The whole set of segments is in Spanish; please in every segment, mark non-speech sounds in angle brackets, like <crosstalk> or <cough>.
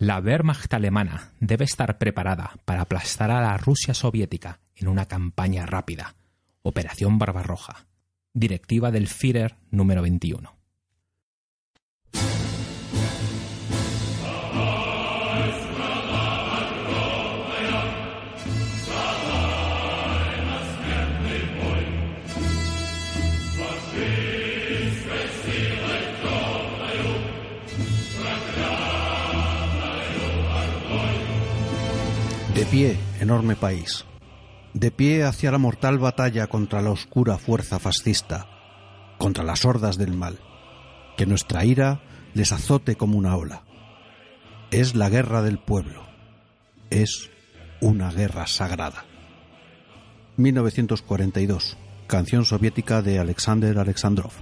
La Wehrmacht alemana debe estar preparada para aplastar a la Rusia soviética en una campaña rápida. Operación Barbarroja. Directiva del Führer número 21. Pie, enorme país. De pie hacia la mortal batalla contra la oscura fuerza fascista, contra las hordas del mal. Que nuestra ira les azote como una ola. Es la guerra del pueblo. Es una guerra sagrada. 1942. Canción soviética de Alexander Alexandrov.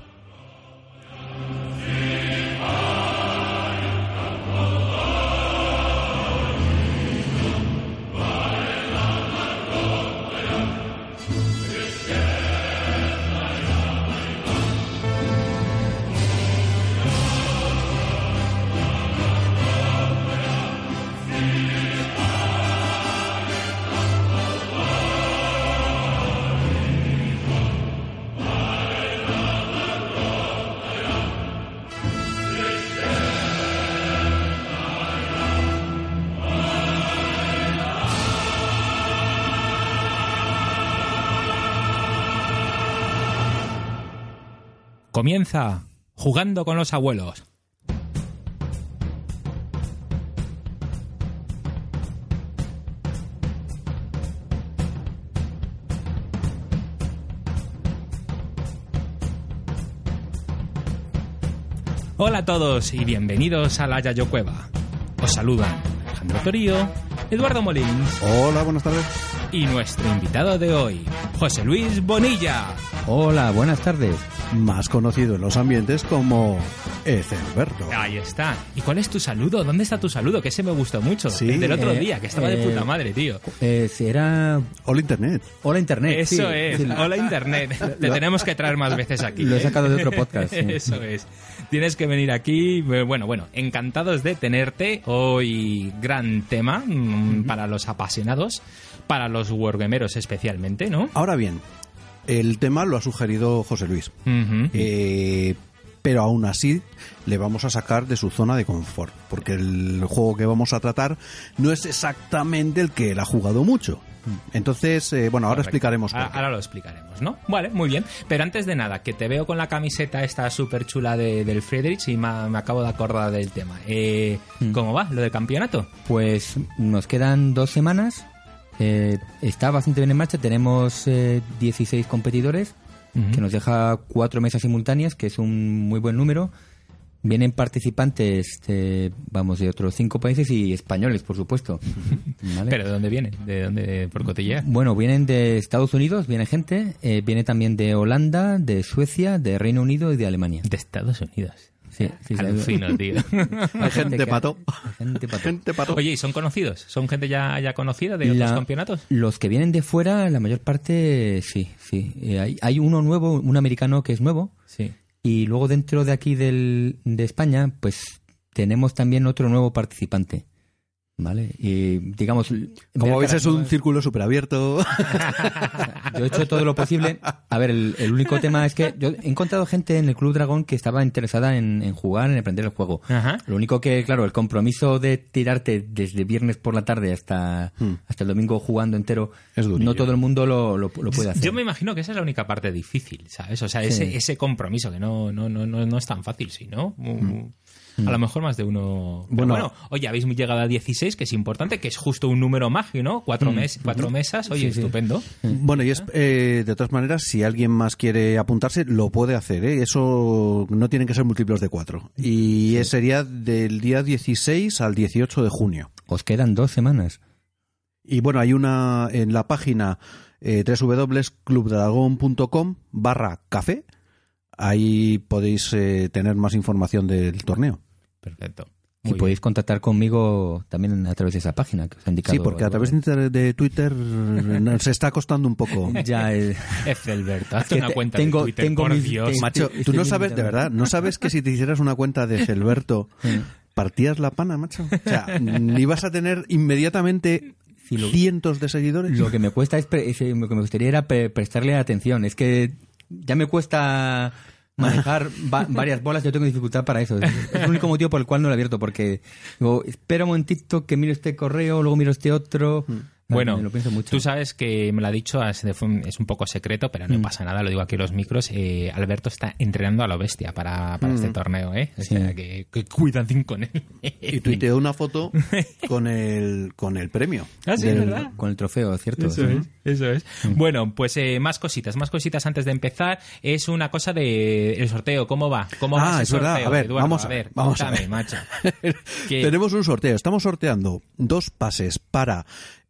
Comienza jugando con los abuelos. Hola a todos y bienvenidos a la Yayo Cueva. Os saludan Alejandro Torío, Eduardo Molins Hola, buenas tardes. y nuestro invitado de hoy, José Luis Bonilla. Hola, buenas tardes. Más conocido en los ambientes como Ecelberto. Ahí está. ¿Y cuál es tu saludo? ¿Dónde está tu saludo? Que ese me gustó mucho. Sí, el del otro eh, día, que estaba de eh, puta madre, tío. Eh, será Hola Internet. Hola Internet. Eso sí, es. sí, Hola Internet. <laughs> Te tenemos que traer más veces aquí. Lo he ¿eh? sacado de otro podcast. sí. <laughs> Eso es. Tienes que venir aquí. Bueno, bueno, encantados de tenerte. Hoy gran tema mm, para los apasionados, para los wargameros especialmente, ¿no? Ahora bien, el tema lo ha sugerido José Luis. Eh, pero aún así le vamos a sacar de su zona de confort, porque el juego que vamos a tratar no es exactamente el que él ha jugado mucho. Entonces, eh, bueno, ahora Correcto. explicaremos. por Ahora, qué. ahora lo explicaremos, ¿no? Vale, muy bien. Pero antes de nada, que te veo con la camiseta esta súper chula de, del Friedrich y me, me acabo de acordar del tema. Eh, Mm. ¿Cómo va lo del campeonato? Pues nos quedan dos semanas. Eh, está bastante bien en marcha. Tenemos eh, 16 competidores, que nos deja cuatro mesas simultáneas, que es un muy buen número. Vienen participantes, de, vamos, de otros cinco países y españoles, por supuesto. ¿Vale? ¿Pero de dónde viene? ¿De dónde? ¿Por cotillear? Bueno, vienen de Estados Unidos, viene gente, eh, viene también de Holanda, de Suecia, de Reino Unido y de Alemania. De Estados Unidos. Sí, sí, sí. Alucino, tío. <laughs> Hay gente que- pato. gente pato. Gente pato. Oye, ¿y son conocidos? ¿Son gente ya, ya conocida de otros La- campeonatos? Los que vienen de fuera, la mayor parte, sí, sí. Eh, hay, hay uno nuevo, un americano que es nuevo, Sí. y luego dentro de aquí del, de España, pues tenemos también otro nuevo participante. ¿Vale? Y digamos. Como veis, es un círculo súper abierto. <laughs> Yo he hecho todo lo posible. A ver, el, el único tema es que yo he encontrado gente en el Club Dragón que estaba interesada en, en jugar, en aprender el juego. Ajá. Lo único que, claro, el compromiso de tirarte desde viernes por la tarde hasta, hasta el domingo jugando entero, Es no todo el mundo lo, lo- lo puede hacer. Yo me imagino que esa es la única parte difícil, ¿sabes? O sea, Sí. ese, ese compromiso que no, no, no, no, no es tan fácil, ¿sí? ¿no? Mm. A lo mejor más de uno. Pero Bueno. bueno, oye, habéis llegado a 16, que es importante, que es justo un número mágico, ¿no? Cuatro, mes, cuatro mesas, oye, Sí, sí. estupendo. bueno, y es, eh, de todas maneras, si alguien más quiere apuntarse, lo puede hacer. ¿eh? Eso no tienen que ser múltiplos de cuatro. Y es- sería del día 16 al 18 de junio. Os quedan dos semanas. Y bueno, hay una en la página eh, www.clubdragon.com barra café. Ahí podéis eh, tener más información del torneo. Perfecto. Y Muy podéis contactar conmigo también a través de esa página que os ha indicado. Sí, porque a través de, Twitter <laughs> eh, nos está costando un poco. <laughs> Ya, eh, <laughs> bien. Efelberto, hazte que una cuenta tengo- de Twitter, tengo por mis- Dios. tengo- Macho, Estoy- tú no sabes, de verdad, no sabes que si te hicieras una cuenta de Gelberto, partías la pana, macho. O sea, ni vas a tener inmediatamente Sí, lo- cientos de seguidores. Lo que me cuesta es, eh, lo que me gustaría era pre- prestarle atención. Es que ya me cuesta manejar va- <laughs> varias bolas, yo tengo dificultad para eso. Es es el único motivo por el cual no lo he abierto, porque digo, espera un momentito que miro este correo, luego miro este otro. Bueno, lo pienso mucho. tú sabes que me lo ha dicho, es un poco secreto, pero Mm. no pasa nada, lo digo aquí en los micros. eh, Alberto está entrenando a lo bestia para, para este torneo, ¿eh? O sea, que, que cuidadín con él. Y tuiteó una foto con el, con el premio. Ah, sí, Del- ¿verdad? Con el trofeo, ¿cierto? Eso Sí. es, eso es. Bueno, pues eh, más cositas, más cositas antes de empezar. Es una cosa de el sorteo, ¿cómo va? ¿Cómo va Ah, ese es verdad. sorteo, A ver, Eduardo? vamos a ver, vamos a cuéntame, ver. macho. <laughs> Tenemos un sorteo. Estamos sorteando dos pases para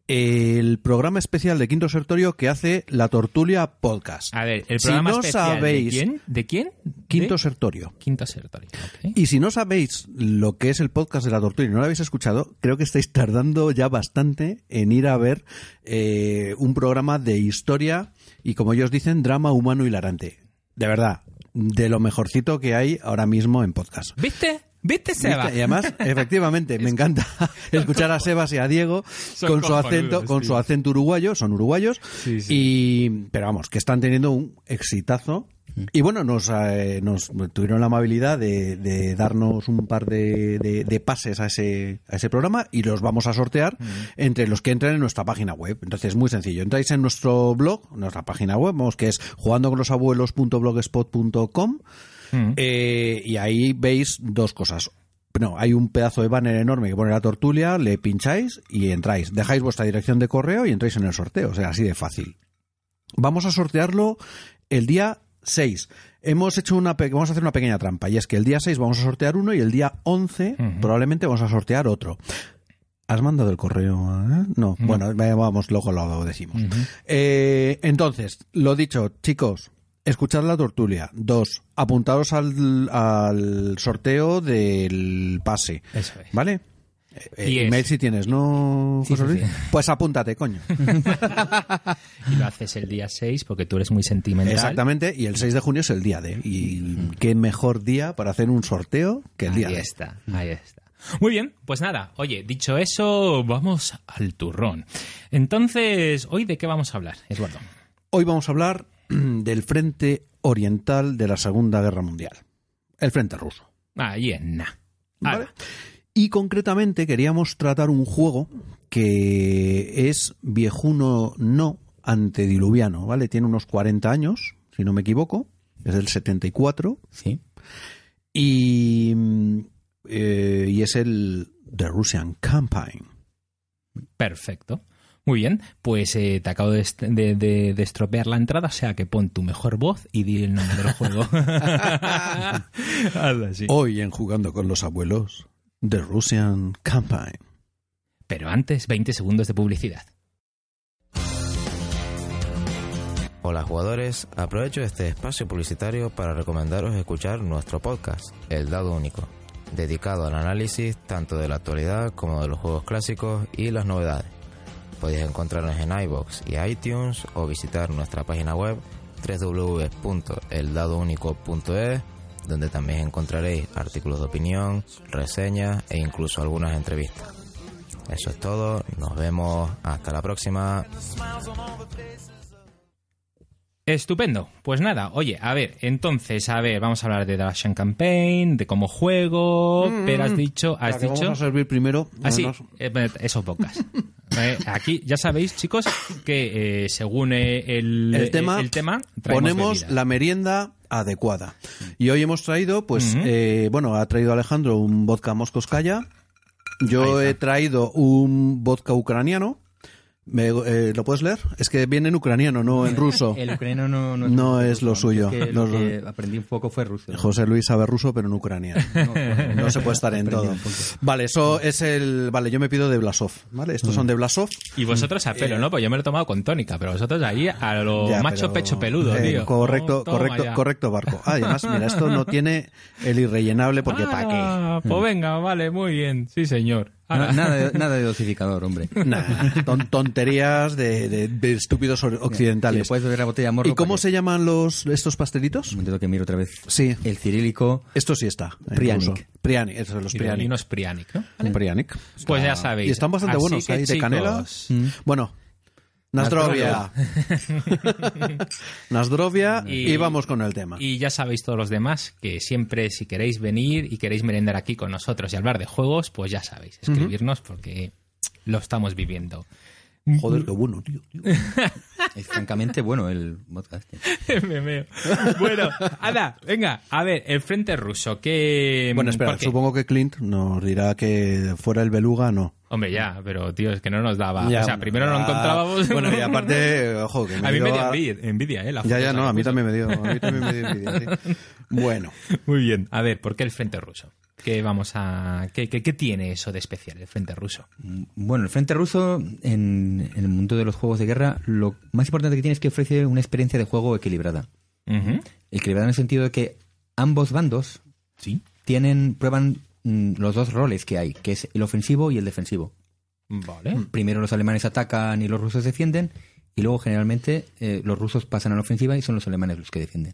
el programa especial de Quinto Sertorio que hace la Tortulia Podcast. A ver, el Si programa no especial, sabéis- ¿de quién? ¿De quién? Quinto ¿De? Sertorio. Quinto Sertorio. Y si no sabéis lo que es el podcast de la tortuga y no lo habéis escuchado, creo que estáis tardando ya bastante en ir a ver eh, un programa de historia y, como ellos dicen, drama humano hilarante. De verdad, de lo mejorcito que hay ahora mismo en podcast. ¿Viste? ¿Viste, Seba? ¿Viste? Y además, <laughs> efectivamente, me encanta <laughs> escuchar a Sebas y a Diego Son con su acento, con su acento uruguayo, son uruguayos, Sí, sí. y pero vamos, que están teniendo un exitazo. Y bueno, nos, eh, nos tuvieron la amabilidad de, de darnos un par de, de- de pases a ese, a ese programa y los vamos a sortear entre los que entran en nuestra página web. Entonces, muy sencillo. Entráis en nuestro blog, nuestra página web, que es jugandoconlosabuelos.blogspot.com Mm. eh, y ahí veis dos cosas. No, hay un pedazo de banner enorme que pone la tortulia, le pincháis y entráis. Dejáis vuestra dirección de correo y entráis en el sorteo. O sea, así de fácil. Vamos a sortearlo el día 6. Hemos hecho una vamos a hacer una pequeña trampa y es que el día 6 vamos a sortear uno y el día 11 Ujú. probablemente vamos a sortear otro. ¿Has mandado el correo? eh? No, bueno, eh, vamos, luego lo decimos. Eh, entonces, lo dicho, chicos, escuchad la tortulia. Dos, apuntaros al, al sorteo del pase. Eso es. ¿Vale? Eh, Y es- email si tienes, ¿no, Sí, José sí, Luis? sí. Pues apúntate, coño. <laughs> Y lo haces el día 6 porque tú eres muy sentimental. Exactamente, y el 6 de junio es el día de. Y qué mejor día para hacer un sorteo que el día Ahí de. está, ahí está. Muy bien, pues nada, oye, dicho eso, vamos al turrón. Entonces, ¿hoy de qué vamos a hablar, Eduardo? Hoy vamos a hablar <clears throat> del frente oriental de la Segunda Guerra Mundial. El frente ruso. Ahí en na. ¿Vale? Y concretamente queríamos tratar un juego que es viejuno no antediluviano, ¿vale? Tiene unos 40 años, si no me equivoco, es del 74 Sí. y, mm, eh, y es el The Russian Campaign. Perfecto. Muy bien, pues eh, te acabo de, est- de- de- de estropear la entrada, o sea que pon tu mejor voz y di el nombre del juego. <laughs> Hazlo así. Hoy en Jugando con los Abuelos, The Russian Campaign. Pero antes, 20 segundos de publicidad. Hola jugadores, aprovecho este espacio publicitario para recomendaros escuchar nuestro podcast, El Dado Único, dedicado al análisis tanto de la actualidad como de los juegos clásicos y las novedades. Podéis encontrarnos en iBox y iTunes o visitar nuestra página web www.eldadounico.es donde también encontraréis artículos de opinión, reseñas e incluso algunas entrevistas. Eso es todo, nos vemos, hasta la próxima. Estupendo. Pues nada, oye, a ver, entonces, a ver, vamos a hablar de The Russian Campaign, de cómo juego, pero has dicho, has La que dicho... Vamos a servir primero. Así, Vámonos. eh, eso pocas. <laughs> Eh, aquí ya sabéis, chicos, que eh, según el, el tema, el tema ponemos bebida. la merienda adecuada. Y hoy hemos traído, pues, eh, bueno, ha traído Alejandro un vodka Moscoskaya. Yo he traído un vodka ucraniano. Me- eh, ¿Lo puedes leer? Es que viene en ucraniano, no en ruso. El ucraniano no, no, No es lo suyo. Es que No lo es que aprendí un poco fue ruso. José Luis sabe ruso, pero en ucraniano. <laughs> No, se puede estar en todo. Vale, eso es el. Vale, yo me pido de Blasov. ¿Vale? Estos son de Blasov. Y vosotros a pelo, ¿no? Pues yo me lo he tomado con tónica, pero vosotros ahí a lo Ya, macho pero, pecho peludo, eh, tío. Correcto, correcto, ya. correcto, barco. Ah, además, mira, esto no tiene el irrellenable porque ¿para qué? Ah, Pues venga, vale, muy bien. Sí, señor. Na- nada, de, nada de dosificador, hombre. Nah, ton- tonterías de, de- de estúpidos Si occidentales. puedes beber la botella morro. ¿Y cómo ¿para se llaman los estos pastelitos? Un momento que miro otra vez. Sí. El cirílico. Esto sí está. Prianic. Prianic, esos son los Y Prianic. unos Prianic, ¿no? Prianic. Pues ya sabéis. Y están bastante Así buenos. Hay de chicos, canela. Bueno. Nasdrovia. <laughs> Nasdrovia y, Y- vamos con el tema. Y ya sabéis todos los demás que siempre si queréis venir y queréis merendar aquí con nosotros y hablar de juegos, pues ya sabéis, escribirnos porque lo estamos viviendo. Joder, qué bueno, tío. tío. Es francamente bueno el vodka este. <laughs> Me meo. bueno, anda, venga, a ver, el frente ruso, que... Bueno, espera, supongo que Clint nos dirá que fuera el beluga, no. Hombre, ya, pero tío, es que no nos daba... Ya, o sea, primero no lo ah, encontrábamos... <laughs> Bueno, y aparte, <laughs> ojo, que a mí me dio a- envidia, envidia, ¿eh? la Ya, ya, no, a mí también me dio, a mí también me dio envidia, sí. <laughs> Bueno, Muy bien. A ver, ¿por qué el frente ruso? ¿Qué vamos a... ¿Qué, qué, qué tiene eso de especial, el frente ruso? Bueno, el Frente Ruso, en, en el mundo de los juegos de guerra, lo más importante que tiene es que ofrece una experiencia de juego equilibrada. Equilibrada en el sentido de que ambos bandos Sí. tienen, prueban mm, los dos roles que hay, que es el ofensivo y el defensivo. Vale. Primero los alemanes atacan y los rusos defienden, y luego generalmente eh, los rusos pasan a la ofensiva y son los alemanes los que defienden.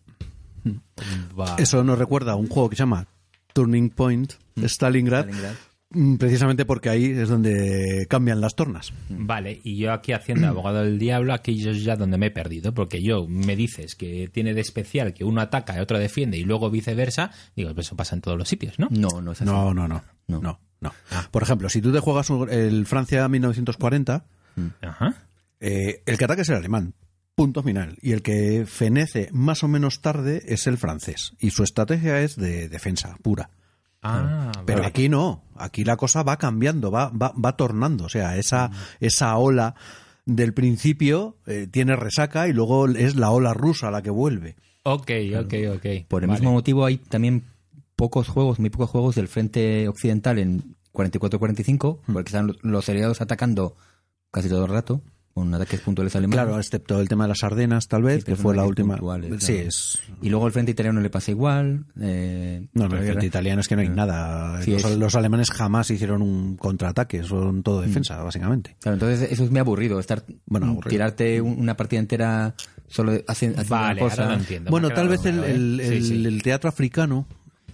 Va- eso nos recuerda a un juego que se llama Turning Point, Stalingrad, Stalingrad. Mm, precisamente porque ahí es donde cambian las tornas. Vale, y yo aquí haciendo <clears throat> abogado del diablo, aquí yo ya donde me he perdido, porque yo me dices que tiene de especial que uno ataca y otro defiende y luego viceversa, digo, pues eso pasa en todos los sitios, ¿no? No, no es así. No, no, no, No. no, no. Por ejemplo, si tú te juegas un- el Francia 1940, Ajá. eh, el que ataca es el alemán. Punto final. Y el que fenece más o menos tarde es el francés. Y su estrategia es de defensa pura. Ah, Pero vale. aquí no, aquí la cosa va cambiando, va, va, va tornando. O sea, esa, esa ola del principio eh, tiene resaca y luego es la ola rusa la que vuelve. Ok, ok, ok. Por el Vale. mismo motivo hay también pocos juegos, muy pocos juegos del frente occidental en 44-45, porque están los- los aliados atacando casi todo el rato, con ataques puntuales alemanes. Claro, excepto el tema de las Ardenas, tal vez, Sí, que fue la última. puntuales, Sí, claro. es. Y luego el frente italiano le pasa igual. eh, No, no, el frente italiano es que no hay nada. Sí, los, es- los alemanes jamás hicieron un contraataque, son todo defensa, básicamente. Claro, entonces eso es muy aburrido, estar Bueno, aburrido. tirarte un- una partida entera solo haciendo, haciendo Vale, una cosa. ahora lo entiendo. Bueno, tal vez el, claro, el- Sí, el- sí. el teatro africano.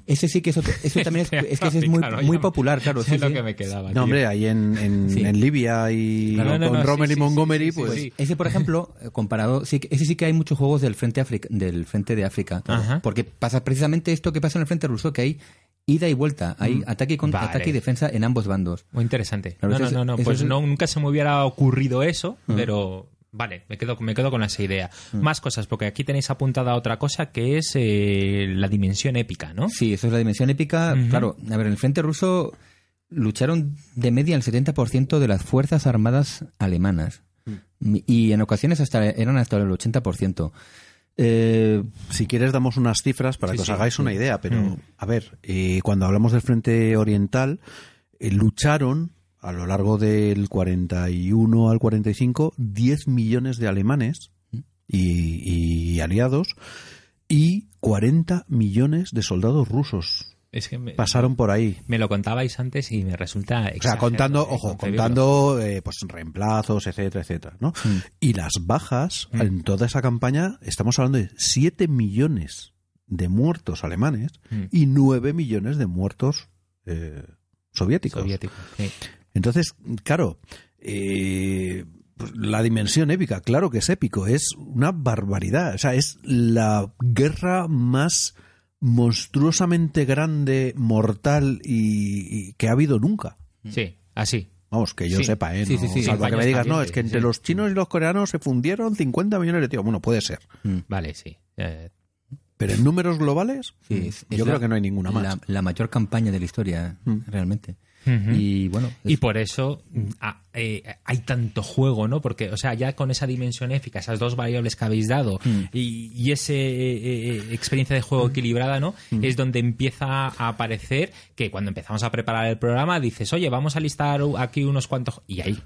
Ese sí que es otro- eso también es, <laughs> es que ese es muy, muy popular, claro. sí, lo sí. que me quedaba. No, tío. hombre, ahí en, en, Sí. en Libia y No, no, no, con no, Rommel sí, y Montgomery, sí, sí, pues. sí. Ese, por ejemplo, eh, comparado, sí, ese sí que hay muchos juegos del frente, Africa, del frente de África. Ajá. Porque pasa precisamente esto que pasa en el frente ruso, que hay ida y vuelta, hay ataque y, contra, Vale. ataque y defensa en ambos bandos. Muy interesante. Claro, no, eso no, es- no, no, eso pues es- no, nunca se me hubiera ocurrido eso, pero vale, me quedo, me quedo con esa idea. Más cosas, porque aquí tenéis apuntada otra cosa que es eh, la dimensión épica, ¿no? Sí, eso es la dimensión épica. Claro, a ver, en el frente ruso lucharon de media el 70% de las fuerzas armadas alemanas. Y en ocasiones hasta eran hasta el 80%. Eh, Si quieres damos unas cifras para Sí, que os sí, hagáis sí. una idea, pero Mm. a ver, eh, cuando hablamos del frente oriental, eh, lucharon a lo largo del 41 al 45 10 millones de alemanes y, y aliados y 40 millones de soldados rusos Es que me, pasaron por ahí. me lo contabais antes y me resulta O sea, contando, eh, ojo, contando eh, pues reemplazos, etcétera, etcétera, ¿no? Y las bajas Mm. en toda esa campaña, estamos hablando de 7 millones de muertos alemanes Mm. y 9 millones de muertos eh, soviéticos. soviético. sí. Entonces, claro, eh, pues, la dimensión épica, claro que es épico, es una barbaridad. O sea, es la guerra más monstruosamente grande, mortal y, y que ha habido nunca. Sí, así. Vamos, que yo Sí. sepa, ¿eh? Sí, No, sí, sí. salvo que me digas, no, es que entre sí. los chinos y los coreanos se fundieron 50 millones de tíos. Bueno, puede ser. Vale, sí. Eh, Pero en números globales, sí, es- es yo la- creo que no hay ninguna más. La, la mayor campaña de la historia, realmente. Y bueno, Y por eso mm, ah, eh, hay tanto juego, ¿no? Porque, o sea, ya con esa dimensión épica, esas dos variables que habéis dado y, y esa experiencia de juego equilibrada, ¿no? Es donde empieza a aparecer que cuando empezamos a preparar el programa dices, oye, vamos a listar aquí unos cuantos. Y ahí,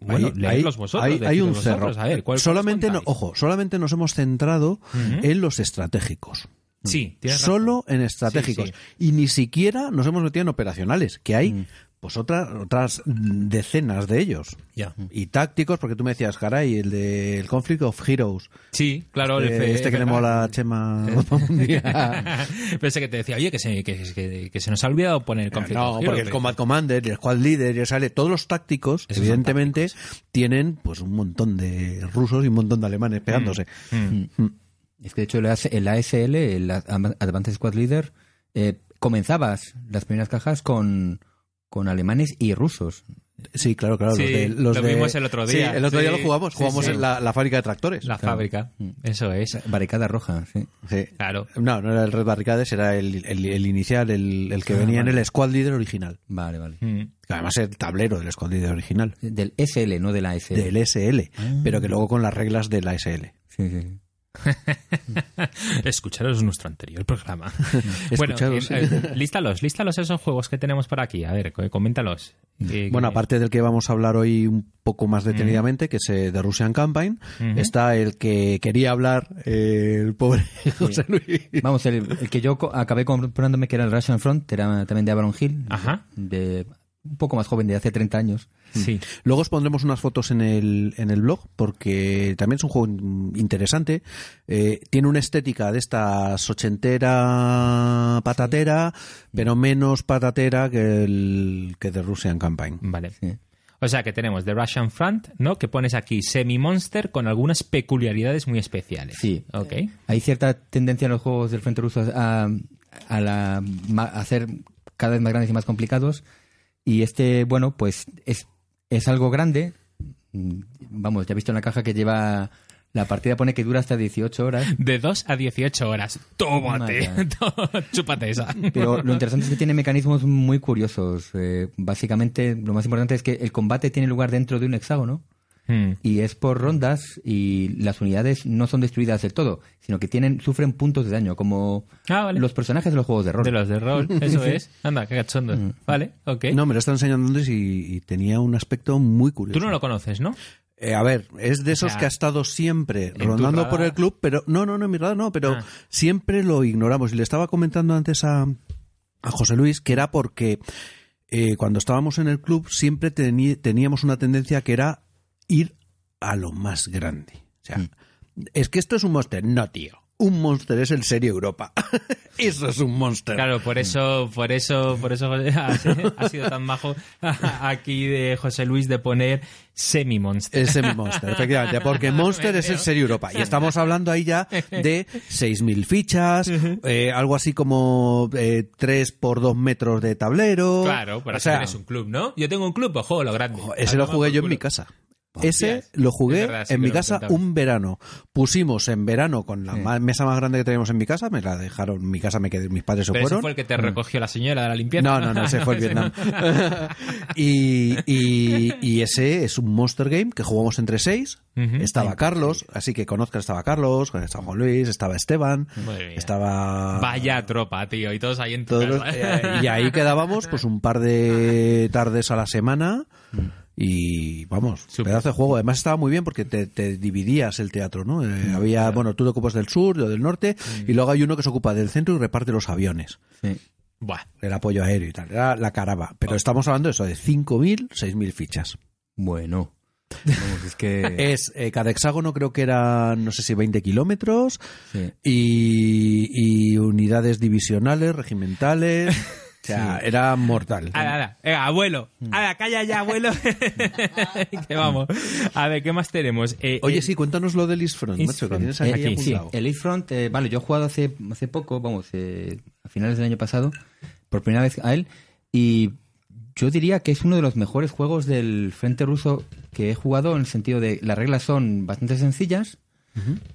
bueno, Hay- vosotros. hay, un vosotros, cerro. A ver, ¿cuál- solamente, no, ojo, solamente nos hemos centrado en los estratégicos. Sí, tienes razón. Solo en estratégicos. Sí, sí. Y ni siquiera nos hemos metido en operacionales, que hay pues otras otras decenas de ellos. Ya. Y tácticos, porque tú me decías, caray, el del Conflict of Heroes. Sí, claro. el Eh, F- este que le mola Chema <laughs> día. <laughs> Pensé que te decía, oye, que se, que, que- que se nos ha olvidado poner el conflicto. No, porque el Combat Commander, el Squad Leader, y sale, todos los tácticos, Esos evidentemente, tienen pues un montón de rusos y un montón de alemanes pegándose. Mm. Es que de hecho el AS el ASL, el Advanced Squad Leader, eh, comenzabas las primeras cajas con, con alemanes y rusos. Sí, claro, claro. Sí, los de, los lo de- vimos el otro Sí, día. el otro día Sí, lo jugamos. sí, Jugamos sí. en la, la fábrica de tractores. La fábrica. Eso es. Barricada roja, sí. Sí. Claro. No, no era el Red Barricades, era el, el- el inicial, el, el que Ah, venía en el Squad Leader original. Vale, vale. Mm. Que Además, el tablero del Squad Leader original. Del SL, no del ASL. Del SL, Ah. pero que luego con las reglas del ASL. Sí, sí, sí. <laughs> Escucharos nuestro anterior programa. <laughs> bueno, eh, eh, lístalos, lístalos esos juegos que tenemos por aquí. A ver, co- coméntalos. Eh, Bueno, aparte del que vamos a hablar hoy un poco más detenidamente, que es eh, de Russian Campaign, está el que quería hablar eh, el pobre <laughs> José Luis. Vamos, el, el que yo acabé comprándome, que era el Russian Front, era también de Avalon Hill. Ajá. De, un poco más joven, de hace 30 años. Sí. Luego os pondremos unas fotos en el, en el blog porque también es un juego in- interesante. Eh, tiene una estética de estas ochentera patatera, pero menos patatera que el que de Russian Campaign. Vale. Sí. O sea que tenemos The Russian Front, ¿no? Que pones aquí Semi-Monster con algunas peculiaridades muy especiales. Sí. Ok. Hay cierta tendencia en los juegos del Frente Ruso a, a, la- ma- a hacer cada vez más grandes y más complicados. Y este, bueno, pues es, es algo grande. Mm, Vamos, ya he visto en la caja que lleva. La partida pone que dura hasta 18 horas. De 2 a 18 horas. <laughs> Tómate. Chúpate esa. Pero lo interesante es que tiene mecanismos muy curiosos. Eh, básicamente, lo más importante es que el combate tiene lugar dentro de un hexágono. Hmm. y es por rondas y las unidades no son destruidas del todo, sino que tienen sufren puntos de daño, como Ah, vale. los personajes de los juegos de rol. De los de rol, <laughs> eso es. Anda, qué cachondo. Vale, ok. No, me lo está enseñando Andrés y, y tenía un aspecto muy curioso. Tú no lo conoces, ¿no? Eh, a ver, es de esos sea, que ha estado siempre rondando por el club, pero no, no, no, en mi radar no, pero Ah. siempre lo ignoramos. Y le estaba comentando antes a, a José Luis que era porque eh, cuando estábamos en el club siempre teníamos una tendencia que era ir a lo más grande. O sea, Mm. es que esto es un monster. No, tío. Un monster es el Serie Europa. <laughs> Eso es un monster. Claro, por eso, por eso, por eso <laughs> ha sido tan majo <laughs> aquí de José Luis de poner semi-monster. El semi-monster, efectivamente, porque Monster es el Serie Europa. Y estamos hablando ahí ya de 6.000 fichas, eh, algo así como eh, 3 por 2 metros de tablero. Claro, para o eso sea, tienes un club, ¿no? Yo tengo un club, pues juego lo grande. ese lo jugué yo en mi casa. Ese lo jugué verdad, sí en mi casa un verano. Pusimos en verano con la mesa más grande que teníamos en mi casa, me la dejaron, en mi casa me quedé, mis padres se Pero ese fueron. fue el que te recogió la señora de la limpieza. No, no, no, ese fue el <laughs> Vietnam. y, y, y ese es un Monster Game que jugamos entre seis. Estaba Carlos, así que conozcas, estaba Carlos, estaba Juan Luis, estaba Esteban, estaba... Vaya tropa, tío, y todos ahí en tu todos los- casa. eh, y ahí quedábamos pues un par de <laughs> tardes a la semana y vamos, pedazo de juego. Además estaba muy bien porque te, te dividías el teatro, ¿no? Eh, había, bueno, tú te ocupas del sur, yo del norte, y luego hay uno que se ocupa del centro y reparte los aviones Sí. Buah. el apoyo aéreo y tal. Era la caraba. Pero estamos hablando de eso, de 5.000, 6.000 fichas. Bueno. Vamos, es que... <laughs> Es, eh, cada hexágono creo que era, no sé si 20 kilómetros sí. y, y unidades divisionales, regimentales. <laughs> O sea, era mortal. Ala, ala. Venga, abuelo. Ala, calla ya, abuelo. <laughs> que vamos. A ver, ¿qué más tenemos? Eh, Oye, eh, sí, cuéntanos lo del East Front, East macho, que Front. tienes Eh, aquí Aquí, sí, el East Front, eh, vale, yo he jugado hace, hace poco, vamos, eh, a finales del año pasado, por primera vez a él, y yo diría que es uno de los mejores juegos del Frente Ruso que he jugado en el sentido de las reglas son bastante sencillas,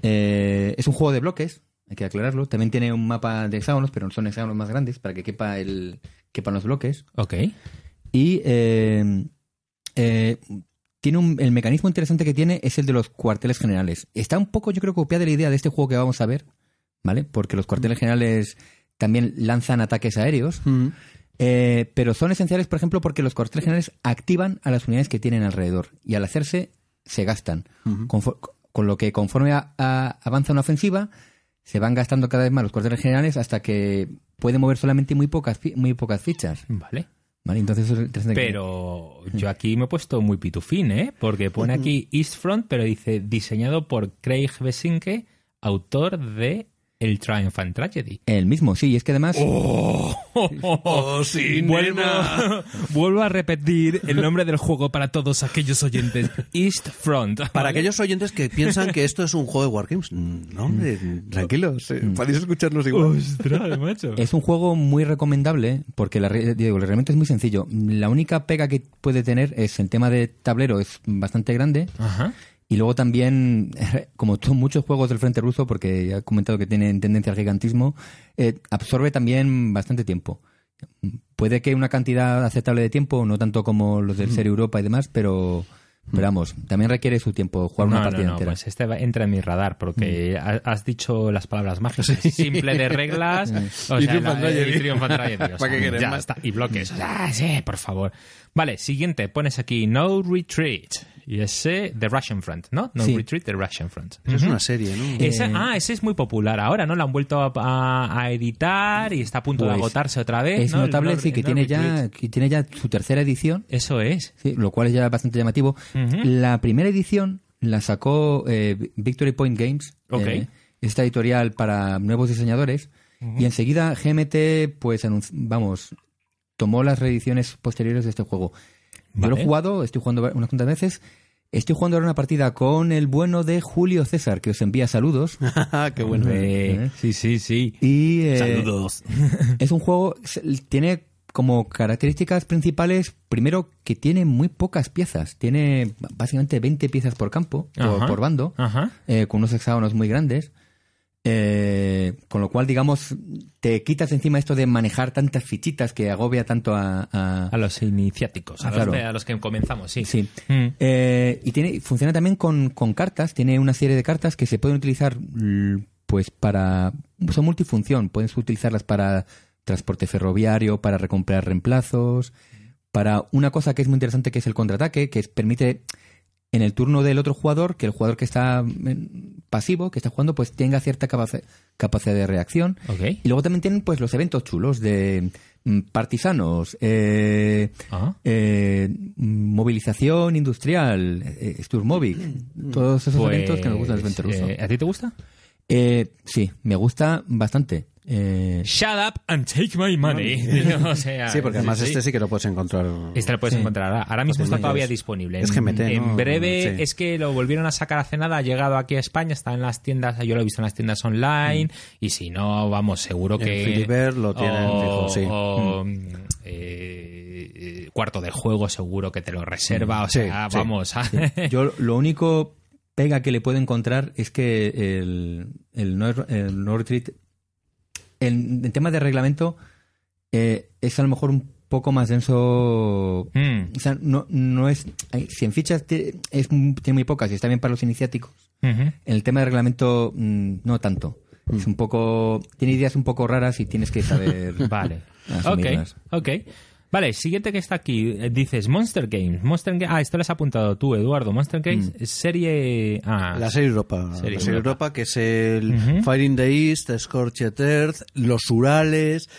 eh, es un juego de bloques, hay que aclararlo, también tiene un mapa de hexágonos, pero no son hexágonos más grandes para que quepa el, quepan los bloques. Ok. Y eh, eh, tiene un, el mecanismo interesante que tiene es el de los cuarteles generales. Está un poco, yo creo, copiada de la idea de este juego que vamos a ver, ¿vale? Porque los cuarteles generales también lanzan ataques aéreos, Mm. eh, pero son esenciales, por ejemplo, porque los cuarteles generales activan a las unidades que tienen alrededor y al hacerse se gastan. Confo- con lo que conforme a- a- avanza una ofensiva, se van gastando cada vez más los cuarteles generales hasta que puede mover solamente muy pocas, muy pocas fichas. Vale. ¿Vale? Entonces, eso es interesante que- Pero yo aquí me he puesto muy pitufín, ¿eh? Porque pone aquí East Front, pero dice diseñado por Craig Besinke, autor de El Triumphant Tragedy. El mismo, sí, y es que además... <laughs> Oh, sí, vuelvo, <laughs> vuelvo a repetir el nombre del juego para todos aquellos oyentes. East Front. Para ¿vale? aquellos oyentes que piensan que esto es un juego de Wargames, mm, no, hombre, tranquilos, eh, podéis escucharnos igual. Ostras, macho. Es un juego muy recomendable porque la digo, el reglamento es muy sencillo. La única pega que puede tener es el tema de tablero es bastante grande Ajá. Y luego también, <laughs> como to- muchos juegos del Frente Ruso, porque ya he comentado que tienen tendencia al gigantismo, eh, absorbe también bastante tiempo. Puede que una cantidad aceptable de tiempo, no tanto como los del Serie Europa y demás, pero, pero vamos, también requiere su tiempo jugar una partida no, no, entera. pues este va- entra en mi radar porque ha- has dicho las palabras mágicas. <laughs> Simple de reglas. <laughs> o Y sea. Y bloques. O sea, sí, por favor. Vale, siguiente. Pones aquí No Retreat. Y ese The Russian Front, ¿no? No Sí. Retreat, The Russian Front. Eso es Ujú. una serie, ¿no? Ese- Eh, ah, ese es muy popular ahora, ¿no? Lo han vuelto a, a- a editar y está a punto de Pues, agotarse otra vez. Es notable, No- sí, que No tiene Retreat. ya, que tiene ya su tercera edición Eso es. Sí, lo cual es ya bastante llamativo. La primera edición la sacó eh, Victory Point Games, Ok. eh, esta editorial para nuevos diseñadores, y enseguida GMT, pues, vamos, tomó las reediciones posteriores de este juego. Yo lo Vale. he jugado, estoy jugando unas cuantas veces. Estoy jugando ahora una partida con el bueno de Julio César, que os envía saludos. <laughs> Qué bueno. Hombre, sí, sí, sí. Y, eh, Saludos. <laughs> es un juego, tiene como características principales, primero que tiene muy pocas piezas. Tiene básicamente 20 piezas por campo, por, Ajá. por bando, eh, con unos hexágonos muy grandes. Eh, con lo cual, digamos, te quitas encima esto de manejar tantas fichitas que agobia tanto a... a- A los iniciáticos, a, los, claro. de- a los que comenzamos, sí. Sí. Mm. Eh, y tiene, funciona también con, con cartas. Tiene una serie de cartas que se pueden utilizar, pues, para. Son multifunción. Puedes utilizarlas para transporte ferroviario, para recomprar reemplazos, para una cosa que es muy interesante, que es el contraataque, que permite en el turno del otro jugador que el jugador que está mm, pasivo, que está jugando, pues tenga cierta capaci- capacidad de reacción. Y luego también tienen pues los eventos chulos de mm, partisanos, eh, Ah. eh, movilización industrial, eh, Sturmovik, todos esos eventos que nos gustan frente Pues, ruso. eh, ¿A ti te gusta? Eh, sí, me gusta bastante. Eh, Shut up and take my money. <laughs> o sea, Sí, porque además este sí que lo puedes encontrar. Este lo puedes Sí. encontrar ahora. Mismo está Fácilmente. todavía disponible. Es En- GMT, En ¿no? breve Sí. es que lo volvieron a sacar hace nada. Ha llegado aquí a España, está en las tiendas. Yo lo he visto en las tiendas online. Y si no, vamos, seguro que. Filiber lo tienen o, fijo, sí. o, eh, eh, cuarto de juego, seguro que te lo reserva. O Sí, sea, sí. vamos. <laughs> yo lo único pega que le puedo encontrar es que el, el, no, el no retreat, en, en tema de reglamento, eh, es a lo mejor un poco más denso Mm, O sea, no, no es. Si en fichas te- es, tiene muy pocas y está bien para los iniciáticos, en el tema de reglamento, mm, no tanto. Es un poco. Tiene ideas un poco raras y tienes que saber. <laughs> Vale. ok, ok. Vale, siguiente que está aquí. eh, Dices Monster Games. Monster Ga- Ah, esto lo has apuntado tú, Eduardo. Monster Games, serie. Ah, La serie Europa. Serie la serie Europa. Europa, que es el Ujú. Fire in the East, Scorched Earth, los Urales.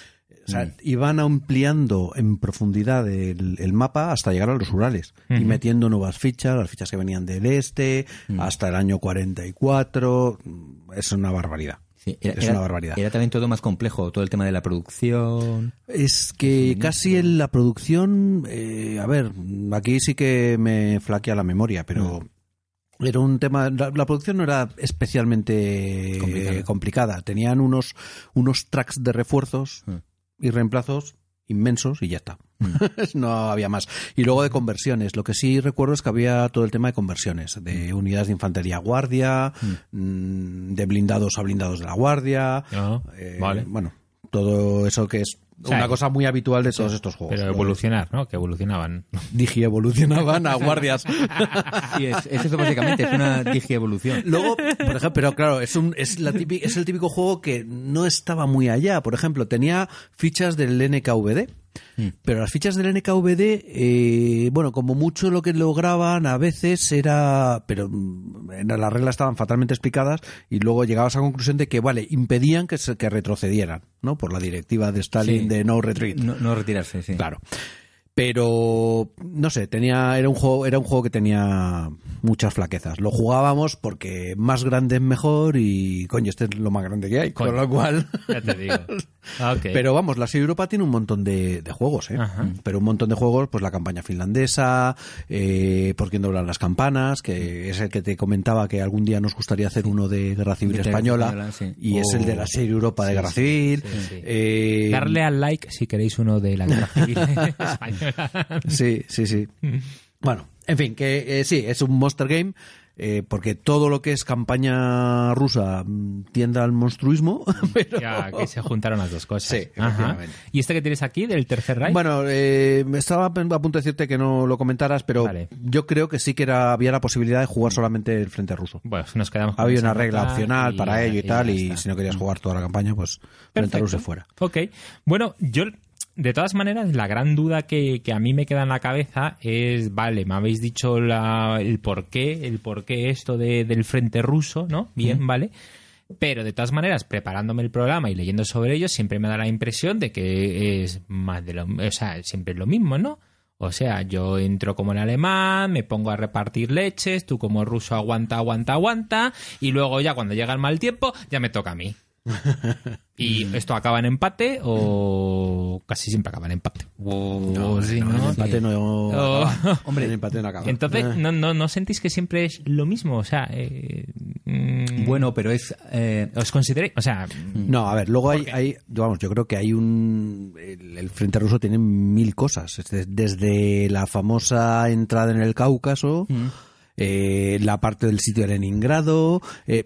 O sea, iban ampliando en profundidad el, el mapa hasta llegar a los Urales y metiendo nuevas fichas, las fichas que venían del este, hasta el año 44. Es una barbaridad. Sí, era, es una barbaridad. Era también todo más complejo, todo el tema de la producción. Es que casi en la producción, eh, a ver, aquí sí que me flaquea la memoria, pero era un tema, la, la producción no era especialmente Complicada. complicada. Tenían unos, unos tracks de refuerzos Mm. y reemplazos inmensos y ya está. <laughs> no había más. Y luego de conversiones. Lo que sí recuerdo es que había todo el tema de conversiones, de unidades de infantería a guardia, mm, de blindados a blindados de la guardia. Ah, Eh, vale. Bueno, todo eso que es O sea, una cosa muy habitual de todos estos juegos. Pero evolucionar, ¿no? Que evolucionaban. <laughs> Digi evolucionaban a guardias. <laughs> Sí, es, es eso básicamente, es una digievolución. Luego, por ejemplo, pero claro, es, un, es, la típi- es el típico juego que no estaba muy allá. Por ejemplo, tenía fichas del NKVD. Pero las fichas del NKVD, eh, bueno, como mucho lo que lograban a veces era, pero mm, las reglas estaban fatalmente explicadas y luego llegabas a la conclusión de que, vale, impedían que, se, que retrocedieran, ¿no? Por la directiva de Stalin Sí. De no retreat. No, no retirarse, sí. Claro. pero no sé, tenía era un juego era un juego que tenía muchas flaquezas. Lo jugábamos porque más grande es mejor y coño, este es lo más grande que hay, con lo cual Ya te digo. <laughs> Ah. Pero vamos, la serie Europa tiene un montón de, de juegos, ¿eh? Ajá. Pero un montón de juegos, pues la campaña finlandesa, eh, Por quién doblan las campanas, que es el que te comentaba que algún día nos gustaría hacer uno de Guerra Civil De Española, Española, sí. y es el de la serie Europa de Guerra sí, Civil. Eh, Darle al like si queréis uno de la guerra civil <laughs> española. Sí, sí, sí. Bueno, en fin, que eh, sí, es un Monster Game. Eh, porque todo lo que es campaña rusa mm, tiende al monstruismo, <laughs> pero Ya, que se juntaron las dos cosas. Sí. ¿Y este que tienes aquí, del tercer Reich? Bueno, eh, estaba a punto de decirte que no lo comentaras, pero Vale. yo creo que sí que era, había la posibilidad de jugar solamente el frente ruso. Bueno, nos quedamos con Había una regla opcional y para ello y tal, y si no querías jugar toda la campaña, pues frente Perfecto. ruso fuera. Ok. Bueno, yo, de todas maneras, la gran duda que, que a mí me queda en la cabeza es, vale, me habéis dicho la- el por qué, el por qué esto de- del frente ruso, ¿no? Bien, vale. Pero de todas maneras, preparándome el programa y leyendo sobre ello, siempre me da la impresión de que es más de lo, o sea, siempre es lo mismo, ¿no? O sea, yo entro como en alemán, me pongo a repartir leches, tú como ruso aguanta, aguanta, aguanta, y luego ya cuando llega el mal tiempo, ya me toca a mí. ¿Y esto acaba en empate o casi siempre acaba en empate? O si No, no- el empate no, Oh. acaba. <laughs> Hombre, empate no acaba. Entonces, ¿no, no, ¿no sentís que siempre es lo mismo? O sea, eh, mm, Bueno, pero es... eh, ¿os consideréis? O sea, No, a ver, luego hay, hay, vamos, yo creo que hay un, el, el frente ruso tiene mil cosas, Es de- desde la famosa entrada en el Cáucaso, eh, la parte del sitio de Leningrado, eh,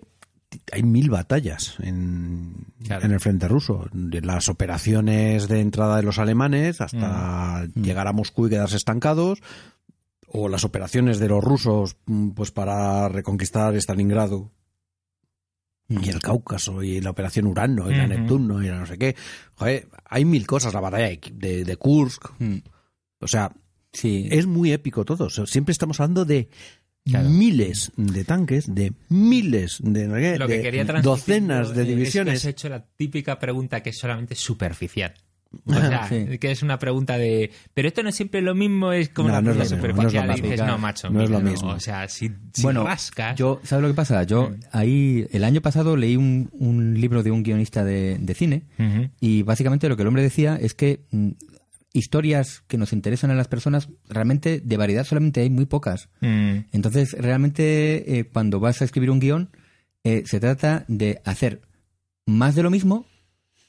hay mil batallas en, Claro. en el frente ruso, de las operaciones de entrada de los alemanes hasta llegar a Moscú y quedarse estancados, o las operaciones de los rusos, mm, pues para reconquistar Stalingrado y el Cáucaso y la operación Urano y la. Neptuno y la no sé qué. Joder, hay mil cosas, la batalla de, de, Kursk. mm, O sea, sí. es muy épico todo. Siempre estamos hablando de Claro. miles de tanques, de miles de, que docenas de eh, es que divisiones. has hecho la típica pregunta que es solamente superficial. O sea, Sí. que es una pregunta de. Pero esto no es siempre lo mismo, es como No, una no es pregunta lo mismo, no es lo superficial y dices, mismo. no, macho. No es lo mismo. O sea, si, si bueno, rascas. yo, ¿sabes lo que pasa? Yo ahí, el año pasado leí un, un libro de un guionista de, de cine y básicamente lo que el hombre decía es que mm, historias que nos interesan a las personas, realmente de variedad solamente hay muy pocas. Mm. Entonces, realmente, eh, cuando vas a escribir un guion, eh, se trata de hacer más de lo mismo,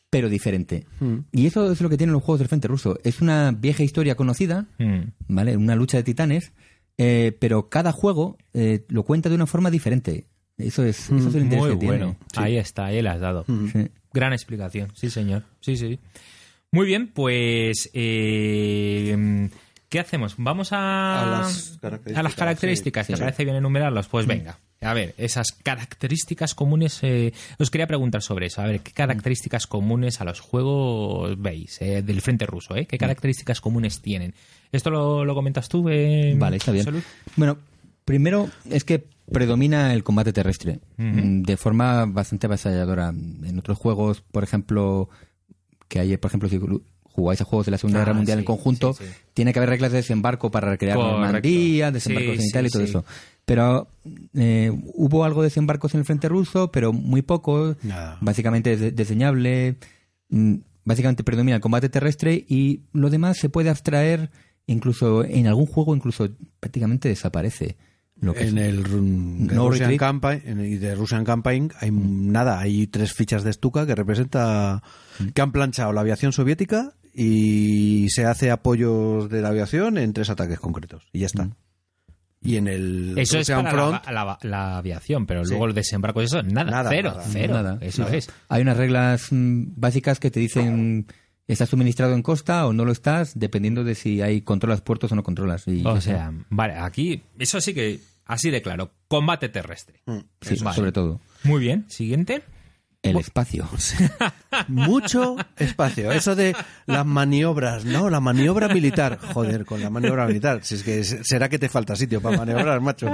pero diferente. Mm. Y eso es lo que tienen los juegos del Frente Ruso. Es una vieja historia conocida, Mm. ¿vale? Una lucha de titanes, eh, pero cada juego eh, lo cuenta de una forma diferente. Eso es, eso es el interés Muy que tiene. bueno. Ahí está, ahí le has dado. Sí. Gran explicación, sí, señor. Sí, sí. Muy bien, pues. eh, ¿Qué hacemos? Vamos a, A las características, a las características. sí, ¿Te sí. parece bien enumerarlos? Pues venga. A ver, esas características comunes. eh, os quería preguntar sobre eso. A ver, ¿qué características comunes a los juegos veis eh, del frente ruso? Eh? ¿Qué características comunes tienen? ¿Esto lo, lo comentas tú? eh, Vale, está bien. Salud? Bueno, primero es que predomina el combate terrestre de forma bastante avasalladora. En otros juegos, por ejemplo, que hay, por ejemplo, si jugáis a juegos de la Segunda Ah, Guerra Mundial sí, en conjunto, sí, sí. tiene que haber reglas de desembarco para recrear Correcto. Normandía, desembarco sí, y todo eso. Pero eh, hubo algo de desembarcos en el frente ruso, pero muy poco. Nada. Básicamente es diseñable. mm, Básicamente predomina el combate terrestre y lo demás se puede abstraer incluso en algún juego incluso prácticamente desaparece. Lo que En es- el No Russian retreat. Campaign en el- y de Russian Campaign hay nada, hay tres fichas de Stuka que representa que han planchado la aviación soviética y se hace apoyos de la aviación en tres ataques concretos y ya está. Y en el Eso es para Front la, la- la aviación, pero Sí. luego el desembarco, eso, nada, Nada, cero, nada. cero. Nada. eso Nada. es. Hay unas reglas mm, básicas que te dicen estás suministrado en costa o no lo estás, dependiendo de si hay controlas puertos o no controlas. Y O sea, vale, aquí, eso sí que, así de claro, combate terrestre. está. Sí, Vale. sobre todo. Muy bien, siguiente. El espacio. <laughs> Mucho espacio. Eso de las maniobras, ¿no? La maniobra militar. Joder, con la maniobra militar. Si es que será que te falta sitio para maniobrar, macho.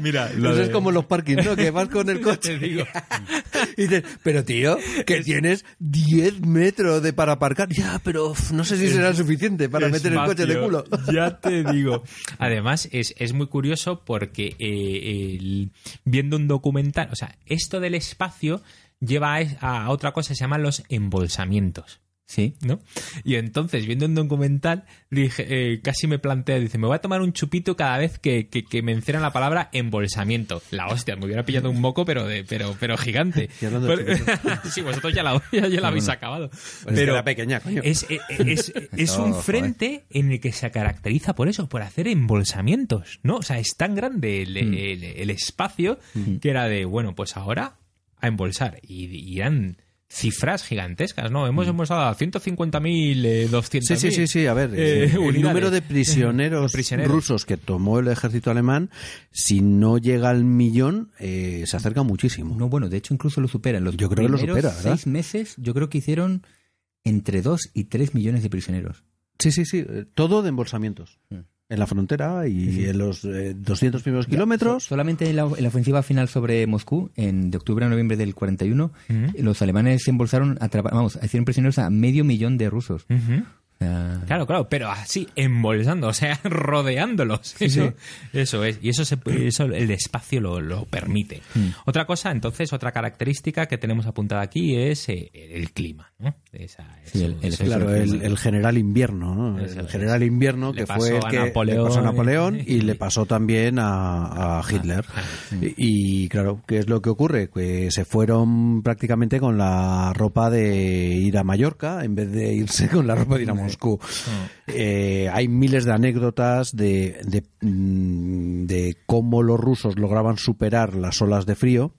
Mira, Eso es como los parkings, ¿no? Que vas con el <laughs> coche. <laughs> y dices, pero tío, que tienes 10 metros de para aparcar. Ya, pero uf, no sé si será suficiente para meter el coche de culo. Ya te digo. Además, es, es muy curioso porque eh, el- viendo un documental, o sea, esto del espacio lleva a, a otra cosa, se llaman los embolsamientos. Sí. ¿no? Y entonces, viendo un documental, dije, eh, casi me plantea, dice, me voy a tomar un chupito cada vez que, que, que mencionan la palabra embolsamiento. La hostia, me hubiera pillado un moco, pero de, pero, pero gigante. <laughs> Pero- <laughs> sí, vosotros ya la, ya, ya la habéis acabado. Pues era pequeña, coño. Es, es, <laughs> es- es un joder. frente en el que se caracteriza por eso, por hacer embolsamientos, ¿no? O sea, es tan grande el, el- el espacio que era de, bueno, pues ahora a embolsar. Y, y eran cifras gigantescas, ¿no? Hemos embolsado a 150.000, eh, 200.000. Sí, sí, sí, sí. A ver, eh, eh, el número de <laughs> prisioneros, Prisioneros. rusos que tomó el ejército alemán, si no llega al millón, eh, se acerca muchísimo. No, bueno, de hecho incluso lo superan. Los Yo creo que lo supera, ¿verdad? seis meses, yo creo que hicieron entre 2 y 3 millones de prisioneros. Sí, sí, sí. eh, Todo de embolsamientos. Mm. En la frontera y en los eh, 200 primeros kilómetros. So- solamente en la, en la ofensiva final sobre Moscú, en, de octubre a noviembre del 41, Ujú. los alemanes se embolsaron, atrapa- vamos, hicieron prisioneros a medio millón de rusos. O sea, Claro, claro, pero así, embolsando, o sea, <laughs> rodeándolos. Eso, eso es. Y eso, se, eso el espacio lo, lo permite. Mm. Otra cosa, entonces, otra característica que tenemos apuntada aquí es eh, el clima, ¿no? Esa, Sí, el- Claro, el, el general invierno, el general invierno que fue el que Napoleón. le pasó a Napoleón <laughs> y le pasó también a, a Hitler. Y, y, claro, ¿qué es lo que ocurre? Que se fueron prácticamente con la ropa de ir a Mallorca en vez de irse con la ropa de ir a Moscú. Eh, hay miles de anécdotas de, de, mm, de cómo los rusos lograban superar las olas de frío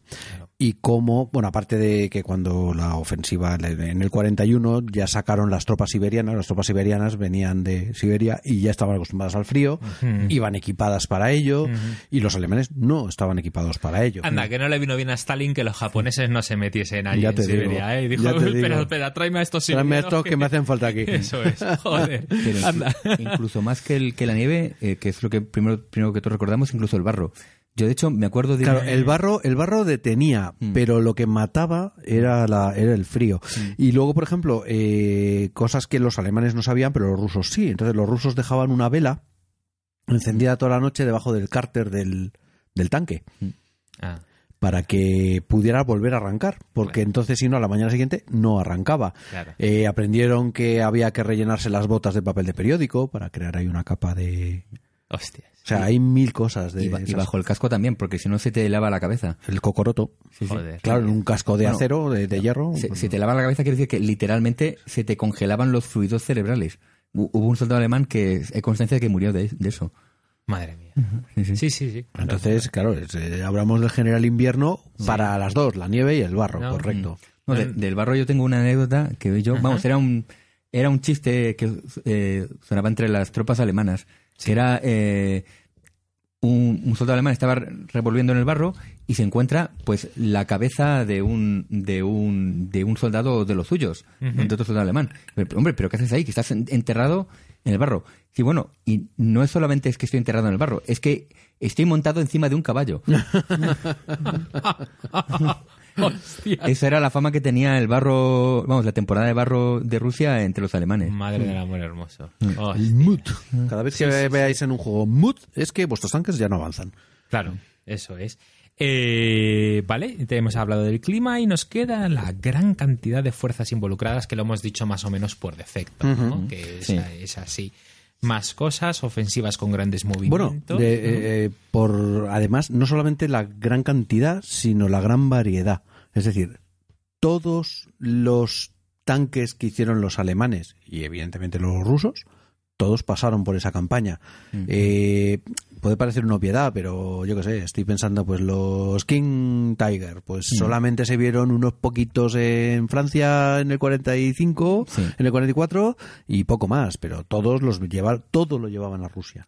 y cómo, bueno, aparte de que cuando la ofensiva en el 41 ya sacaron las tropas siberianas, las tropas siberianas venían de Siberia y ya estaban acostumbradas al frío, iban equipadas para ello y los alemanes no estaban equipados para ello. Anda, que no le vino bien a Stalin que los japoneses no se metiesen allí Ya en te Siberia, digo, ¿eh? Y dijo, ya te espera, digo. espera, tráeme a estos Tráeme siberianos estos que me hacen falta aquí. <laughs> Eso es, <laughs> joder. Pero Anda. inclu- incluso más que, el, que la nieve, eh, que es lo que primero, primero que todos recordamos, incluso el barro. Yo, de hecho, me acuerdo de... Claro, el barro, el barro detenía, Mm. pero lo que mataba era, la, era el frío. Y luego, por ejemplo, eh, cosas que los alemanes no sabían, pero los rusos sí. Entonces los rusos dejaban una vela encendida toda la noche debajo del cárter del, del tanque Ah, para que pudiera volver a arrancar, porque entonces si no, a la mañana siguiente no arrancaba. claro. Eh, aprendieron que había que rellenarse las botas de papel de periódico para crear ahí una capa de... Hostias. O sea, hay mil cosas de... y, ba- y esas. bajo el casco también, porque si no se te lava la cabeza. El cocoroto. Sí, sí. Joder. Claro, en un casco de Bueno, acero, de, de hierro. Se, se te lava la cabeza quiere decir que literalmente se te congelaban los fluidos cerebrales. Hu- Hubo un soldado alemán que hay constancia de que murió de, de eso. Madre mía. Sí, sí. Sí, sí, sí. claro. Entonces, claro, es, eh, hablamos del general invierno para las dos, la nieve y el barro, No. correcto. No, de- del barro yo tengo una anécdota que yo, vamos, era un era un chiste que eh, sonaba entre las tropas alemanas, que era eh, un, un soldado alemán estaba re- revolviendo en el barro y se encuentra pues la cabeza de un de un de un soldado de los suyos, de otro soldado alemán. Pero, hombre, pero ¿qué haces ahí? Que estás en- enterrado en el barro. Sí, bueno, y no es solamente es que estoy enterrado en el barro, es que estoy montado encima de un caballo. <laughs> Hostia. Esa era la fama que tenía el barro, vamos, la temporada de barro de Rusia entre los alemanes. Madre del amor hermoso. El Hostia. MUT. Cada vez que veáis en un juego MUT, es que vuestros tanques ya no avanzan. Claro, eso es. Eh, vale, te hemos hablado del clima y nos queda la gran cantidad de fuerzas involucradas que lo hemos dicho más o menos por defecto, ¿no? que es, Sí. es así. Más cosas, ofensivas con grandes Bueno, movimientos. de, eh, eh, por además, no solamente la gran cantidad, sino la gran variedad. Es decir, todos los tanques que hicieron los alemanes y evidentemente los rusos, todos pasaron por esa campaña. Eh, puede parecer una obviedad, pero yo qué sé, estoy pensando, pues los King Tiger, pues solamente se vieron unos poquitos en Francia en el 45, Sí. en el 44 y poco más, pero todos los llevar, todo lo llevaban a Rusia.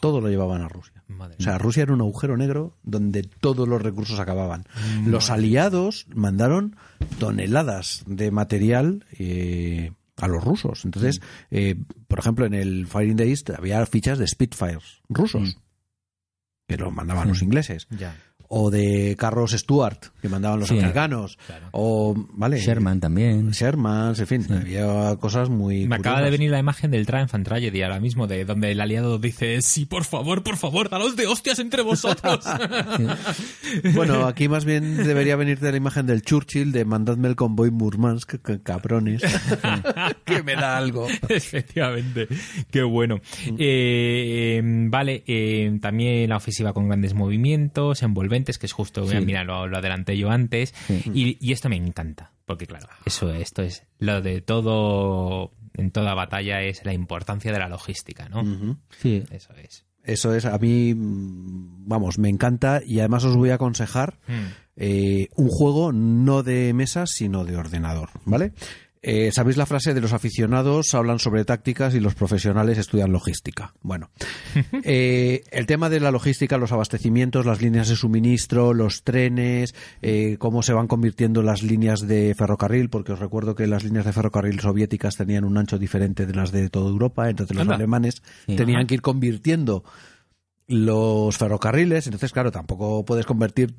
Todo lo llevaban a Rusia. Madre O sea, Rusia era un agujero negro donde todos los recursos acababan. Los aliados mandaron toneladas de material eh, a los rusos. Entonces, eh, por ejemplo, en el the East había fichas de Spitfires rusos que los mandaban los ingleses. Ya. O de carros Stuart que mandaban los Sí. americanos. Claro. O, vale. Sherman también. Sherman, en fin, había cosas muy. Me acaba de venir la imagen del Triumph and Tragedy ahora mismo, de donde el aliado dice, sí, por favor, por favor, daros de hostias entre vosotros. <laughs> Bueno, aquí más bien debería venirte la imagen del Churchill de mandadme el convoy Murmansk, cabrones. <laughs> que me da algo. Efectivamente, qué bueno. Eh, eh, vale, eh, también la ofensiva con grandes movimientos, envolventes, que es justo, Sí. mira, lo, lo adelanté yo antes, Sí. y, y esto me encanta, porque claro, eso, esto es lo de todo, en toda batalla es la importancia de la logística, ¿no? Sí. Eso es. Eso es, a mí, vamos, me encanta y además os voy a aconsejar Mm. eh, un juego no de mesa, sino de ordenador, ¿vale? Eh, ¿Sabéis la frase de los aficionados hablan sobre tácticas y los profesionales estudian logística? Bueno, <laughs> eh, el tema de la logística, los abastecimientos, las líneas de suministro, los trenes, eh, cómo se van convirtiendo las líneas de ferrocarril, porque os recuerdo que las líneas de ferrocarril soviéticas tenían un ancho diferente de las de toda Europa, entonces los Anda. alemanes Sí. tenían Ajá. que ir convirtiendo los ferrocarriles, entonces claro, tampoco puedes convertir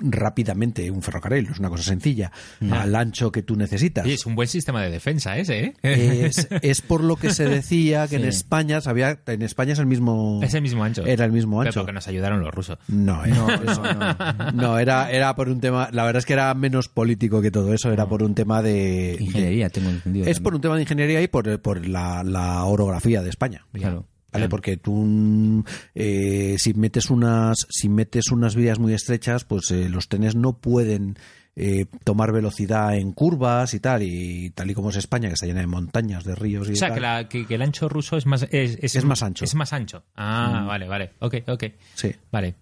rápidamente un ferrocarril, es una cosa sencilla, al ancho que tú necesitas. Oye, es un buen sistema de defensa ese, ¿eh? Es, es por lo que se <laughs> decía que en. España sabía, en España es el mismo es el mismo ancho. era el mismo Pero ancho. porque nos ayudaron los rusos. No, eh, No, eso- no, no. era era por un tema, la verdad es que era menos político que todo eso, era por un tema de Ingeniería, tengo entendido. es por un tema de ingeniería y por, por la, la orografía de España. Claro. ¿Vale? Porque tú, eh, si metes unas, si metes unas vías muy estrechas, pues eh, los trenes no pueden eh, tomar velocidad en curvas y tal, y tal y como es España, que está llena de montañas, de ríos y O sea, tal. que, la- que- que el ancho ruso es más... Es, Es más ancho. Es más ancho. Ah, vale, vale. Ok, ok. Sí. Vale.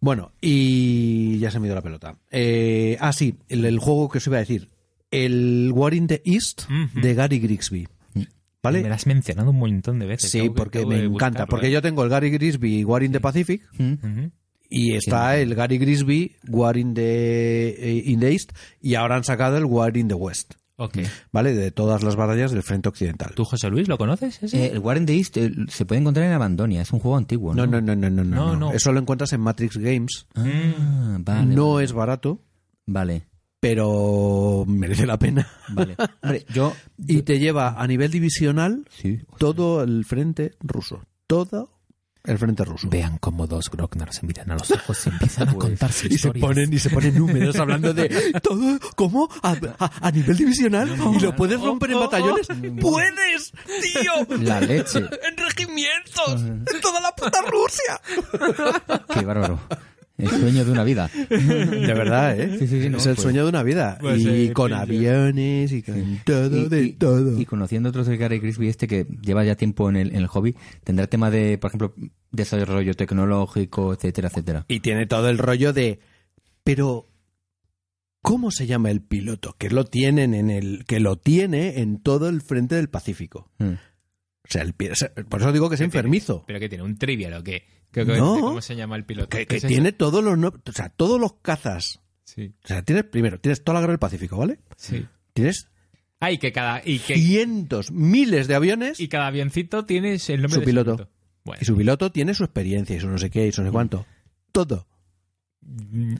Bueno, y ya se me dio la pelota. Eh, ah, sí, el, el juego que os iba a decir. El War in the East de Gary Grigsby. ¿Vale? Me lo has mencionado un montón de veces. Sí, que- porque me encanta. buscarlo, Porque ¿eh? yo tengo el Gary Grigsby War in the Pacific Mm. Y está el Gary Grigsby War in the, eh, in the East y ahora han sacado el War in the West. Ok. ¿Vale? De todas las batallas del frente occidental. ¿Tú, José Luis, lo conoces? ese? Eh, el War in the East eh, se puede encontrar en Abandonia, es un juego antiguo. No, No, no, no, no, no, no, No, no. no. Eso lo encuentras en Matrix Games. Ah, vale. no vale, es barato, Vale, pero merece la pena. vale. Hombre, <laughs> yo. Y te lleva a nivel divisional Sí. todo el frente ruso. Todo el frente ruso. Vean cómo dos Grognard se miran a los ojos y empiezan a Pues, contarse Y se ponen, y se ponen húmedos hablando de <laughs> todo, ¿cómo? ¿A, a- a nivel divisional? ¿Y lo puedes romper en batallones? ¡Puedes, tío! La leche. <laughs> ¡En regimientos! ¡En toda la puta Rusia! Qué bárbaro. El sueño de una vida. <laughs> De verdad, ¿eh? Sí, sí, sí, no, es el pues- sueño de una vida. Pues, y eh, con aviones y con todo, Y- de y- todo. Y conociendo otros de Gary Grisby, este que lleva ya tiempo en el, en el hobby, tendrá tema de, por ejemplo, desarrollo tecnológico, etcétera, etcétera. Y tiene todo el rollo de. Pero. ¿Cómo se llama el piloto? Que lo tienen en el. que lo tiene en todo el frente del Pacífico. Mm. O sea, el por eso digo que es enfermizo. ¿Pero que tiene? ¿Un trivial o qué? ¿Qué- qué- No. ¿Cómo se llama el piloto? Que, tiene todos los. o sea, todos los cazas. Sí, O sea, tienes. Primero, tienes toda la guerra del Pacífico, ¿vale? sí. Tienes Ah, y que cada... Y, que, cientos, miles de aviones. y cada avioncito tienes el nombre Su de piloto. su piloto. Bueno, Y su piloto tiene su experiencia y su no sé qué y su no sé cuánto. Todo.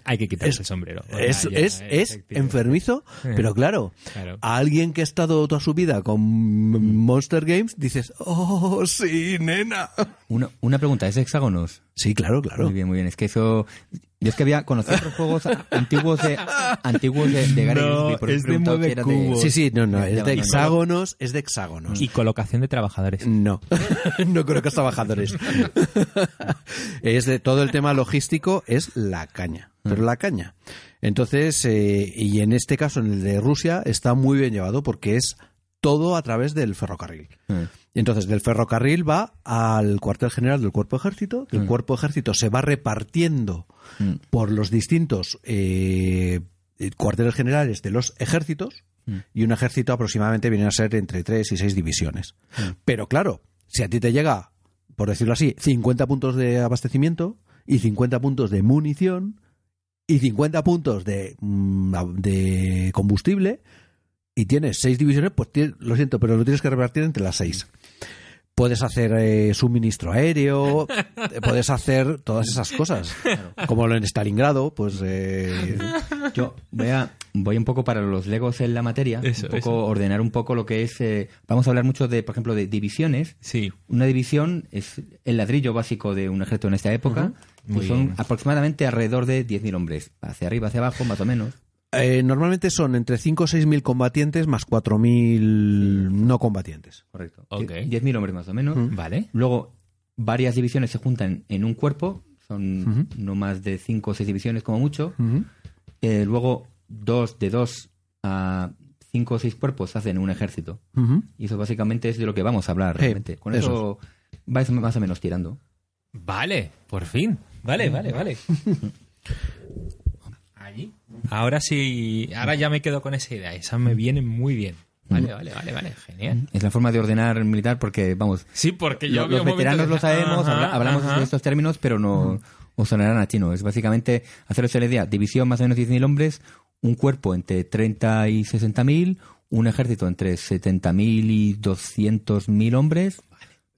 Hay que quitarse Es- el sombrero. Es, Ya, ya, es, es efectivamente. enfermizo, pero claro, Claro. a alguien que ha estado toda su vida con Monster Games, dices, oh, sí, nena. Una, una pregunta, ¿es hexágonos? Sí, claro, claro. Muy bien, muy bien. Es que eso... Yo es que había conocido otros juegos antiguos de, antiguos de, de Gary No, Grisby, por es de cubos. Sí, sí, no, no, de es de hexágonos, es de hexágonos. Y colocación de trabajadores. No, <laughs> no creo que es trabajadores. <laughs> es de todo el tema logístico, es la caña, pero la caña. Entonces, eh, y en este caso, en el de Rusia, está muy bien llevado porque es todo a través del ferrocarril. Mm. Y entonces, del ferrocarril va al cuartel general del cuerpo ejército, el cuerpo ejército se va repartiendo Mm. por los distintos eh, cuarteles generales de los ejércitos, y un ejército aproximadamente viene a ser entre tres y seis divisiones. Pero claro, si a ti te llega por decirlo así, 50 puntos de abastecimiento y 50 puntos de munición y 50 puntos de, mm, de combustible y tienes seis divisiones, pues tienes- lo siento, pero lo tienes que repartir entre las seis. Puedes hacer eh, suministro aéreo, <laughs> puedes hacer todas esas cosas. Como lo en Stalingrado, pues... eh, Yo voy a voy un poco para los legos en la materia, Eso, un poco eso. ordenar un poco lo que es. eh, vamos a hablar mucho de, por ejemplo, de divisiones. Sí. Una división es el ladrillo básico de un ejército en esta época. Muy y son bien. aproximadamente alrededor de 10.000 hombres. Hacia arriba, hacia abajo, más o menos. Eh, normalmente son entre 5 o 6 mil combatientes más 4 mil no combatientes. Correcto. Ok. 10.000 hombres más o menos. Vale. Luego, varias divisiones se juntan en un cuerpo. Son no más de 5 o 6 divisiones como mucho. Eh, luego, dos de dos a cinco o seis cuerpos hacen un ejército. Y eso básicamente es de lo que vamos a hablar Sí, realmente. Con eso, vais más o menos tirando. Vale, por fin. Vale, vale, vale. <laughs> Allí. Ahora sí, ahora ya me quedo con esa idea. Esa me viene muy bien. Vale, vale, vale, vale. Genial. Es la forma de ordenar militar porque, vamos, Sí, porque yo lo- los veteranos lo sabemos, ajá, habla- hablamos ajá. de estos términos, pero no os sonarán a chino. Es básicamente haceros la idea, división más o menos 10.000 hombres, un cuerpo entre 30 y 60.000, un ejército entre 70.000 y 200.000 hombres,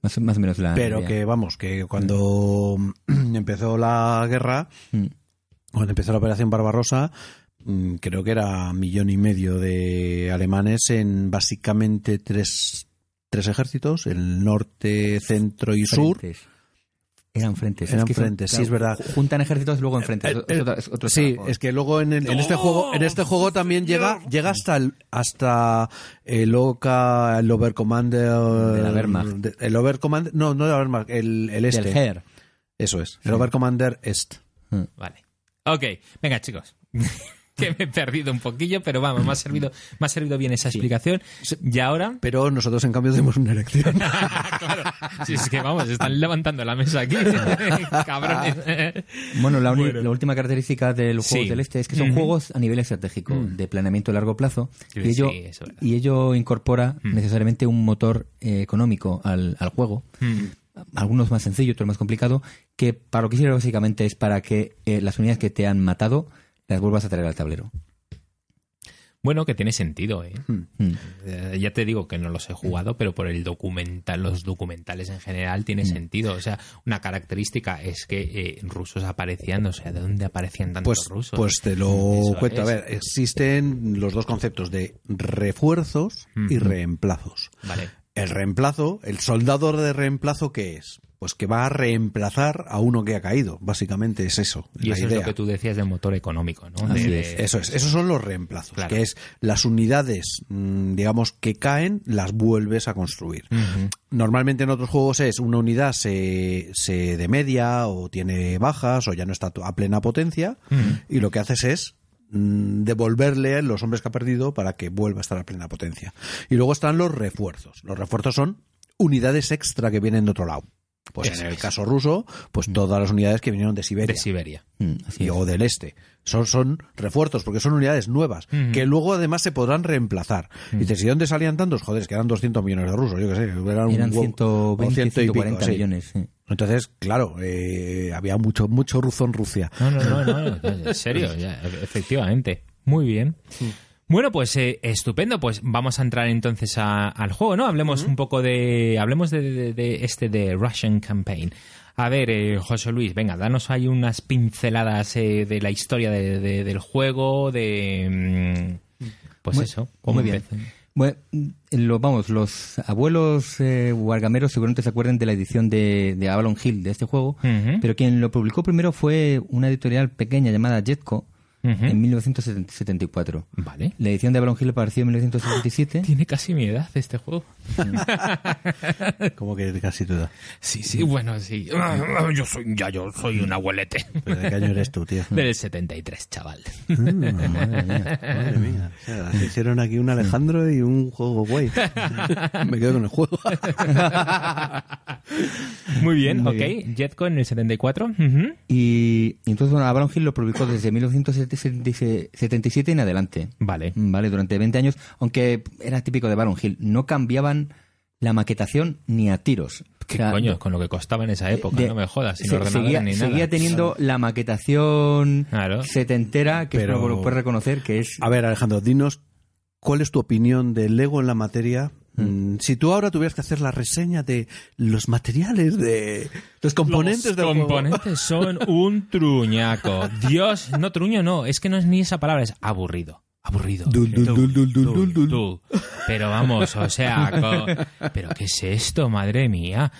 más, más o menos la Pero idea. que vamos, que cuando <clears throat> empezó la guerra, Mm. Cuando empezó la operación Barbarosa, mm, creo que era millón y medio de alemanes en básicamente tres, tres ejércitos, el norte, centro y sur. Frentes. Eran frentes. Eran Es que son- frentes, sí, es verdad. Juntan ejércitos luego en frentes. Eh, Es eh, otro- es otro sí, trabajo. es que luego en, el- en este juego en este juego también llega llega hasta el, hasta el OCA, el Overcommander De la Wehrmacht. de- el Overcommander no no de la Wehrmacht, el, el este Del Heer. eso es el Overcommander Est Vale. Ok, venga chicos. <laughs> que me he perdido un poquillo, pero vamos, me ha servido, me ha servido bien esa explicación. Y ahora, pero nosotros en cambio tenemos una elección <laughs> claro, si es que vamos, están levantando la mesa aquí, <laughs> cabrones. Bueno, la, Bueno. la última característica de los juegos Sí. del Este es que son juegos a nivel estratégico, de planeamiento a largo plazo, Sí, y, ello, es y ello incorpora necesariamente un motor eh, económico al, al juego. Algunos más sencillo, otros más complicado, que para lo que sirve básicamente es para que eh, las unidades que te han matado las vuelvas a traer al tablero. Bueno, que tiene sentido, ¿eh? Mm. Eh, ya te digo que no los he jugado, pero por el documental, los documentales en general tiene sentido. O sea, una característica es que eh, rusos aparecían, o sea, ¿de dónde aparecían tantos pues rusos? pues te lo Eso cuento a ver existen los dos conceptos de refuerzos y reemplazos Vale. El reemplazo el soldado de reemplazo qué es pues que va a reemplazar a uno que ha caído básicamente es eso Y la eso idea es lo que tú decías del motor económico, ¿no? Así De- es. de- Eso es, esos son los reemplazos, Claro. que es las unidades, mm, digamos, que caen, las vuelves a construir. Normalmente en otros juegos es una unidad se, se de media o tiene bajas o ya no está a plena potencia y lo que haces es devolverle los hombres que ha perdido para que vuelva a estar a plena potencia. Y luego están los refuerzos. Los refuerzos son unidades extra que vienen de otro lado. Pues Eso en el es. caso ruso, pues todas las unidades que vinieron de Siberia De Siberia. Mm, y- o del este. Son, son refuerzos, porque son unidades nuevas, que luego además se podrán reemplazar. Y dices, ¿y dónde salían tantos? Joder, es que eran 200 millones de rusos, yo qué sé. Eran, un Eran huevo- 120, o ciento y pico, 140 sí. millones. sí. Entonces, claro, eh, había mucho, mucho ruso en Rusia. No, no, no, no, en serio, ya, efectivamente. Muy bien. Bueno, pues eh, estupendo. Pues vamos a entrar entonces a- al juego, ¿no? Hablemos un poco de. Hablemos de, de- de este de Russian Campaign. A ver, eh, José Luis, venga, danos ahí unas pinceladas eh, de la historia de- de- del juego, de. mm, Pues Muy- eso, cómo muy bien. Bueno, lo, vamos, los abuelos eh, wargameros seguramente se acuerdan de la edición de, de Avalon Hill de este juego, pero quien lo publicó primero fue una editorial pequeña llamada Jetco Ujú. en 1974. Vale. La edición de Avalon Hill apareció en 1977. Tiene casi mi edad este juego. <laughs> Como que casi toda. Sí, sí, bueno, sí. Yo soy, ya yo soy un abuelete. ¿Pero ¿De qué año eres tú, tío? Del 73, chaval. madre mía. Madre mía. O sea, se hicieron aquí un Alejandro y un juego guay. <laughs> Me quedo con el juego. Muy bien, Muy ok. bien. Jetco en el 74. ujú. Y, y entonces bueno, Avalon Hill lo publicó desde 1977 en adelante. Vale. Vale, durante 20 años, aunque era típico de Avalon Hill, no cambiaban la maquetación ni a tiros. ¿Qué O sea, coño? Con lo que costaba en esa época, de- no me jodas, sin se- ordenador seguía, ni nada. seguía teniendo la maquetación Claro. setentera, que Pero- puedes reconocer, que es... A ver, Alejandro, dinos cuál es tu opinión de Lego en la materia. Mm, Si tú ahora tuvieras que hacer la reseña de los materiales, de los componentes Los del juego. componentes son un truñaco. Dios, no truño, no, es que no es ni esa palabra, es aburrido. Aburrido. Dul, dul, dul. Pero vamos, o sea, co- <laughs> ¿pero qué es esto? Madre mía.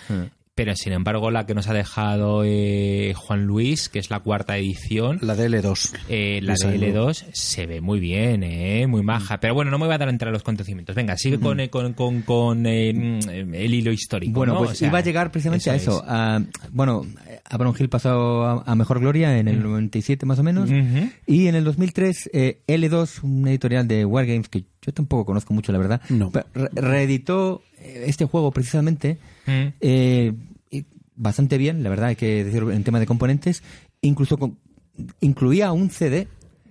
Pero sin embargo, la que nos ha dejado eh, Juan Luis, que es la cuarta edición, La de L2. eh, la de no. L2 se ve muy bien, eh, muy maja. Pero bueno, no me voy a dar a entrar a los acontecimientos. Venga, sigue con, eh, con, con, con, eh, mm, el hilo histórico. Bueno, ¿no? pues O sea, iba a llegar precisamente a eso. a- bueno, Abraham Hill pasó a, a Mejor Gloria en el 97 más o menos. Y en el 2003, eh, L2, una editorial de Wargames que yo tampoco conozco mucho, la verdad, No. re- reeditó este juego precisamente Mm. eh, bastante bien, la verdad, hay que decirlo en tema de componentes. Incluso con- incluía un CD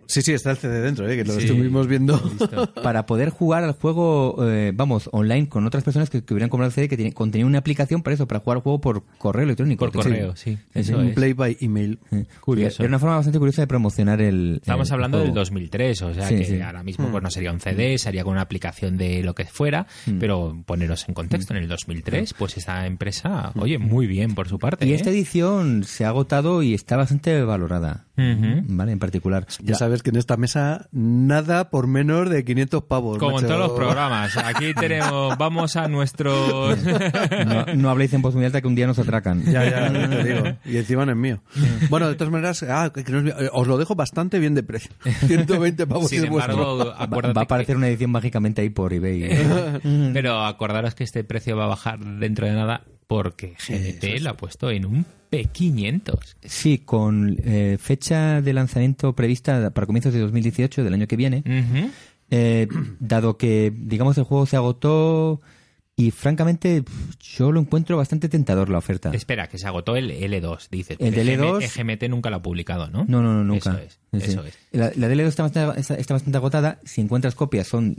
Sí, sí, está el CD dentro, ¿eh? que lo Sí. estuvimos viendo. <laughs> para poder jugar al juego, eh, vamos, online con otras personas que, que hubieran comprado el CD que tiene- contenía una aplicación para eso, para jugar al juego por correo electrónico. Por Sí. correo, sí. Eso un es. play by email. Curioso. Era una forma bastante curiosa de promocionar el. Estamos el hablando del juego. 2003, o sea Sí, que sí. ahora mismo pues no sería un CD, sería con una aplicación de lo que fuera, pero poneros en contexto, en el 2003, pues esa empresa, oye, muy bien por su parte. Y ¿eh? esta edición se ha agotado y está bastante valorada. ¿Vale? En particular. Ya sabes que en esta mesa nada por menos de 500 pavos. Como en todos los programas, aquí <laughs> tenemos, vamos a nuestros... <laughs> no, no habléis en voz muy alta que un día nos atracan. Ya, ya, <laughs> te digo. Y encima no es mío. Bueno, de todas maneras, ah, que no es mío. Eh, os lo dejo bastante bien de precio. 120 pavos Sin es vuestro. embargo, Va, acuérdate va a que- aparecer una edición mágicamente ahí por eBay. pero acordaros que este precio va a bajar dentro de nada porque GDT lo ha puesto en un P500. Sí, con eh, fecha de lanzamiento prevista para comienzos de 2018, del año que viene. Eh, dado que, digamos, el juego se agotó y francamente yo lo encuentro bastante tentador la oferta. Espera, que se agotó el L2, dices. El porque del GM- L2 GMT nunca lo ha publicado, ¿no? No, no, no, nunca. Eso es, Sí, sí. eso es. La, la DL2 está bastante, está- bastante agotada. Si encuentras copias, son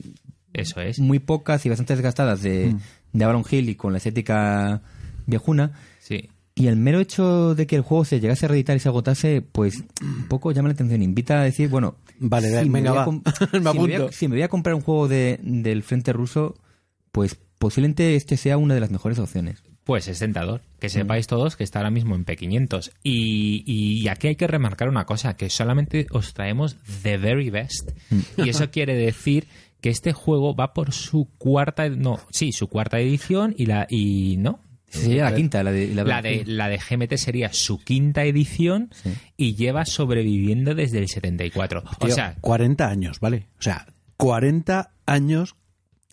Eso es. muy pocas y bastante desgastadas de, de Aaron Hill y con la estética viejuna. Sí. Y el mero hecho de que el juego se llegase a reeditar y se agotase, pues un poco llama la atención. Invita a decir, bueno, Vale, venga, va. <laughs> Me si, me a, si me voy a comprar un juego de, del Frente Ruso, pues posiblemente este sea una de las mejores opciones. Pues es tentador. Que sepáis todos que está ahora mismo en P500. Y, y aquí hay que remarcar una cosa, que solamente os traemos the very best. Y eso <laughs> quiere decir que este juego va por su cuarta, no, sí, su cuarta edición y la, y no. Sería la quinta, la de la, La de, la de GMT sería su quinta edición Sí. y lleva sobreviviendo desde el 74. o Tío, sea, 40 años, ¿vale? O sea, 40 años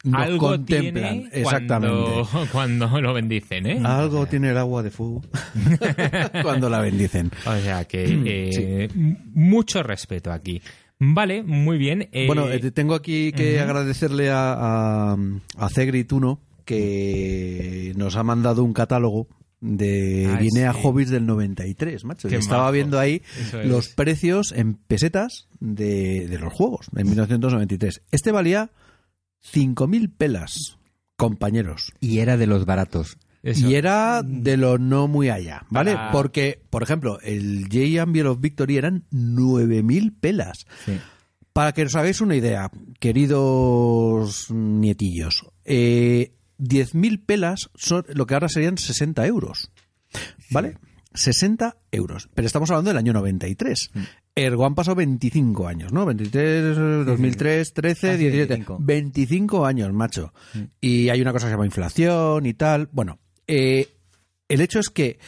nos algo contemplan. tiene Exactamente. Cuando, <laughs> cuando lo bendicen, ¿eh? Algo tiene el agua de fuego <laughs> cuando la bendicen. O sea que eh, mucho respeto aquí. Vale, muy bien. eh, Bueno, eh, tengo aquí que agradecerle a, a, a Cegrit 1 que nos ha mandado un catálogo de Ah, Guinea sí. Hobbies del 93, macho. Qué Y estaba majo. viendo ahí es. los precios en pesetas de, de los juegos en 1993. Este valía 5.000 pelas, compañeros. Y era de los baratos. eso. Y era de lo no muy allá, ¿vale? Para- Porque, por ejemplo, el J Ambiel of Victory eran 9.000 pelas. Sí. Para que os hagáis una idea, queridos nietillos, eh, 10.000 pelas son lo que ahora serían 60 euros. ¿Vale? 60 euros. Pero estamos hablando del año 93. Ergo han pasado 25 años, ¿no? 23, 2003, 13, Casi 17. 25. 25 años, macho. Y hay una cosa que se llama inflación y tal. Bueno, eh, el hecho es que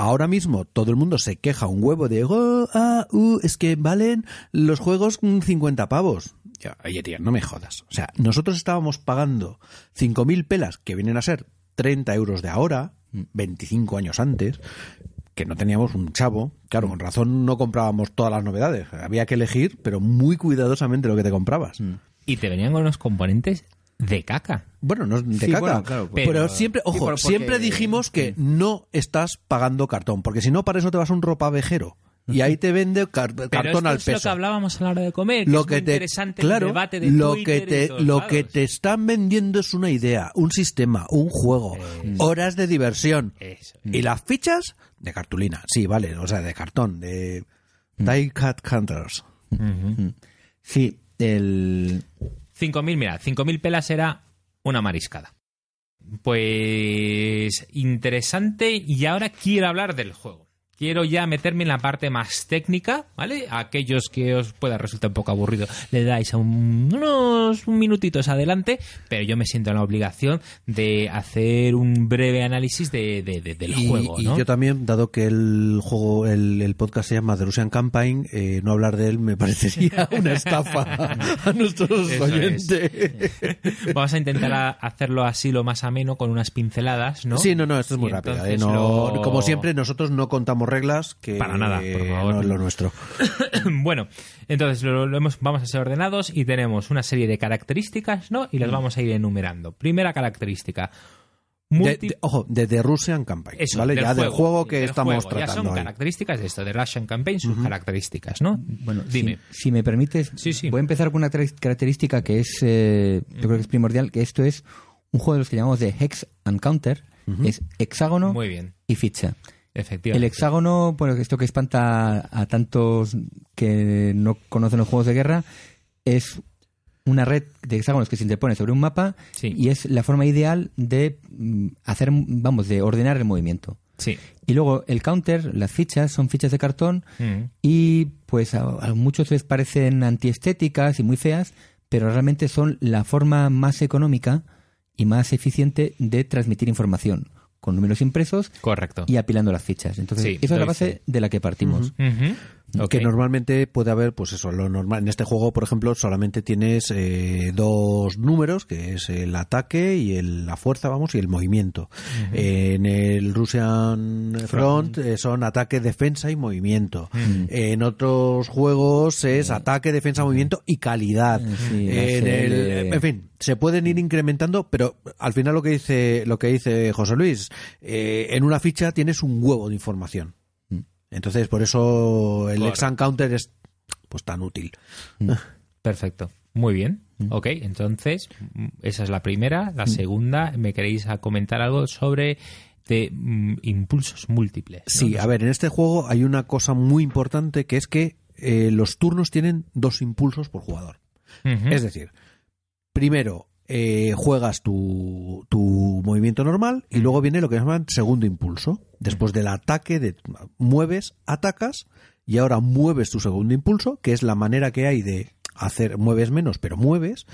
ahora mismo todo el mundo se queja un huevo de "Oh, ah, uh, es que valen los juegos mm, 50 pavos. Ya, oye, tío, no me jodas. O sea, nosotros estábamos pagando 5.000 pelas, que vienen a ser 30 euros de ahora, 25 años antes, que no teníamos un chavo. Claro, con razón no comprábamos todas las novedades. Había que elegir, pero muy cuidadosamente lo que te comprabas. Y te venían con unos componentes de caca. Bueno, no es de Sí, caca. bueno, claro, pero, pero- siempre, ojo, Sí, por- porque- siempre dijimos que no estás pagando cartón, porque si no, para eso te vas a un ropavejero y ahí te vende car- Pero cartón esto al es lo peso. que hablábamos a la hora de comer, que lo es que muy te interesante claro, el debate de lo Twitter que te lo que te están vendiendo es una idea, un sistema, un juego, horas de diversión Eso. y las fichas de cartulina. Sí, vale, o sea, de cartón, de die cut counters. Sí, el... 5.000, mira, 5.000 pelas era una mariscada. Pues interesante y ahora quiero hablar del juego. Quiero ya meterme en la parte más técnica, ¿vale? A aquellos que os pueda resultar un poco aburrido, le dais a un- unos minutitos adelante, pero yo me siento en la obligación de hacer un breve análisis de, de- de- del y, juego, y yo también, dado que el juego, el, el podcast se llama The Russian Campaign, eh, no hablar de él me parecería <laughs> una estafa a nuestros Eso oyentes. <laughs> Vamos a intentar a- hacerlo así lo más ameno con unas pinceladas, ¿no? Sí, no, no, esto es muy rápido. eh, no- lo- Como siempre, nosotros no contamos reglas que Para nada, por favor. no es lo nuestro. <coughs> bueno, entonces lo, lo hemos, vamos a ser ordenados y tenemos una serie de características, ¿no? Y Mm. las vamos a ir enumerando. Primera característica. De- multi- de- ojo, de The Russian Campaign, Eso, ¿vale? ya del juego que del estamos juego. Ya tratando son ahí. características de esto, de Russian Campaign, sus características, ¿no? Bueno, dime. Si, si me permites, Sí, sí. voy a empezar con una característica que es, eh, yo creo que es primordial, que esto es un juego de los que llamamos de Hex and Counter, es hexágono Muy bien, y ficha. El hexágono, bueno, esto que espanta a tantos que no conocen los juegos de guerra, es una red de hexágonos que se interpone sobre un mapa Sí. y es la forma ideal de mm, hacer, vamos, de ordenar el movimiento. Sí. Y luego el counter, las fichas, son fichas de cartón Mm. y pues a, a muchos les parecen antiestéticas y muy feas, pero realmente son la forma más económica y más eficiente de transmitir información, con números impresos Correcto. y apilando las fichas. Entonces, Sí, esa es la base de la que partimos. Ok. Que normalmente puede haber, pues eso, lo normal. En este juego, por ejemplo, solamente tienes eh, dos números, que es el ataque y el- la fuerza, vamos, y el movimiento. En el Russian Front eh, son ataque, defensa y movimiento. En otros juegos es ataque, defensa, movimiento y calidad. Sí, en, el, en fin, se pueden ir incrementando, pero al final lo que dice, lo que dice José Luis, eh, en una ficha tienes un huevo de información. Entonces, por eso el Correcto. Exam Counter es pues tan útil. Perfecto. Muy bien. Ok, entonces, mm, esa es la primera. La segunda, ¿me queréis comentar algo sobre de mm, impulsos múltiples? ¿no? Sí, a ver, en este juego hay una cosa muy importante que es que eh, los turnos tienen dos impulsos por jugador. Es decir, primero eh, juegas tu, tu movimiento normal y luego viene lo que llaman segundo impulso. Después del ataque, de, mueves, atacas y ahora mueves tu segundo impulso, que es la manera que hay de hacer, mueves menos, pero mueves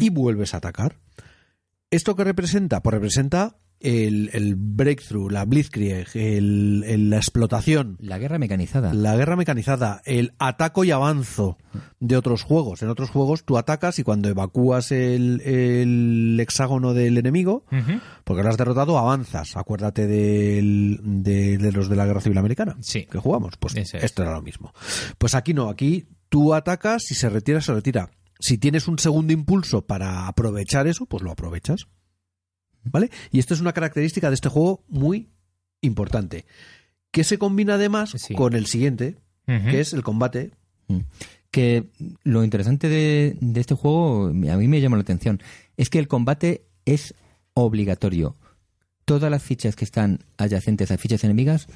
y vuelves a atacar. ¿Esto qué representa? Pues representa el, el breakthrough, la blitzkrieg, el- el- la explotación, La guerra mecanizada. la guerra mecanizada, el ataco y avanzo de otros juegos. En otros juegos tú atacas y cuando evacúas el, el hexágono del enemigo, porque lo has derrotado, avanzas. Acuérdate del- de, de los de la Guerra Civil Americana Sí. que jugamos. Pues es. esto era lo mismo. Pues aquí no, aquí tú atacas, si se retira, se retira. Si tienes un segundo impulso para aprovechar eso, pues lo aprovechas. ¿Vale? Y esto es una característica de este juego muy importante. Que se combina además Sí. con el siguiente, que es el combate. Que lo interesante de, de este juego, a mí me llama la atención, es que el combate es obligatorio. Todas las fichas que están adyacentes a fichas enemigas,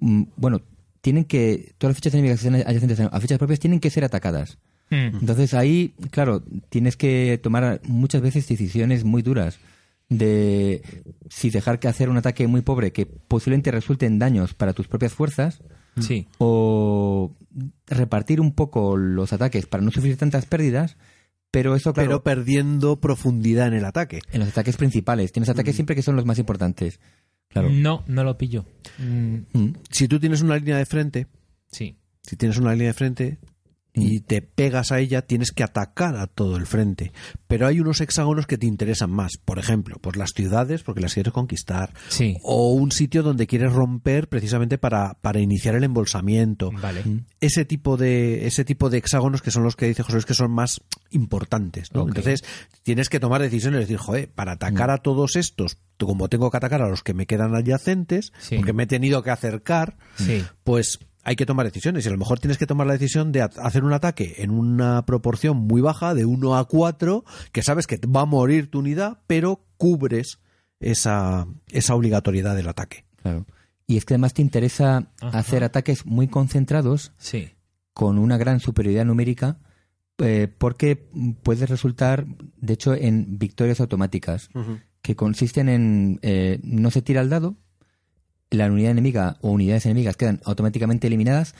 mm, bueno, tienen que, todas las fichas enemigas que están adyacentes a fichas propias tienen que ser atacadas. Mm. Entonces ahí, claro, tienes que tomar muchas veces decisiones muy duras de si dejar que hacer un ataque muy pobre que posiblemente resulte en daños para tus propias fuerzas Sí. o repartir un poco los ataques para no sufrir tantas pérdidas, pero eso claro, pero perdiendo profundidad en el ataque. en los ataques principales, tienes ataques siempre que son los más importantes. Claro. No, no lo pillo. Mm, Mm. Si tú tienes una línea de frente, sí. si tienes una línea de frente y te pegas a ella, tienes que atacar a todo el frente. Pero hay unos hexágonos que te interesan más. Por ejemplo, pues las ciudades, porque las quieres conquistar. Sí. O un sitio donde quieres romper precisamente para, para iniciar el embolsamiento. Vale. Ese tipo de, ese tipo de hexágonos que son los que dice José Luis que son más importantes. Entonces, tienes que tomar decisiones, decir, joder, para atacar a todos estos, como tengo que atacar a los que me quedan adyacentes, Sí. porque me he tenido que acercar, Sí. pues hay que tomar decisiones y a lo mejor tienes que tomar la decisión de ha- hacer un ataque en una proporción muy baja, de 1 a 4, que sabes que va a morir tu unidad, pero cubres esa, esa obligatoriedad del ataque. Claro. Y es que además te interesa Ajá. hacer ataques muy concentrados Sí. con una gran superioridad numérica eh, porque puede resultar, de hecho, en victorias automáticas que consisten en eh, no se tira el dado, la unidad enemiga o unidades enemigas quedan automáticamente eliminadas,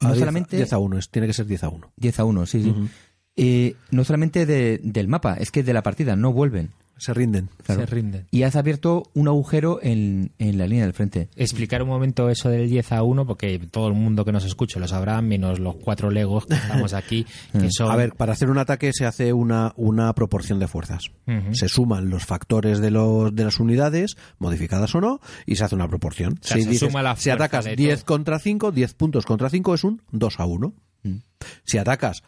A no 10 solamente 10 a 1, es- tiene que ser 10 a 1. 10 a 1, sí, sí. Ujú. Eh, no solamente de- del mapa, es que de la partida no vuelven. Se rinden. Claro. Se rinden. Y has abierto un agujero en, en la línea del frente. Explicar un momento eso del 10 a 1, porque todo el mundo que nos escuche lo sabrá, menos los cuatro legos que estamos aquí, <laughs> que son... A ver, para hacer un ataque se hace una, una proporción de fuerzas. Ujú. Se suman los factores de, los, de las unidades, modificadas o no, y se hace una proporción. sea, se suma la si atacas de 10 todo. contra 5, 10 puntos contra 5 es un 2 a 1. Mm. Si atacas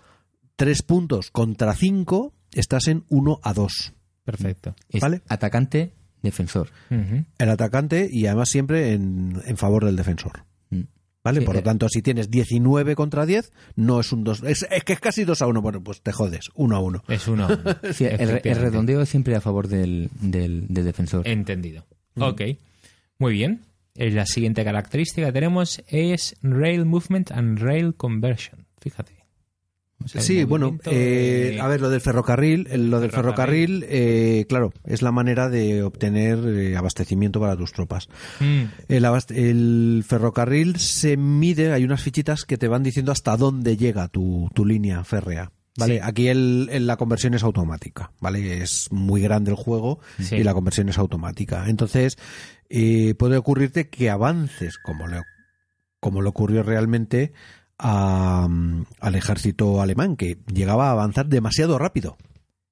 3 puntos contra 5, estás en 1 a 2. Perfecto. Es Vale. atacante, defensor. Ujú. El atacante y además siempre en, en favor del defensor. Mm. ¿Vale? Sí, Por lo eh. tanto, si tienes 19 contra 10, no es un 2. Es, es que es casi 2 a 1. Bueno, pues te jodes. 1 a 1. Es uno. <laughs> Sí, el, el redondeo es siempre a favor del, del, del defensor. Entendido. Ok. Muy bien. Eh, La siguiente característica que tenemos es Rail Movement and Rail Conversion. Fíjate. Sí, bueno, eh, de- a ver, lo del ferrocarril, el- lo del Ferrocarril. eh, claro, es la manera de obtener eh, abastecimiento para tus tropas. Mm, El, ferrocarril se mide, hay unas fichitas que te van diciendo hasta dónde llega tu, tu línea férrea. ¿Vale? Sí. Aquí el, el- la conversión es automática, ¿vale? Es muy grande el juego Sí. y la conversión es automática. Entonces, eh, puede ocurrirte que avances, como le, como le ocurrió realmente a, mm, al ejército alemán, que llegaba a avanzar demasiado rápido.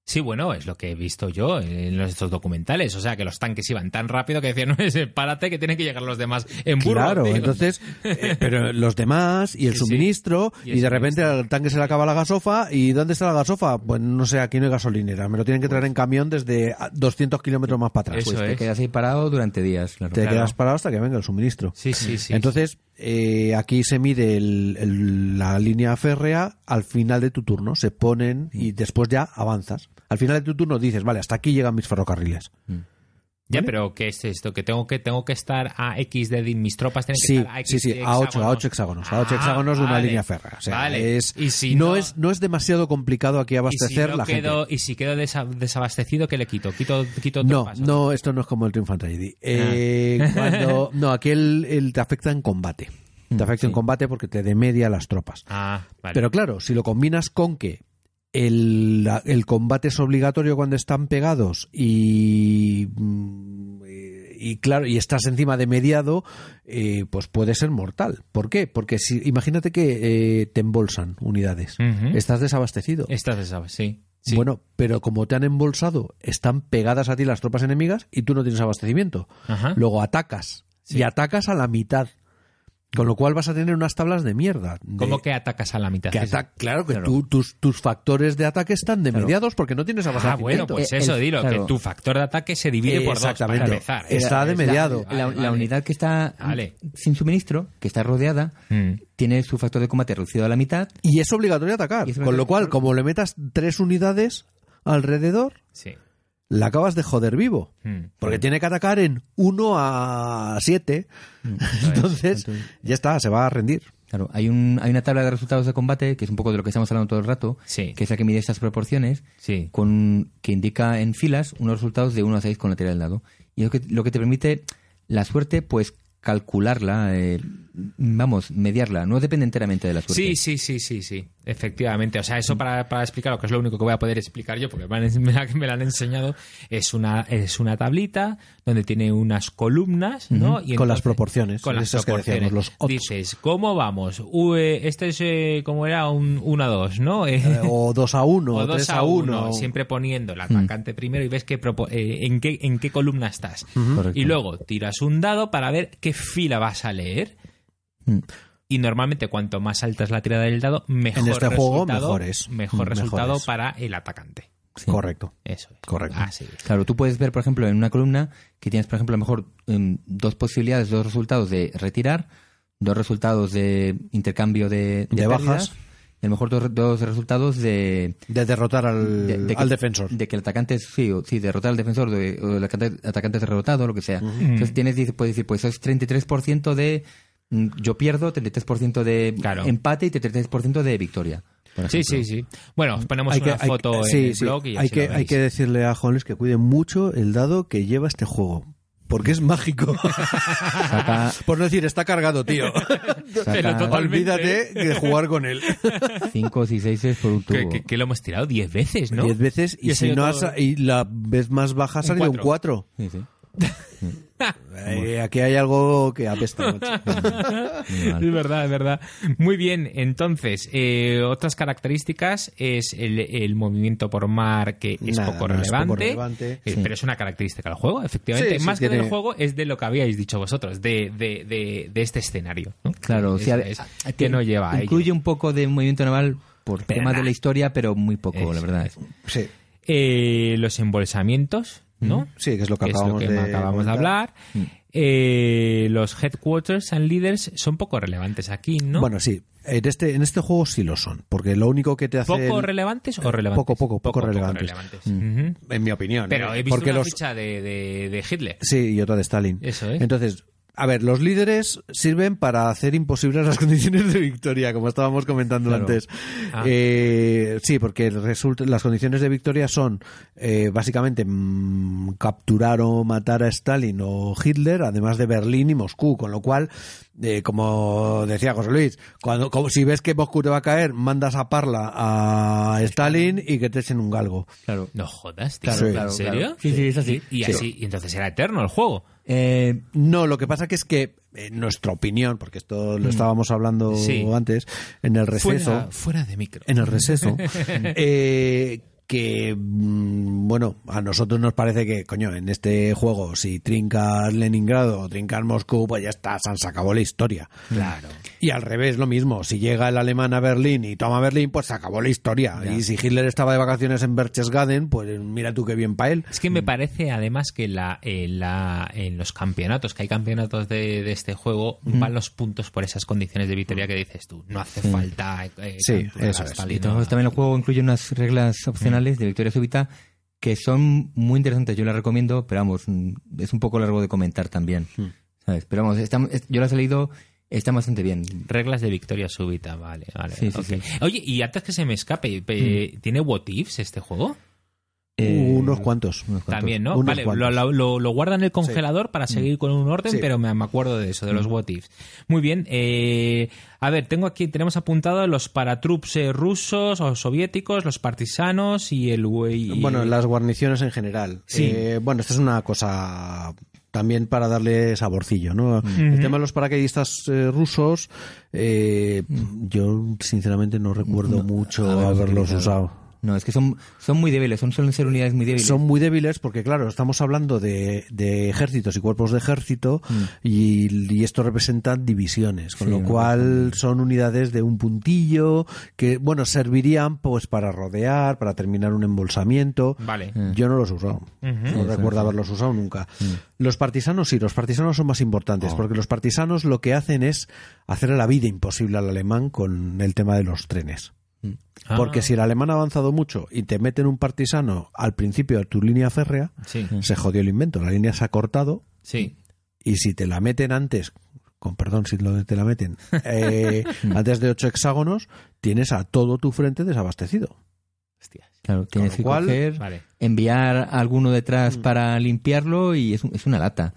Sí, bueno, es lo que he visto yo en estos documentales. O sea, que los tanques iban tan rápido que decían, <laughs> no, es párate que tienen que llegar los demás en burro. Claro, tío". entonces, eh, pero los demás y el Sí, sí. suministro, Y y, el de repente al tanque se le acaba la gasofa, ¿y dónde está la gasofa? Pues no sé, aquí no hay gasolinera, me lo tienen que traer en camión desde a 200 kilómetros más para atrás. Eso Pues te es. quedas ahí parado durante días. Claro. Te claro. quedas parado hasta que venga el suministro. Sí, sí, sí. Entonces, eh, aquí se mide el- el- la línea férrea al final de tu turno, se ponen y después ya avanzas. Al final de tu turno dices, vale, hasta aquí llegan mis ferrocarriles. Ya, ¿Vale? pero ¿qué es esto? Que tengo que tengo que estar a X de mis tropas tienen que Sí, estar a X sí, sí, de a 8, a hexágonos. 8 hexágonos, a 8 Ah, hexágonos de una línea férrea. O sea, Vale. es, Y si no, no- es, no es demasiado complicado aquí Y si abastecer no la gente. quedo, y si quedo desa- desabastecido, ¿qué le quito? Quito, quito No, tropas, ¿o no, esto no es como el Triumph and Tragedy. Eh, Ah. <laughs> cuando, no, aquí el, el te afecta en combate. Te afecta en combate porque te demedia las tropas. Ah, vale. Pero claro, si lo combinas con que el, el combate es obligatorio cuando están pegados y, y claro, y estás encima de mediado, eh, pues puede ser mortal. ¿Por qué? Porque si, imagínate que eh, te embolsan unidades. Estás desabastecido. Estás desab- sí. sí. Bueno, pero como te han embolsado, están pegadas a ti las tropas enemigas y tú no tienes abastecimiento. Ajá. Luego atacas. Sí. Y atacas a la mitad. Con lo cual vas a tener unas tablas de mierda. de- ¿Cómo que atacas a la mitad? que Eso. ata- claro que Claro. tú- tus, tus factores de ataque están de Claro. mediados porque no tienes Ah, abastecimiento. bueno, pues Eh, eso, el- dilo, claro. que tu factor de ataque se divide por dos para empezar. Está de La- mediado. La, Vale, la vale. unidad que está Vale. sin suministro, que está rodeada, Mm. tiene su factor de combate reducido a la mitad. Y es obligatorio atacar. Con lo cual, como le metas tres unidades alrededor, Sí. La acabas de joder vivo. Mm. Porque tiene que atacar en 1 a 7. Entonces, ya está, se va a rendir. Claro, hay, un, hay una tabla de resultados de combate, que es un poco de lo que estamos hablando todo el rato, Sí. que es la que mide estas proporciones, Sí. con, que indica en filas unos resultados de 1 a 6 con la tirada del dado. Y lo que, lo que te permite la suerte, pues calcularla, eh, vamos, mediarla. No depende enteramente de la suerte. Sí, sí, sí, sí, sí. Efectivamente. O sea, eso para, para explicar lo que es lo único que voy a poder explicar yo, porque me, la, me la han enseñado, es una, es una tablita donde tiene unas columnas, ¿no? Y Con las proporciones, Con las que proporciones. decíamos, los. Dices, ¿cómo vamos? U- eh, este es, eh, como era, un 1 a 2, ¿no? Eh, Eh, O 2 a 1, <laughs> o o 2 3 a a 1, 1. siempre poniendo el atacante primero y ves eh, en, qué, en qué columna estás. Y luego tiras un dado para ver qué fila vas a leer. Mm. Y normalmente cuanto más alta es la tirada del dado, mejor En este juego, resultado- mejor es. Mejor Mm, resultado mejor es. para el atacante. Sí. Correcto. Eso es. Correcto. Así es. Claro, tú puedes ver, por ejemplo, en una columna que tienes, por ejemplo, a lo mejor em, dos posibilidades, dos resultados de retirar, dos resultados de intercambio de, De bajas. pérdidas, y a lo mejor dos, dos resultados de, De derrotar al, de- de que- al defensor. De que el atacante es, sí, o- sí, derrotar al defensor de- o el atacante, atacante es derrotado, lo que sea. Entonces tienes, dice- puedes decir, pues es 33% de mm, yo pierdo, 33% de Claro. empate y 33% de victoria. por Sí, sí, sí. Bueno, os ponemos Hay una que- hay- foto en sí, el sí. blog y hay así que, lo hay que decirle a Jones que cuide mucho el dado que lleva este juego. Porque es mágico. <laughs> Saca, Por no decir, está cargado, tío. Totalmente. Olvídate de jugar con él. 5 y 6 por un tubo. Que, que- que lo hemos tirado 10 veces, ¿no? Diez veces y, ha si no todo- has- y la vez más baja ha Un salido un cuatro. 4. Sí, sí. Aquí hay algo que apesta. <laughs> Es verdad, es verdad. Muy bien, entonces, eh, otras características es el, el movimiento por mar, que es Nada, poco no, es relevante, poco relevante. eh, Sí. pero es una característica del juego, efectivamente. Sí, sí, Más que tiene- del juego, es de lo que habíais dicho vosotros, de, de, de, de este escenario. ¿no? Claro, o Es- sea, es- a- que no lleva a Incluye ello. un poco de movimiento naval por Pero temas de la historia, pero muy poco, la verdad. Sí, Eh, los embolsamientos, ¿no? sí, que es lo que que es lo acabamos que de acabamos de hablar. Eh, los headquarters and leaders son poco relevantes aquí, ¿no? Bueno, sí. En este, en este juego sí lo son. Porque lo único que te hace. ¿Poco el- relevantes o relevantes? Poco, poco, poco relevantes. Ujú. En mi opinión. Pero ¿eh? he visto porque una los, ficha de, de, de Hitler. Sí, y otra de Stalin. Eso es. Entonces, a ver, los líderes sirven para hacer imposibles las <laughs> condiciones de victoria, como estábamos comentando Claro. antes. Ah. Eh, sí, porque resulta- las condiciones de victoria son eh, básicamente mm, capturar o matar a Stalin o Hitler, además de Berlín y Moscú, con lo cual, eh, como decía José Luis, cuando como, si ves que Moscú te va a caer, mandas a Parla a Stalin y que te echen un galgo. Claro. No jodas, tío. Claro, ¿En claro, serio? Sí, sí, es así. Y, Sí. así, y entonces era eterno el juego. Eh, No, lo que pasa que es que, en nuestra opinión, porque esto lo estábamos hablando Mm. Sí. antes, en el receso, Fuera, fuera de micro. en el receso, <laughs> eh, que, mm, bueno, a nosotros nos parece que, coño, en este juego, si trincas Leningrado o trincas Moscú, pues ya está, se acabó la historia. Claro. Y al revés, lo mismo, si llega el alemán a Berlín y toma Berlín, pues se acabó la historia. Y si Hitler estaba de vacaciones en Berchtesgaden, pues mira tú qué bien para él. Es que me parece además que la, en, la, en los campeonatos, que hay campeonatos de, de este juego, van los puntos por esas condiciones de victoria que dices tú. No hace falta. eh, Sí, eso es. Y también el juego incluye unas reglas opcionales de victoria súbita que son muy interesantes. Yo las recomiendo, pero vamos, mm, es un poco largo de comentar también. ¿sabes? Pero vamos, yo las he leído, están bastante bien. Reglas de victoria súbita, vale, vale. Sí, sí, ok. sí. Oye, y antes que se me escape, pe- ¿tiene what ifs este juego? Eh, unos cuantos. unos cuantos. También, ¿no? Unos Vale, lo, cuantos. lo, lo- lo guardan en el congelador para seguir con un orden, Sí. pero me, me acuerdo de eso, de los what ifs. Muy bien. eh, a ver, tengo aquí, tenemos apuntado los paratroops eh, rusos o soviéticos, los partisanos y el... y- Bueno, las guarniciones en general. Sí. Eh, bueno, esta es una cosa también para darle saborcillo, ¿no? El tema de los paracaidistas eh, rusos, eh, yo sinceramente no recuerdo mucho haberlos haberlos utilizado. usado. No, es que son, son muy débiles, son, suelen ser unidades muy débiles. Son muy débiles porque, claro, estamos hablando de, de ejércitos y cuerpos de ejército y, y esto representa divisiones, con Sí, lo cual son unidades de un puntillo que, bueno, servirían pues para rodear, para terminar un embolsamiento. Vale. Yo no los he usado. No recuerdo haberlos usado nunca. Los partisanos sí, los partisanos son más importantes, porque los partisanos lo que hacen es hacerle la vida imposible al alemán con el tema de los trenes. Ah, Porque si el alemán ha avanzado mucho y te meten un partisano al principio de tu línea férrea, Sí, se jodió el invento. La línea se ha cortado sí. y si te la meten antes, con perdón si te la meten, eh, <laughs> antes de ocho hexágonos, tienes a todo tu frente desabastecido. Hostias. Claro, tienes lo que cual- coger, Vale. enviar a alguno detrás Mm. para limpiarlo y es una lata.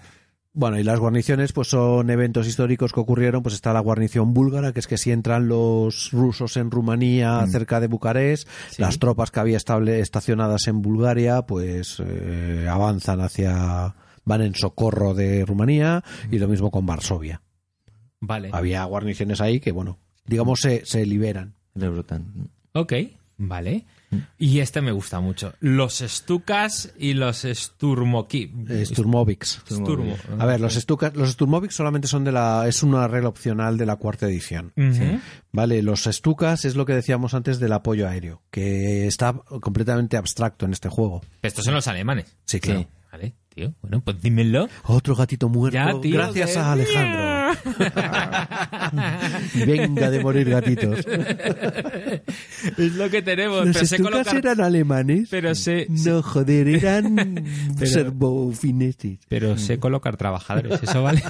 Bueno, y las guarniciones pues son eventos históricos que ocurrieron, pues está la guarnición búlgara, que es que si entran los rusos en Rumanía cerca de Bucarest, las tropas que había estable, estacionadas en Bulgaria pues eh, avanzan hacia van en socorro de Rumanía y lo mismo con Varsovia. Vale. Había guarniciones ahí que bueno, digamos se, se liberan. Rebrotan. Ok, vale. Y este me gusta mucho. Los Stukas y los Sturmoki. Eh, Sturmoviks. Sturmo. A ver, los Stukas, los Sturmoviks solamente son de la es una regla opcional de la cuarta edición. Vale, los Stukas es lo que decíamos antes del apoyo aéreo, que está completamente abstracto en este juego. Estos son los alemanes. Sí, claro. Vale, tío. Bueno, pues dímelo. Otro gatito muerto. Ya, tío, gracias a Alejandro. Venga de morir gatitos. es lo que tenemos. ¿Los pero colocar, eran alemanes? pero sé, No, joder, eran <laughs> serbofineses. pero sé colocar trabajadores. Eso vale.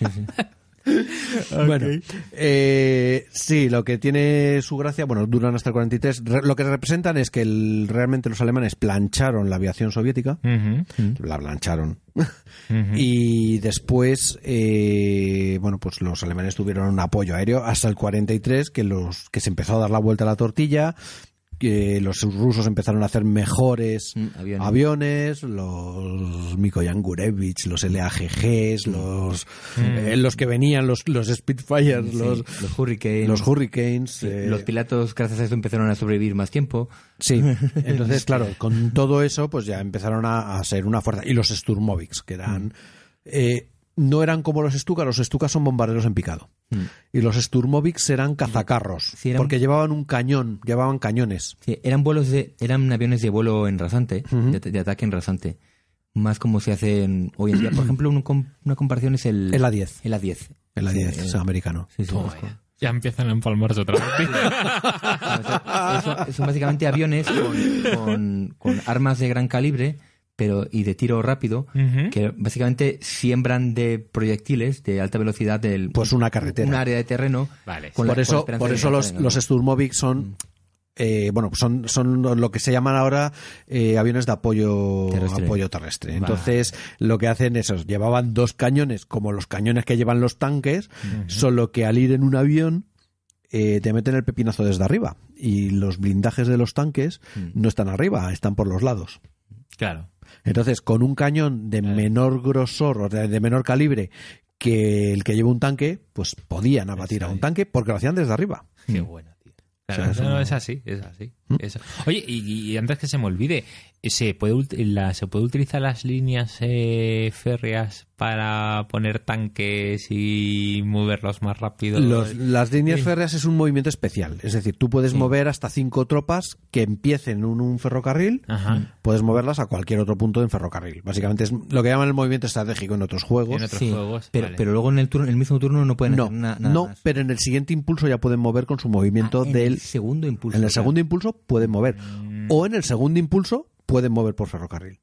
<laughs> <laughs> Bueno, eh, sí, lo que tiene su gracia, bueno, duran hasta el 43. Re- lo que representan es que el- realmente los alemanes plancharon la aviación soviética, la plancharon. <laughs> Y después, eh, bueno, pues los alemanes tuvieron un apoyo aéreo hasta el 43, que, los, que se empezó a dar la vuelta a la tortilla, que los rusos empezaron a hacer mejores Mm, aviones. aviones, los Mikoyan Gurevich, los LAGGs, los, Mm. eh, los que venían, los, los Spitfires, Sí, los, los Hurricanes. los Hurricanes. eh, Los pilotos, gracias a eso, empezaron a sobrevivir más tiempo. Sí, <laughs> entonces, claro, con todo eso, pues ya empezaron a, a ser una fuerza. Y los Sturmoviks, que eran. eh, no eran como los Stuka, los Stuka son bombarderos en picado. Mm. Y los Sturmoviks eran cazacarros, Sí, eran- porque llevaban un cañón, llevaban cañones. Sí, eran vuelos de, eran aviones de vuelo en rasante, de, de ataque en rasante. Más como se hacen hoy en día. Por ejemplo, un una comparación es el, El A-10. El A10. El A-10 Sí, es eh, americano. sí, sí, Toma es- ya. Ya empiezan a empalmarse otra vez. <laughs> Eso- son básicamente aviones con, con- con armas de gran calibre pero y de tiro rápido que básicamente siembran de proyectiles de alta velocidad del Pues una carretera. un área de terreno Vale. con por la eso, por eso los, los algo. Sturmoviks son. eh, bueno, son, son lo que se llaman ahora eh, aviones de apoyo Terrestre. apoyo terrestre. Vale. Entonces, lo que hacen es, os llevaban dos cañones, como los cañones que llevan los tanques, solo que al ir en un avión eh, te meten el pepinazo desde arriba. Y los blindajes de los tanques no están arriba, están por los lados. Claro. Entonces, con un cañón de menor grosor o de, de menor calibre que el que lleva un tanque, pues podían abatir a un tanque porque lo hacían desde arriba. Qué bueno, tío. Claro, O sea, no es así, es así. Eso. Oye, y, y antes que se me olvide, ¿se puede, la, ¿se puede utilizar las líneas eh, férreas para poner tanques y moverlos más rápido? Los- las líneas Sí. férreas es un movimiento especial. Es decir, tú puedes mover hasta cinco tropas que empiecen en un ferrocarril, Ajá. puedes moverlas a cualquier otro punto en ferrocarril. Básicamente es lo que llaman el movimiento estratégico en otros juegos. En otros Sí, juegos. pero, vale. pero luego en el, turno, en el mismo turno no pueden No, hacer na- nada no, más. pero en el siguiente impulso ya pueden mover con su movimiento Ah, en del el segundo impulso en el claro. segundo impulso pueden mover Mm. o en el segundo impulso pueden mover por ferrocarril.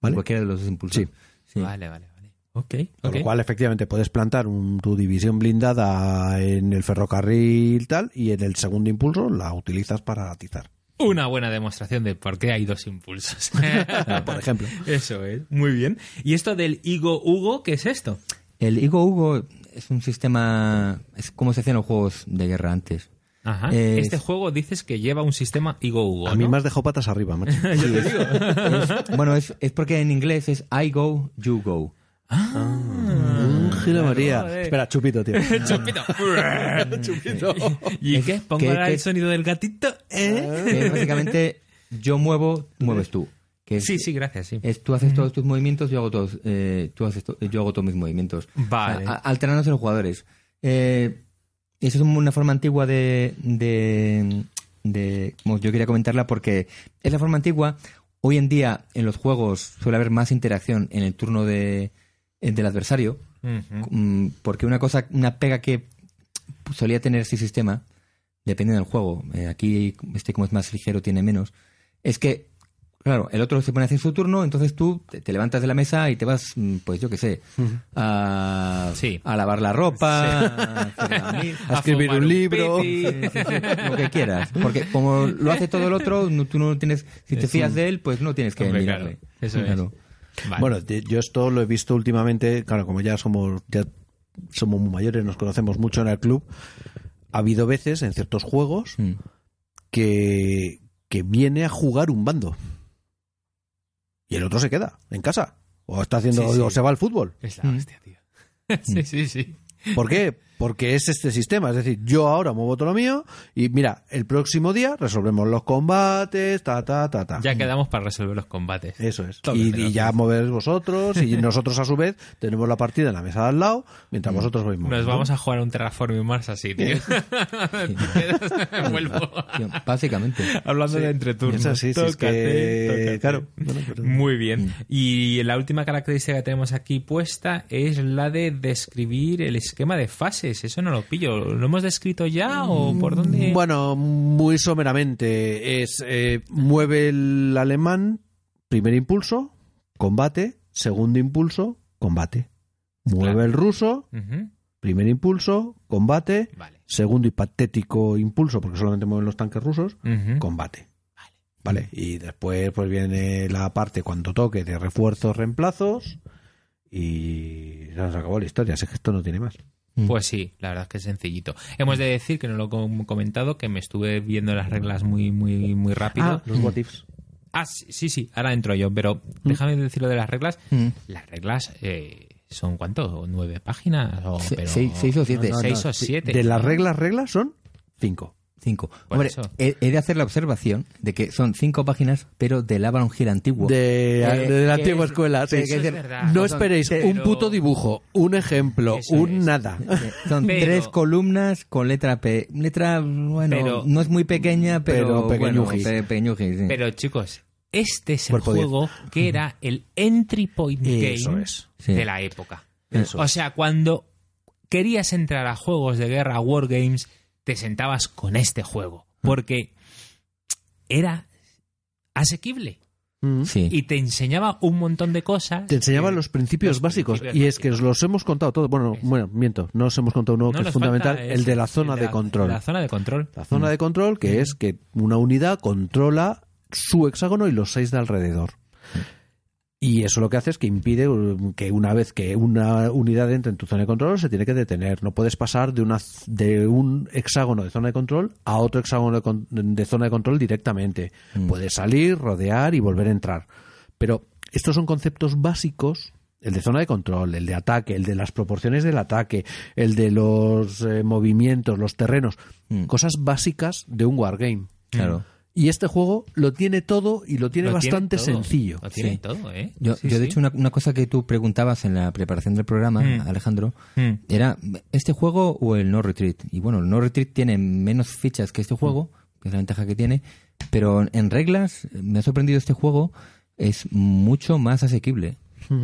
¿Vale? cualquiera de los dos impulsos Sí. Sí. Vale, vale, vale. Ok, Con lo cual, efectivamente, puedes plantar un- tu división blindada en el ferrocarril tal y en el segundo impulso la utilizas para atizar. Una buena demostración de por qué hay dos impulsos. <laughs> Por ejemplo. Eso es, muy bien. ¿Y esto del Igo Hugo, qué es esto? el Igo Hugo es un sistema es como se hacían los juegos de guerra antes Ajá. Es- Este juego dices que lleva un sistema Igo Hugo. A mí ¿no? me has dejado patas arriba, macho. <laughs> Es- bueno es, es porque en inglés es I go you go Mm, Gila María. Espera, chupito, tío. <laughs> Chupito. <laughs> chupito. ¿Y qué? ¿Pongo ¿Qué- ahora el sonido del gatito? ¿Eh? que es básicamente yo muevo mueves tú que es- Sí, sí, gracias, sí. es tú haces todos tus movimientos yo hago todos eh, tú haces to- yo hago todos mis movimientos Vale. A- alternándose los jugadores eh, eso es una forma antigua de, de, de- como yo quería comentarla porque es la forma antigua hoy en día en los juegos suele haber más interacción en el turno de, del adversario. Mm, porque una cosa, una pega que solía tener ese sistema, depende del juego, eh, aquí este como es más ligero tiene menos, es que, claro, el otro se pone a hacer su turno, entonces tú te, levantas de la mesa y te vas, mm, pues yo qué sé, a, Sí. a lavar la ropa, <laughs> a, escribir un libro. pipi. Sí, sí, sí, lo que quieras. Porque como lo hace todo el otro, no- tú no tienes, si te fías de él, pues no tienes que Hombre, mirarle. claro, eso es. Claro. Vale. Bueno, yo esto lo he visto últimamente, claro, como ya somos, ya somos muy mayores, nos conocemos mucho en el club, ha habido veces en ciertos juegos Mm. que, que viene a jugar un bando y el otro se queda en casa o está haciendo Sí, sí. o se va al fútbol. Es la Mm. hostia, tío. <laughs> sí, sí, sí. ¿Por qué? Porque es este sistema, es decir, yo ahora muevo todo lo mío y mira, el próximo día resolvemos los combates, ta, ta, ta, ta. Ya quedamos para resolver los combates. Eso es. Y, ya moveréis vosotros y <laughs> nosotros a su vez tenemos la partida en la mesa de al lado mientras vosotros vais Nos moviendo. vamos a jugar un Terraforming Mars así, <laughs> tío. <laughs> Vuelvo. Básicamente. Hablando de entre turnos. Es así, sí, es Tócate, que- tócate. claro. Bueno, pero- Muy bien. Y la última característica que tenemos aquí puesta es la de describir el esquema de fases. Eso no lo pillo. ¿Lo hemos descrito ya o por dónde? Mm, Bueno, muy someramente. Es eh, mueve el alemán, primer impulso, combate, segundo impulso, combate. Mueve Claro. el ruso, primer impulso, combate, Vale. segundo y patético impulso, porque solamente mueven los tanques rusos, combate. Vale, y después pues viene la parte cuando toque de refuerzos, reemplazos y ya nos acabó la historia, así que esto no tiene más. Pues sí, la verdad es que es sencillito. Hemos de decir que no lo he comentado, que me estuve viendo las reglas muy, muy, muy rápido. Ah, los what ifs. Ah, sí, sí, sí, ahora entro yo, pero déjame decirlo de las reglas. Mm. Las reglas eh, son cuánto, nueve páginas o pero- seis- seis o siete. no, No, seis no, o siete. De las reglas, reglas son cinco. Cinco. Por Hombre, eso. he, he de hacer la observación de que son cinco páginas, pero del Avalon Hill antiguo. De, Eh, de la antigua es- escuela. sí. que Eso es decir, verdad. No son- esperéis pero- un puto dibujo, un ejemplo, un es. nada. Eh, <laughs> Son Pero- tres columnas con letra P. Letra, bueno, Pero- no es muy pequeña, pero, bueno, pe- pequeñuji, sí. Pero chicos, este es el juego que era el entry point Eso game es. Sí. de la época. Eso o sea, cuando querías entrar a juegos de guerra, wargames, te sentabas con este juego. Porque era asequible Mm. Sí. y te enseñaba un montón de cosas. Te enseñaban que- los principios los básicos principios y es que os los hemos contado todos. Bueno, bueno, miento, no os hemos contado uno No que es fundamental, el de la zona de la- control. La zona de control. La zona de control que es que una unidad controla su hexágono y los seis de alrededor. Y eso lo que hace es que impide um, que una vez que una unidad entre en tu zona de control se tiene que detener. No puedes pasar de, una, de un hexágono de zona de control a otro hexágono de, de zona de control directamente. Puedes salir, rodear y volver a entrar. Pero estos son conceptos básicos. El de zona de control, el de ataque, el de las proporciones del ataque, el de los eh, movimientos, los terrenos. Mm. Cosas básicas de un wargame. Claro. Y este juego lo tiene todo y lo tiene Lo bastante todo, sencillo. Lo tiene Sí. todo, ¿eh? Yo, Sí, yo de sí. hecho, una, una cosa que tú preguntabas en la preparación del programa, Mm. Alejandro, Mm. era ¿este juego o el No Retreat? Y bueno, el No Retreat tiene menos fichas que este juego, que es la ventaja que tiene, pero en reglas me ha sorprendido este juego, es mucho más asequible.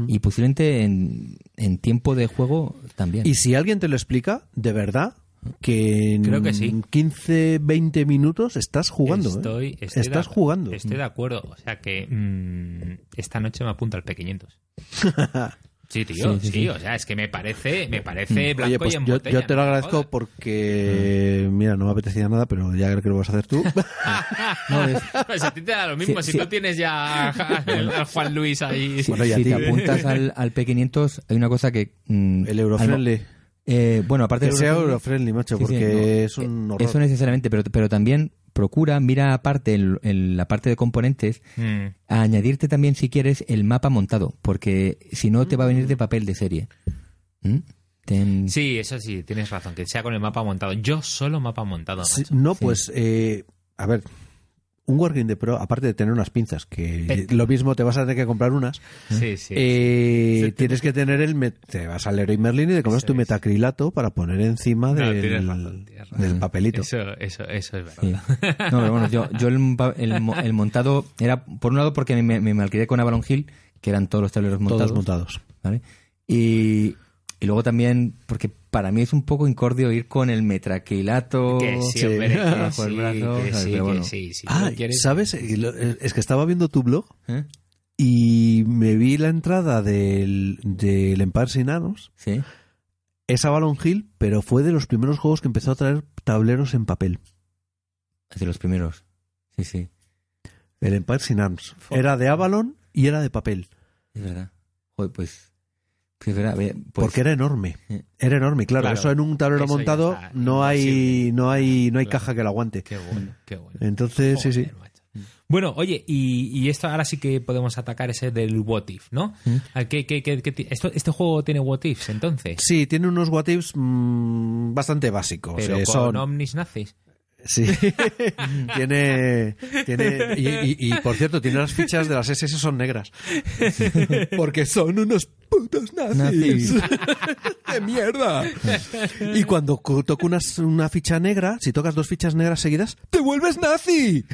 Y posiblemente en, en tiempo de juego también. Y si alguien te lo explica, de verdad, que en Creo que sí. 15, 20 minutos estás jugando. ¿eh? Estoy, estás de, jugando. Estoy de acuerdo. O sea que mm, esta noche me apunta al P500. <laughs> Sí, tío, sí, Sí, sí, sí. o sea, es que me parece, me parece blanco Oye, pues y en yo, botella. yo te lo agradezco porque, mira, no me apetecía nada, pero ya creo que lo vas a hacer tú. <laughs> No, es- <laughs> Pues a ti te da lo mismo, Sí, si sí. tú tienes ya al al Juan Luis ahí. Bueno, y a si ti. te apuntas al, al P500, hay una cosa que... mm, El Eurofriendly. Eh, bueno, aparte Que del sea Eurofriendly- macho, Sí, sí, porque no, es un eh, horror. Eso necesariamente, pero, pero también procura, mira aparte en, en la parte de componentes, Mm. a añadirte también si quieres el mapa montado, porque si no te va a venir de papel de serie. ¿Mm? Ten- Sí, eso sí, tienes razón, que sea con el mapa montado. Yo solo mapa montado. Sí, no, pues, eh, a ver, un Wargame de Pro, aparte de tener unas pinzas, que lo mismo te vas a tener que comprar unas, Sí, sí. eh, tienes que tener el... Te vas al Leroy Merlin y te compras Eso tu es. metacrilato para poner encima No, del, razón, del papelito. Eso, eso, eso es Sí. verdad. No, pero bueno, yo, yo el, el mo- el montado era, por un lado, porque me, me, me malcrié con Avalon Hill, que eran todos los tableros montados. Todos montados. ¿vale? Y, y luego también, porque para mí es un poco incordio ir con el metraquilato Que sí, Sí. <laughs> sí, brazo, que ¿sabes? sí, Pero que bueno. sí. Si Ah, ¿sabes? Lo- Es que estaba viendo tu blog ¿Eh? y me vi la entrada del, del Empire Sin Arms. Sí. Es Avalon Hill, pero fue de los primeros juegos que empezó a traer tableros en papel. Es de los primeros. Sí, sí. El Empire Sin Arms. Era de Avalon y era de papel. Es verdad. Joder, pues. Pues pues- porque era enorme. Era enorme. Claro, Claro, eso en un tablero montado está no hay, no hay, no hay Claro. caja que lo aguante. Qué bueno, qué bueno. Entonces, sí, sí. Macho. Bueno, oye, y, y esto ahora sí que podemos atacar ese del what if, ¿no? ¿A qué- qué- qué- qué esto, ¿Este juego tiene what ifs entonces? Sí, tiene unos what ifs mm, bastante básicos. Pero eh, con son, omnis nazis. Sí. <laughs> tiene. tiene y, y- y, por cierto, tiene las fichas de las SS son negras. <laughs> Porque son unos putos nazis. Nazis. <laughs> ¡Qué mierda! Y cuando toca una, una ficha negra, si tocas dos fichas negras seguidas, ¡te vuelves nazi!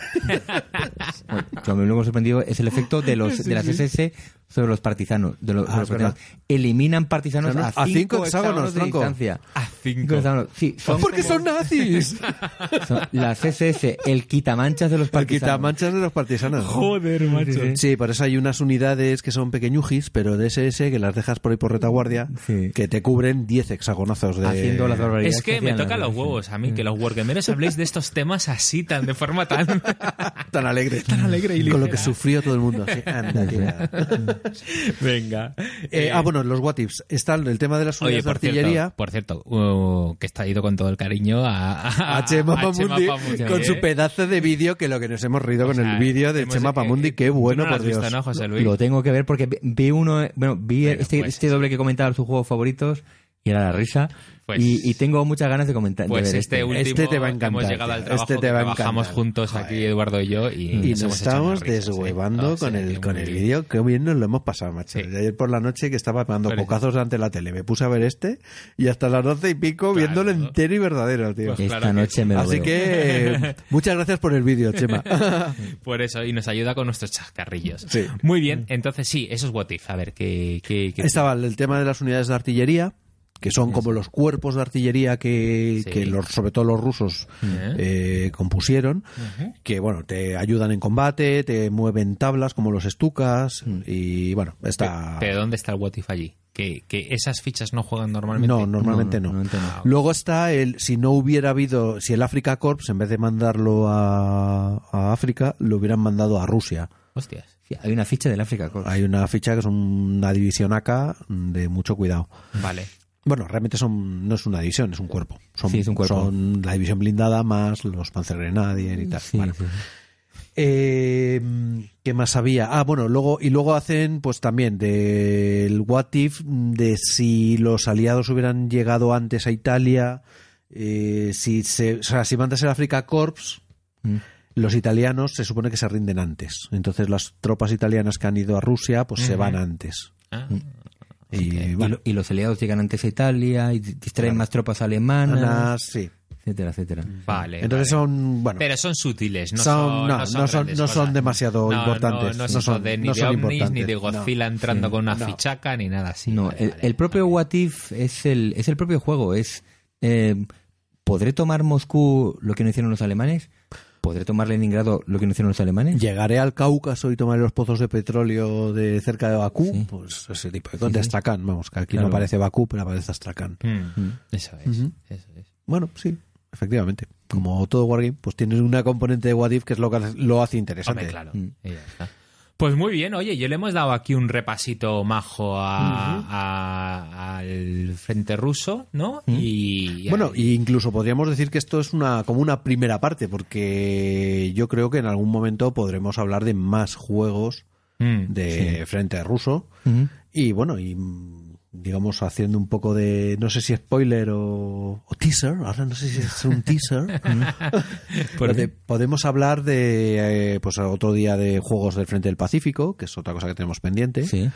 Bueno, lo que me hemos sorprendido es el efecto de los de las SS sobre los partisanos. De los, Ah, los partisanos. verdad. Eliminan partisanos a a cinco, cinco hexágonos, de distancia. A Cinco hexágonos. Sí, son ¡Porque como- son nazis! <laughs> son las SS, el quitamanchas de los El partisanos. quitamanchas de los partisanos. Joder, macho. Sí, por eso hay unas unidades que son pequeñujis, pero de SS que las dejas por ahí por retaguardia, Sí. que te cubren 10 hexagonazos de... Haciendo las barbaridades Es que me las- los huevos a mí, que los wargameros habléis de estos temas así, tan de forma tan... <laughs> tan alegre. Tan alegre y Con lo ligera. que sufrió todo el mundo. Así, <laughs> anda. Venga. Eh, ah, bueno, los what ifs. Está el tema de las Oye, unidades de por artillería. cierto, por cierto uh, que está ido con todo el cariño a, a, a Chema a Pamundi Pamundi, con ¿eh? su pedazo de vídeo que lo que nos hemos reído O con sea, el vídeo de Chema eh, Pamundi, eh, qué bueno, no por visto, Dios. ¿no, José Luis? Lo tengo que ver porque vi- uno, bueno, vi Bueno, este, pues este doble que comentaba sus juegos favoritos y era la risa. Pues- y, y tengo muchas ganas de comentar. de Pues ver este, último Este te va a encantar, hemos llegado al trabajo Este te que va a trabajamos encantar. juntos aquí. Eduardo y yo y, Y nos nos estamos risas, deshuevando con el, con el vídeo. Qué bien nos lo hemos pasado, macho. Sí. Ayer por la noche que estaba pegando delante de la tele. Me puse a ver este y hasta las doce y pico Claro. viéndolo entero y verdadero, tío. Pues Esta claro que noche sí. me lo Así veo. que eh, <laughs> muchas gracias por el vídeo, Chema. <laughs> Por eso, y nos ayuda con nuestros chascarrillos. Sí. Muy bien, entonces sí, eso es what if. A ver, ¿qué, qué, qué- Estaba el tema de las unidades de artillería, que son como los cuerpos de artillería que, Sí. que los, sobre todo los rusos ¿Eh? eh, compusieron, que bueno, te ayudan en combate, te mueven tablas como los estucas y bueno, está... ¿Pero dónde está el what if allí? ¿Que, que esas fichas no juegan normalmente? No, normalmente no. No, normalmente no. Luego está el, si no hubiera habido, si el Africa Corps, en vez de mandarlo a, a África, lo hubieran mandado a Rusia. Hostias. Hay una ficha del África Corps. Hay una ficha que es una división AK de mucho cuidado. Vale. Bueno, realmente son, no es una división, es un cuerpo. Son, Sí, es un cuerpo. Son la división blindada más los Panzergrenadier y tal. Sí, Bueno. sí, sí. Eh, ¿Qué más había? Ah, bueno, luego y luego hacen pues también del what if de si los aliados hubieran llegado antes a Italia, eh, si se, o sea, si mandas el Africa Corps, Mm. los italianos se supone que se rinden antes. Entonces las tropas italianas que han ido a Rusia pues se van antes. Ah, Y, Y, bueno, y los aliados llegan antes a Italia y distraen más tropas alemanas, Ana, sí. etcétera, etcétera. Vale. Entonces vale. son, bueno, Pero son sutiles, no Son- son, no, no son- grandes no son cosas. demasiado No, importantes, No, no, no son son- de, ni no de son ovnis, ni de no. Godzilla entrando con una no. fichaca, ni nada así. no, Vale, el, vale. el propio What If es el, es el propio juego. Es eh, ¿Podré tomar Moscú lo que no hicieron los alemanes? ¿Podré tomar Leningrado lo que no hicieron los alemanes? llegaré al Cáucaso y tomaré los pozos de petróleo de cerca de Bakú, Sí. pues ese tipo de cosas. De Astrakán, vamos, que aquí Claro. no aparece Bakú, pero aparece Astrakán. Mm, Eso es. Eso es. Bueno, sí, efectivamente. Como todo Wargame, pues tienes una componente de What If que es lo que hace- lo hace interesante. Hombre, claro. Mm. Y ya está. Pues muy bien, oye, yo le hemos dado aquí un repasito majo a- a- al frente ruso, ¿no? Y, y Bueno, e incluso podríamos decir que esto es una como una primera parte, porque yo creo que en algún momento podremos hablar de más juegos Mm, de frente ruso. Y bueno, y digamos haciendo un poco de, no sé si spoiler o, o teaser, ahora no sé si es un teaser. <laughs> Podemos hablar de, eh, pues otro día de juegos del Frente del Pacífico, que es otra cosa que tenemos pendiente. Sí.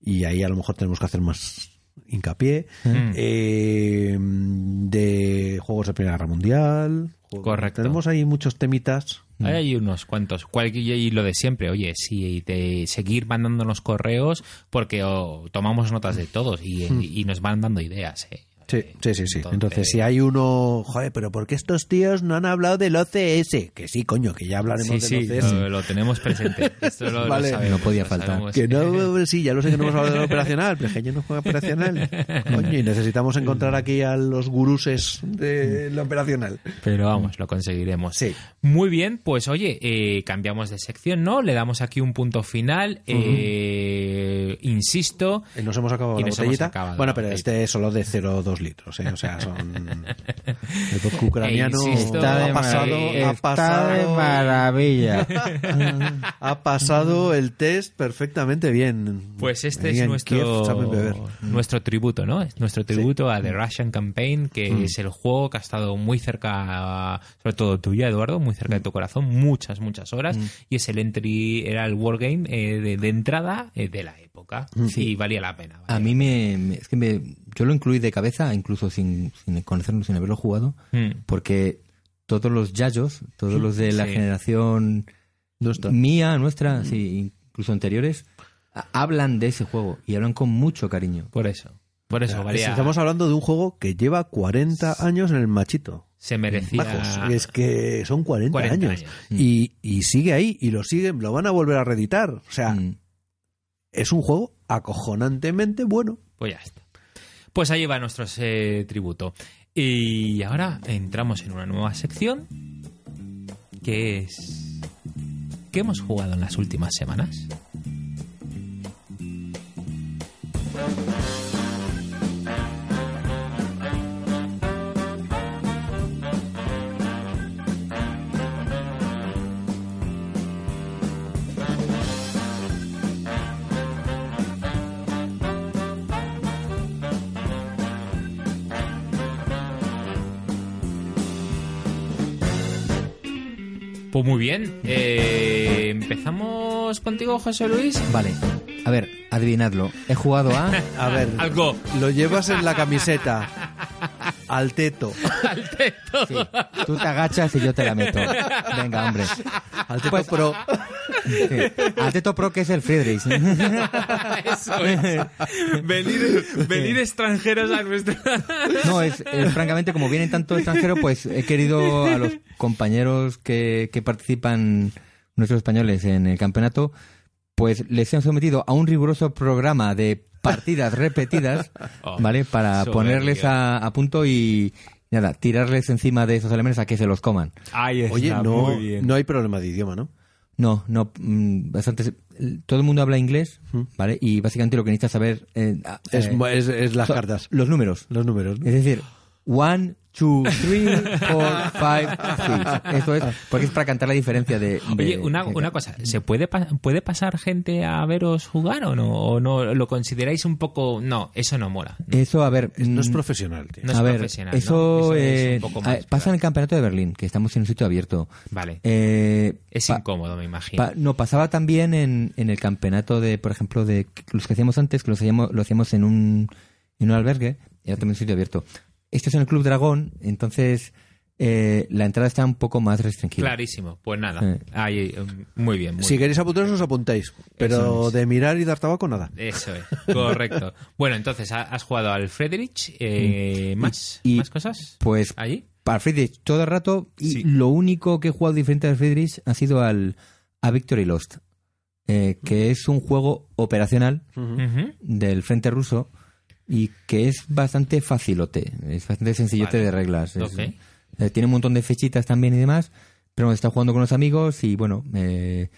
Y ahí a lo mejor tenemos que hacer más hincapié. Mm. Eh, de juegos de Primera Guerra Mundial. Correcto. Tenemos ahí muchos temitas. Ahí hay unos cuantos. Cual- Y lo de siempre, oye, si te seguir mandándonos correos porque oh, tomamos notas de todos y, y nos van dando ideas. ¿eh? Sí, Eh, sí, sí, sí. Entonces, si hay uno, joder, pero ¿por qué estos tíos no han hablado del OCS? Que sí, coño, que ya hablaremos Sí, sí, del OCS. lo, lo tenemos presente. <laughs> Esto lo, lo Vale. sabemos, No podía lo faltar. Que no, sí, ya lo sé que no hemos hablado del operacional, pero es que yo no juego operacional. Coño, y necesitamos encontrar aquí a los guruses del operacional. Pero vamos, lo conseguiremos. Sí. Muy bien, pues oye, eh, cambiamos de sección, ¿no? Le damos aquí un punto final. eh, insisto, Y nos hemos acabado Y la botellita. acabado bueno, pero este es solo de 0,2 litros, ¿eh? O sea, son... <laughs> El vodka ucraniano insisto, Está de ha pasado, maravilla. ha Está de pasado, maravilla. <laughs> ha pasado el test perfectamente bien. Pues este Ahí es Kiev nuestro, beber. nuestro tributo, ¿no? Es nuestro tributo a The Russian Campaign, que Mm. es el juego que ha estado muy cerca, sobre todo tuya, Eduardo, muy cerca de tu corazón, muchas, muchas horas, Mm. y es el entry, era el wargame eh, de, de entrada eh, de la época, Mm. y valía la pena. A mí me, me- es que me, yo lo incluí de cabeza, incluso sin, sin conocerlo, sin haberlo jugado, Mm. porque todos los yayos, todos los de la Sí. generación Nuestra. mía, nuestra, sí, incluso anteriores, a- hablan de ese juego y hablan con mucho cariño. Por eso, por eso valía, Estamos hablando de un juego que lleva 40 años en el machito. se merecía... Bajos. Es que son 40, 40 años. años. Y, y sigue ahí, y lo siguen, lo van a volver a reeditar. O sea, Mm. Es un juego acojonantemente bueno. Pues ya está. Pues ahí va nuestro eh, tributo. Y ahora entramos en una nueva sección que es... ¿Qué hemos jugado en las últimas semanas? Pues muy bien. Eh, Empezamos contigo, José Luis. Vale, a ver, adivinadlo. He jugado a... <laughs> A ver, Algo. lo llevas en la camiseta. Al teto. <laughs> Al teto. Sí, tú te agachas y yo te la meto. Venga, hombre. Al teto Pues- pro. Sí. Al Teto Pro que es el Friedrich. <laughs> Eso es. Venir, venir extranjeros a nuestro... No, es, es, francamente, como vienen tanto extranjeros, pues he querido a los compañeros que, que participan, nuestros españoles, en el campeonato, pues les he sometido a un riguroso programa de partidas repetidas, <laughs> Oh, ¿vale? Para ponerles a, a punto y, nada, tirarles encima de esos alemanes a que se los coman. Ahí está, Oye, no, muy bien. no hay problema de idioma, ¿no? No, no, mm, bastante. Todo el mundo habla inglés, ¿vale? Y básicamente lo que necesitas saber eh, Es, eh, es, es las cartas. Los números. Los números. ¿no? Es decir, one, two, three, four, five, six. Eso es, porque es para cantar la diferencia de... de- Oye, una, una cosa, ¿se puede, pa- puede pasar gente a veros jugar o no? ¿O no lo consideráis un poco...? No, eso no mola. Eso, a ver... No es mm, profesional, tío. No es a ver, profesional, ¿no? eso, Eso es eh, un poco a- más pasa en el campeonato de Berlín, que estamos en un sitio abierto. Vale. Eh, Es incómodo, me imagino. pa- no, pasaba también en, en el campeonato de, por ejemplo, de los que hacíamos antes, que los hacíamos, lo hacíamos en un, en un albergue, era también un sitio abierto. Este es en el Club Dragón, entonces eh, la entrada está un poco más restringida. Clarísimo. Pues nada. Ahí, eh, muy bien, muy Si bien. queréis apuntaros, os apuntáis. Pero es. de mirar y dar tabaco, nada. Eso es, correcto. <laughs> bueno, entonces, ha- has jugado al Friedrich. eh, ¿Más? Y- ¿Más cosas? Pues ¿Allí? para Friedrich todo el rato y Sí. lo único que he jugado diferente al Friedrich ha sido al a Victory Lost, eh, que es un juego operacional del frente ruso y que es bastante facilote, es bastante sencillote Vale. de reglas. Es- eh, tiene un montón de fechitas también y demás, pero está jugando con los amigos y bueno, eh,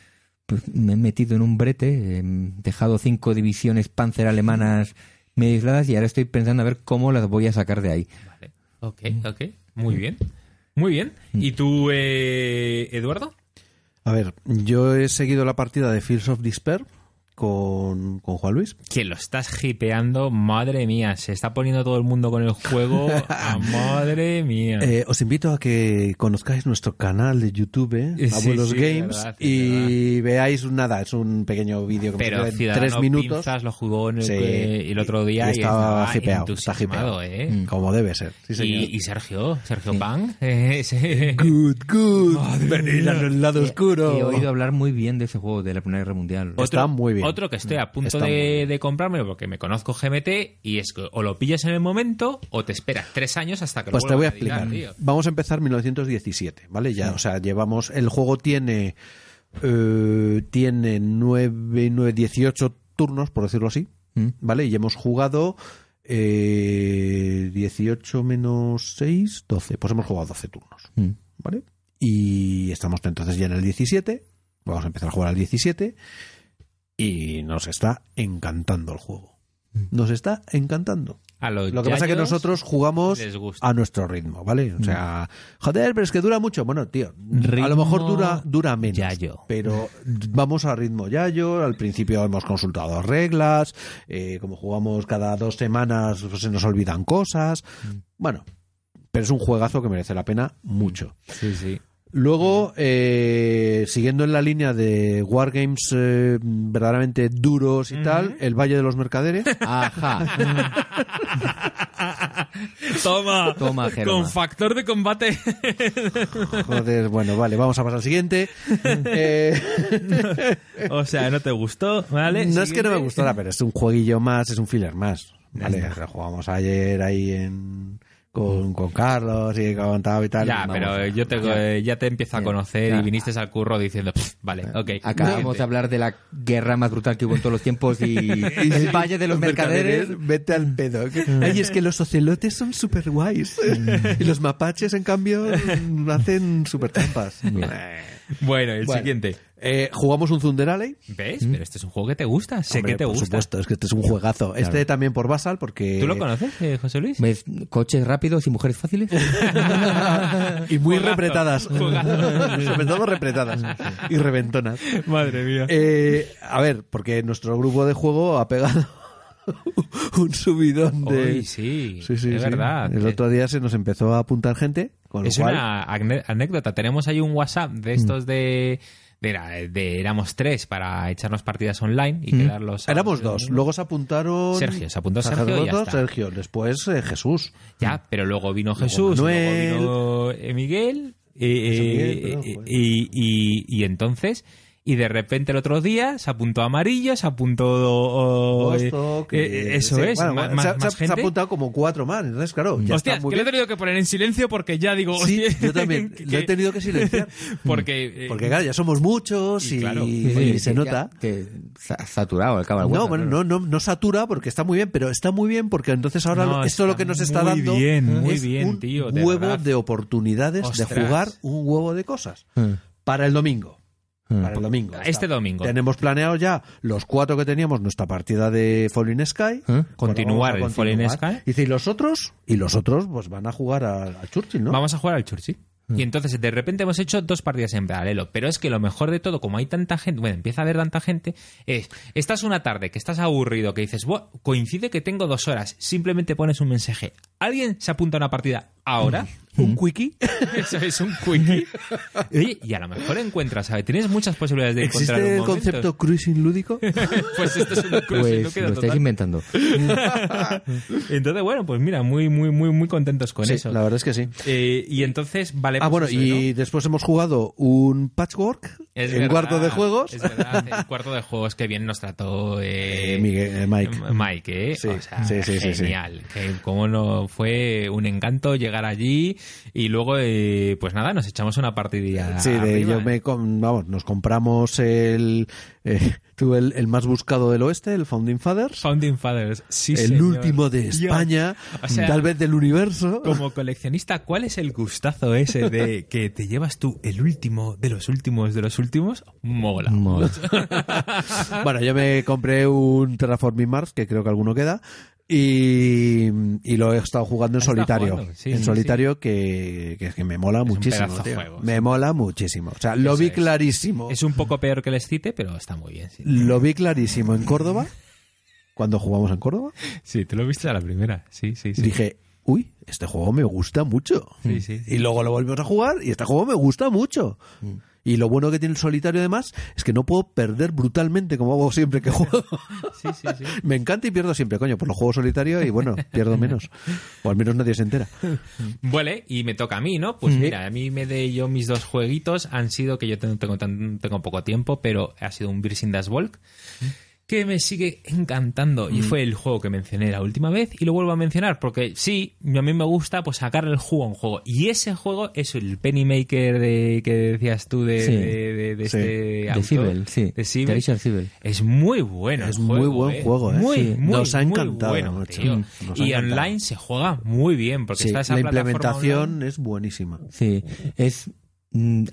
pues me he metido en un brete, he dejado cinco divisiones panzer alemanas medio aisladas y ahora estoy pensando a ver cómo las voy a sacar de ahí. Vale. Ok, ok. Muy bien. Muy bien. ¿Y tú, eh, Eduardo? A ver, yo he seguido la partida de Fields of Despair con, con Juan Luis. Que lo estás hipeando, madre mía, se está poniendo todo el mundo con el juego, a <laughs> madre mía. Eh, os invito a que conozcáis nuestro canal de YouTube, ¿eh? Sí, Abuelos sí, Games, verdad, y veáis nada, es un pequeño vídeo que Pero de Ciudadano tres minutos, Pinzas lo jugó en el, Sí. que- el otro día Y y estaba estaba hipeado, está hipeado. ¿eh? como debe ser. Sí, señor. y, y Sergio, Sergio Pan, eh, <laughs> ese- Good, good. Venid al lado oscuro. He oído hablar muy bien de ese juego de la Primera Guerra Mundial. Está muy bien. Otro que estoy a punto Está muy de, de comprármelo porque me conozco GMT y es que o lo pillas en el momento o te esperas tres años hasta que Pues lo te voy a explicar. tío. Vamos a empezar 1917, ¿vale? Ya, o sea, llevamos. El juego tiene. eh, tiene 9, 9, 18 turnos, por decirlo así, Mm. ¿vale? Y hemos jugado. eh, 18 menos 6, 12. Pues hemos jugado 12 turnos, Mm. ¿vale? Y estamos entonces ya en el 17. Vamos a empezar a jugar al 17. Y nos está encantando el juego. nos está encantando. A los Lo que pasa es que nosotros jugamos a nuestro ritmo, ¿vale? O sea, joder, pero es que dura mucho. Bueno, tío, a Ritmo lo mejor dura, dura menos. yayo. Pero vamos a ritmo yayo. Al principio hemos consultado reglas. eh, como jugamos cada dos semanas, pues se nos olvidan cosas. Bueno, pero es un juegazo que merece la pena mucho. Sí, sí. Luego, eh, siguiendo en la línea de wargames eh, verdaderamente duros y tal, el Valle de los Mercaderes. <laughs> Ajá. <laughs> Toma, Toma, con factor de combate. Joder, bueno, vale, vamos a pasar al siguiente. <laughs> Eh, o sea, ¿no te gustó? ¿Vale? no es que no me gustara, pero es un jueguillo más, es un filler más. Vale, lo jugamos ayer ahí en, con, con Carlos y con Tao y tal. Ya, Vamos, pero yo te, eh, ya te empiezo a conocer y viniste al curro diciendo, "Pff, vale, ok. Acabamos de hablar de la guerra más brutal que hubo en todos los tiempos y <laughs> el Valle de los Mercaderes. Vete al pedo. <laughs> Ay, es que los ocelotes son súper guays. <laughs> y los mapaches, en cambio, hacen súper trampas. Bueno, el Bueno. siguiente. Eh, jugamos un Thunder Alley. ¿Ves? Pero este es un juego que te gusta. Sé Hombre, que te por gusta. supuesto, es que este es un juegazo. Este también por Basal, porque... ¿Tú lo conoces, eh, José Luis? ¿Ves coches rápidos y mujeres fáciles? <laughs> y muy repretadas. <laughs> Sobre todo repretadas. Y reventonas. Madre mía. Eh, a ver, porque nuestro grupo de juego ha pegado <laughs> un subidón de... Uy, sí, Sí, sí, es sí. verdad. El otro día se nos empezó a apuntar gente, con lo es cual... una anécdota. Tenemos ahí un WhatsApp de estos de, de, era- de éramos tres para echarnos partidas online y quedar los Éramos dos. Luego se apuntaron... Sergio, se apuntó Sergio y ya está. Sergio. Después eh, Jesús. Ya, pero luego vino Jesús, Manuel. luego vino eh, Miguel, eh, Miguel, perdón, eh, joder. y, y- y entonces, y de repente el otro día se apuntó Amarillo, se apuntó oh, Vostok, eh, eh, eso sí, es, bueno, ma- se, más, se- más se ha gente. apuntado como cuatro más. Entonces, claro, ya Hostias, está muy que lo he tenido que poner en silencio porque ya digo, Sí, hostia, yo también. <laughs> Lo he tenido que silenciar. <laughs> porque, eh, Porque claro, ya somos muchos y, Y claro. y Sí, se que nota. ya- Que sa- saturado cabo del No, bueno, claro. no, no, no satura porque está muy bien, pero está muy bien porque entonces ahora No, esto lo que nos está muy dando bien, muy es bien, un tío, de huevo verdad. de oportunidades Ostras. de jugar un huevo de cosas Mm. para el domingo. Mm. Para el domingo. Este Está. domingo. Tenemos planeado ya los cuatro que teníamos nuestra partida de Falling Sky. ¿Eh? Continuar el Fallen continuar. Sky. Dice, y los otros, y los otros pues van a jugar a, a Churchill, ¿no? Vamos a jugar al Churchill. Mm. Y entonces de repente hemos hecho dos partidas en paralelo. Pero es que lo mejor de todo, como hay tanta gente, bueno, empieza a haber tanta gente, es, estás una tarde que estás aburrido, que dices, "Buah, coincide que tengo dos horas, simplemente pones un mensaje. ¿Alguien se apunta a una partida ahora? Un quickie. <laughs> Eso es un quickie. Oye, y a lo mejor encuentras, ¿sabes? Tienes muchas posibilidades de encontrar ¿Existe un el momento. concepto cruising lúdico? <laughs> Pues esto es una cosa Pues lo estáis inventando. <laughs> Entonces, bueno, pues mira, muy, muy, muy, muy contentos con sí, eso. la verdad es que sí. Eh, y entonces, vale. Ah, pues bueno, eso, y ¿no? después hemos jugado un patchwork Es verdad, cuarto de juegos. Es verdad, el cuarto de juegos que bien nos trató eh, Eh, Miguel- eh, Mike. Mike, ¿eh? Sí, o sea, sí, sí, sí, sí. genial. Que como no fue un encanto llegar allí y luego, eh, pues nada, nos echamos una partidilla. Sí, de, yo ¿eh? me, vamos, nos compramos el, eh, <laughs> tú el, el más buscado del oeste, el Founding Fathers, Founding Fathers, sí, el señor. último de. España, O sea, tal vez del universo. Como coleccionista, ¿cuál es el gustazo ese de <laughs> que te llevas tú el último de los últimos de los últimos? Mola. Mola. <laughs> bueno, yo me compré un Terraforming Mars, que creo que alguno queda, y, y lo he estado jugando en solitario. jugando, sí, en sí, solitario Que, que, que me mola muchísimo. pedazo tío. juego, me mola muchísimo. O sea, lo Eso vi es. clarísimo. Es un poco peor que el excite, pero está muy bien. Sí, Lo vi clarísimo en Córdoba, cuando jugamos en Córdoba. Sí, tú lo viste a la primera. Sí, sí, sí. Dije, uy, este juego me gusta mucho. Sí, sí. Y luego lo volvimos a jugar y este juego me gusta mucho. Y lo bueno que tiene el solitario además es que no puedo perder brutalmente como hago siempre que juego. <laughs> Sí, sí, sí. me encanta y pierdo siempre, coño, por los juegos solitarios y bueno, pierdo menos. O al menos nadie se entera. Vale, y me toca a mí, ¿no? Pues mira, a mí me de yo mis dos jueguitos han sido que yo tengo, tengo, tengo poco tiempo, pero ha sido un Virsin Das Volk que me sigue encantando y fue el juego que mencioné la última vez y lo vuelvo a mencionar porque sí, a mí me gusta pues sacarle el juego a un juego y ese juego es el Pennymaker de, que decías tú de, Sí. de, de- de Sí. este De autor, sí. Sibel. Es muy bueno. el Es muy buen eh. juego, ¿eh? Muy, Sí. muy, Nos ha muy encantado, bueno, macho. tío. Nos ha Y encantado. online se juega muy bien porque Sí, está esa la implementación online. es buenísima. Sí, es Mm,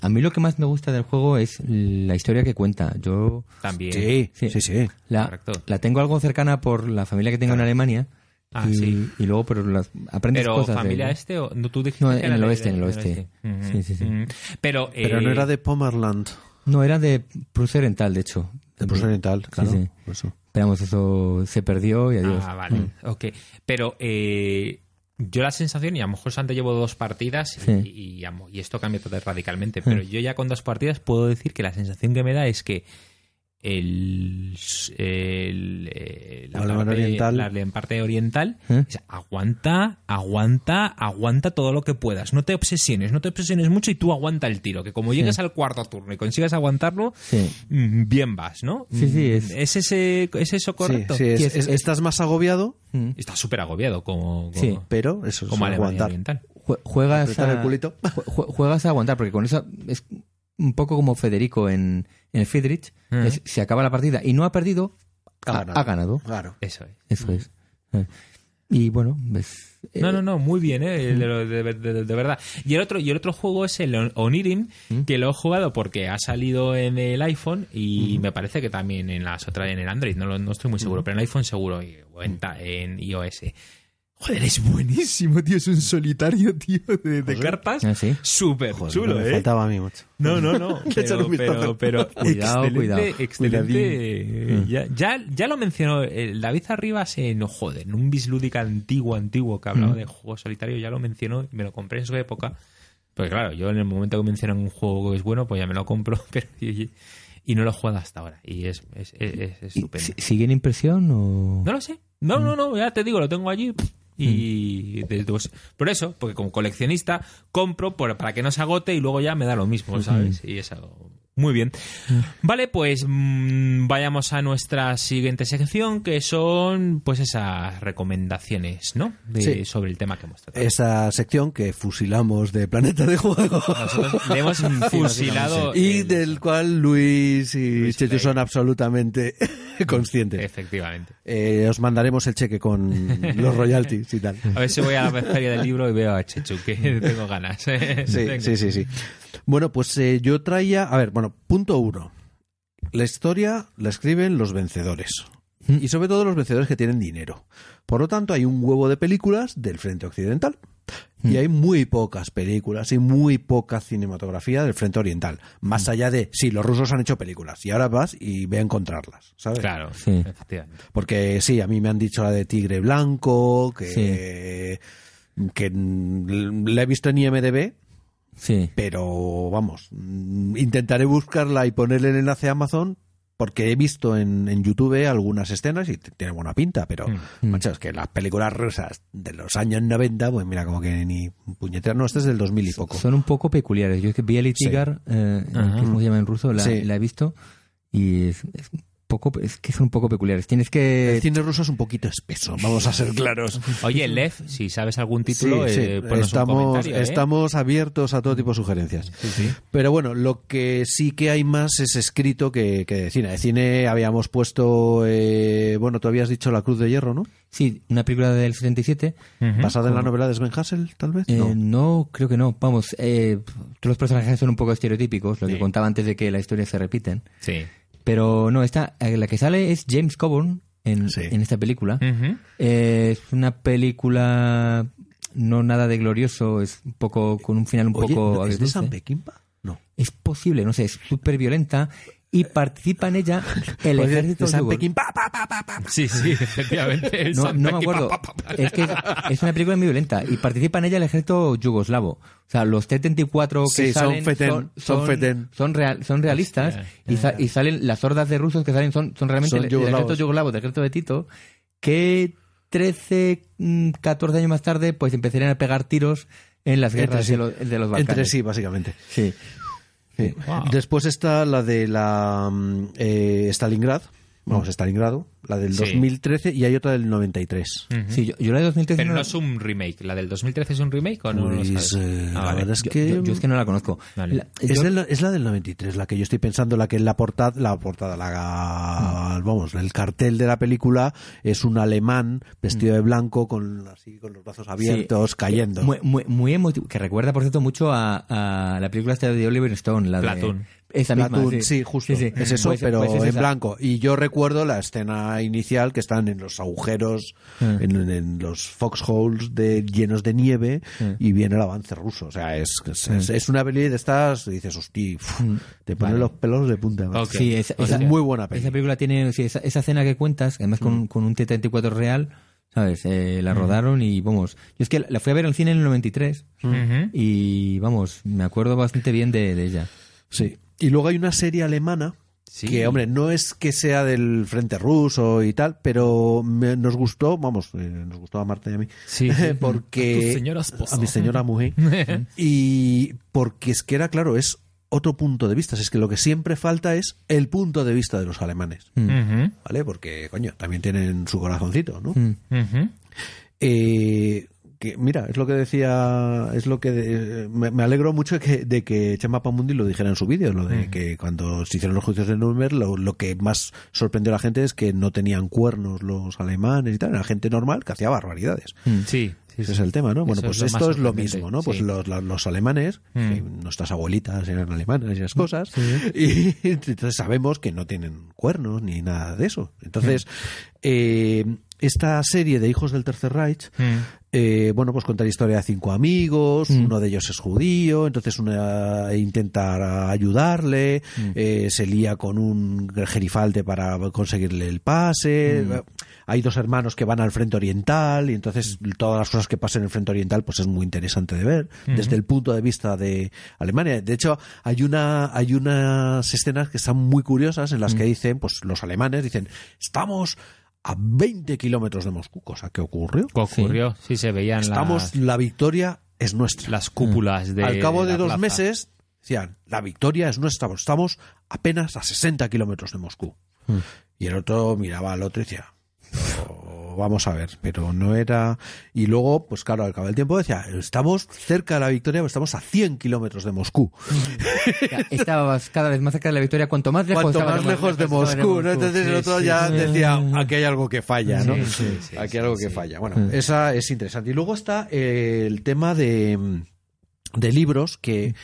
A mí lo que más me gusta del juego es la historia que cuenta. Yo También. Sí, Sí. sí, sí. la, Correcto. la tengo algo cercana por la familia que tengo en Alemania. Ah, y, sí. y luego, pero las, aprendes Pero cosas. de- familia este o no tú dijiste No, que en era el de- oeste, en el oeste. Ujú, Sí, sí, sí. ujú. Pero, Pero no eh, era de Pomerland, No, era de Prusia Oriental, de hecho. de Prusia Oriental, claro. sí. por eso. Pero vamos, eso se perdió y adiós. Ah, vale. Mm. Ok. Pero eh, yo la sensación, y a lo mejor antes llevo dos partidas y, Sí. y, y esto cambia radicalmente, pero yo ya con dos partidas puedo decir que la sensación que me da es que el, el, eh, la, La parte, oriental. la en parte oriental ¿Eh? es aguanta, aguanta, aguanta todo lo que puedas. No te obsesiones, no te obsesiones mucho y tú aguanta el tiro. Que como llegues al cuarto turno y consigas aguantarlo, Sí. mm, bien vas, ¿no? Sí, sí, es- ¿Es, ese, ¿Es eso correcto? Sí, sí, es- Sí, es- es- estás más agobiado, Mm. Está súper agobiado como, como, Sí. pero eso es como aguantar. Oriental. Jue- Juegas a, el culito. jue- jue- juegas a aguantar, porque con eso es un poco como Federico en, en el Friedrich. Mm. es- se acaba la partida y no ha perdido, Ha ha, ganado. ha ganado. Claro. Eso es. Eso es. Eh, Y bueno, pues, eh, No, no, no, muy bien, ¿eh? De, de- de- verdad. Y el otro y el otro juego es el On- Onirim, que lo he jugado porque ha salido en el iPhone y me parece que también en las otras en el Android, no, lo- no estoy muy seguro, pero en el iPhone seguro y- en iOS. Joder, es buenísimo, tío, es un solitario, tío, de, de cartas. Ah, sí. Súper Joder, chulo, me ¿eh? faltaba a mí mucho. No, no, no. <laughs> Pero, pero, pero <laughs> Cuidado, excelente, cuidado. excelente. Ya, ya, ya lo mencionó el David Arribas en, no, joder, en un bislúdica antiguo, antiguo que hablaba Mm. de juegos solitarios, ya lo mencionó y me lo compré en su época. Pues claro, yo en el momento que mencionan un juego que es bueno, pues ya me lo compro, <laughs> pero y, y no lo he jugado hasta ahora. Y es, es, es- es ¿y estupendo. si- ¿Sigue en impresión o...? No lo sé. No, no, no, ya te digo, lo tengo allí. Y pues, por eso, porque como coleccionista compro por- para que no se agote y luego ya me da lo mismo, ¿sabes? Y es algo muy bien. Vale, pues mm, vayamos a nuestra siguiente sección, que son pues esas recomendaciones, ¿no? De- Sí. Sobre el tema que hemos tratado. Esa sección que fusilamos de Planeta de Juego. Nosotros le hemos <laughs> fusilado. y el- del cual Luis y Luis Chechu Play. son absolutamente <laughs> conscientes. Efectivamente. Eh, os mandaremos el cheque con los <laughs> royalties y tal. A ver si voy a la feria del libro y veo a Chechu, que tengo ganas. Sí, Venga. sí, sí, sí. Bueno, pues eh, yo traía, a ver, bueno, punto uno. La historia la escriben los vencedores. Y sobre todo los vencedores que tienen dinero. Por lo tanto, hay un huevo de películas del Frente Occidental. Y hay muy pocas películas y muy poca cinematografía del Frente Oriental. Más allá de, sí, los rusos han hecho películas. Y ahora vas y ve a encontrarlas, ¿sabes? Claro, Sí. efectivamente. Porque sí, a mí me han dicho la de Tigre Blanco, que, que mm, la he visto en IMDB, Sí. pero vamos, mm, intentaré buscarla y ponerle el enlace a Amazon porque he visto en, en YouTube algunas escenas y tiene buena pinta, pero Mm. macho, es que las películas rusas de los años 90, pues mira, como que ni puñetera, no, este es del 2000 y poco. Son un poco peculiares. Yo es que vi el eh, que es como se llama en ruso, la, Sí. la he visto y es, poco, es que son un poco peculiares. Tienes El que... cine ruso es un poquito espeso, vamos a ser claros. Oye, Lev, si sabes algún título, Sí, sí, eh, estamos, ¿eh? estamos abiertos a todo tipo de sugerencias. Sí, sí. Pero bueno, lo que sí que hay más es escrito que, que de cine. De cine habíamos puesto, eh, bueno, tú habías dicho La Cruz de Hierro, ¿no? Sí, una película del 77. Ujú. Basada en la novela de Sven Hassel, tal vez. Eh, no. no. creo que no. Vamos, eh, todos los personajes son un poco estereotípicos, lo Sí. que contaba antes de que la historia se repiten. Sí. Pero no, esta, eh, la que sale es James Coburn en, Sí. en esta película. Ujú. Eh, es una película no nada de glorioso, es un poco con un final un Oye, poco ¿es de. San Peckinpah? No. Es posible, no sé, es súper violenta y participa en ella el Oye, ejército de San yugo- Peckinpah, pa, pa, pa, pa, pa. Sí, sí, <laughs> efectivamente. el No, San no me Peckinpah, acuerdo. pa, pa, pa. Es que es, es una película muy violenta y participa en ella el ejército yugoslavo. O sea, los T-34 que Sí, son salen son, son son, fetén. son real- son realistas Hostia, y, sa- y salen las hordas de rusos que salen son, son realmente Son el, el ejército yugoslavo del ejército de Tito que 13, mm, 14 años más tarde pues empezarían a pegar tiros en las Entre guerras sí. de, los, de los Balcanes. Entre sí, básicamente. Sí. Wow. Después está la de la mm, eh, Stalingrad. Vamos, Stalingrado. la del Sí. 2013, y hay otra del 93. Ujú. Sí, yo, yo la de 2013 Pero no, no es un remake. ¿La del 2013 es un remake o no? lo Pues, sabes? eh, Ah, la vale. verdad es yo- que... yo- yo es que no la conozco. Vale. La- Es, yo- del- es la del 93, la que yo estoy pensando, la que en la portada, la portada, la, vamos, el cartel de la película es un alemán vestido de blanco con así con los brazos abiertos Sí. cayendo. Muy, muy, muy emotivo, que recuerda, por cierto, mucho a, a la película esta de Oliver Stone, la de... Esa misma, Platoon, sí, justo. Sí, sí. Es eso, Pues- pero pues es en esa. blanco. Y yo recuerdo la escena inicial que están en los agujeros, Mm. en, en los foxholes de, llenos de nieve Mm. y viene el avance ruso. O sea, es, es, es- es una peli de estas, y dices, hostia, uf, te pone Vale. los pelos de punta. Sí, esa, Es esa- muy buena peli. Esa película tiene sí, esa, esa escena que cuentas, además con, con un T-34 real, ¿sabes? Eh, la rodaron y vamos. Yo es que la, la fui a ver al cine en el 93 Ujú. y vamos, me acuerdo bastante bien de, de ella. Sí. Y luego hay una serie alemana Sí. que, hombre, no es que sea del frente ruso y tal, pero me- nos gustó, vamos, eh, nos gustó a Marta y a mí, Sí. <laughs> porque... A tu señora esposa. A mi señora mujer. <laughs> y porque es que era, claro, es otro punto de vista. Es que lo que siempre falta es el punto de vista de los alemanes. Ujú. ¿Vale? Porque, coño, también tienen su corazoncito, ¿no? Mm. Ujú. Eh, que mira, es lo que decía, es lo que de- me, me alegro mucho de que, de que Chema Pamundi lo dijera en su vídeo, lo de que cuando se hicieron los juicios de Nuremberg, lo, lo que más sorprendió a la gente es que no tenían cuernos los alemanes y tal, era gente normal que hacía barbaridades. Sí. sí, Ese sí. es el tema, ¿no? Bueno, Eso pues es esto es lo mismo, ¿no? Pues los, los- los alemanes, Mm. que nuestras abuelitas eran alemanas y esas cosas, <laughs> y entonces sabemos que no tienen cuernos ni nada de eso. Entonces, eh, esta serie de Hijos del Tercer Reich, Mm. Eh, bueno, pues cuenta la historia de cinco amigos, uno de ellos es judío, entonces una intenta ayudarle, eh, se lía con un gerifalte para conseguirle el pase, hay dos hermanos que van al frente oriental y entonces todas las cosas que pasan en el frente oriental pues es muy interesante de ver desde el punto de vista de Alemania. De hecho, hay una hay unas escenas que están muy curiosas en las que dicen, pues los alemanes dicen, estamos a 20 kilómetros de Moscú, cosa que ocurrió. ¿Qué ocurrió? Sí, se veían Estamos, las, la victoria es nuestra. las cúpulas de Al cabo de, la dos plaza. meses, decían, la victoria es nuestra, estamos apenas a 60 kilómetros de Moscú. Hmm. Y el otro miraba al otro y decía, "Oh, vamos a ver, pero no era... Y luego, pues claro, al cabo del tiempo decía, estamos cerca de la victoria, pero estamos a 100 kilómetros de Moscú. <laughs> Estabas cada vez más cerca de la victoria, cuanto más lejos Cuanto más lejos de Moscú, ¿no? Entonces el Sí, otro sí, ya sí. decía, aquí hay algo que falla, ¿no? Sí, aquí hay algo que falla. Bueno, esa es interesante. Y luego está eh, el tema de, de libros, que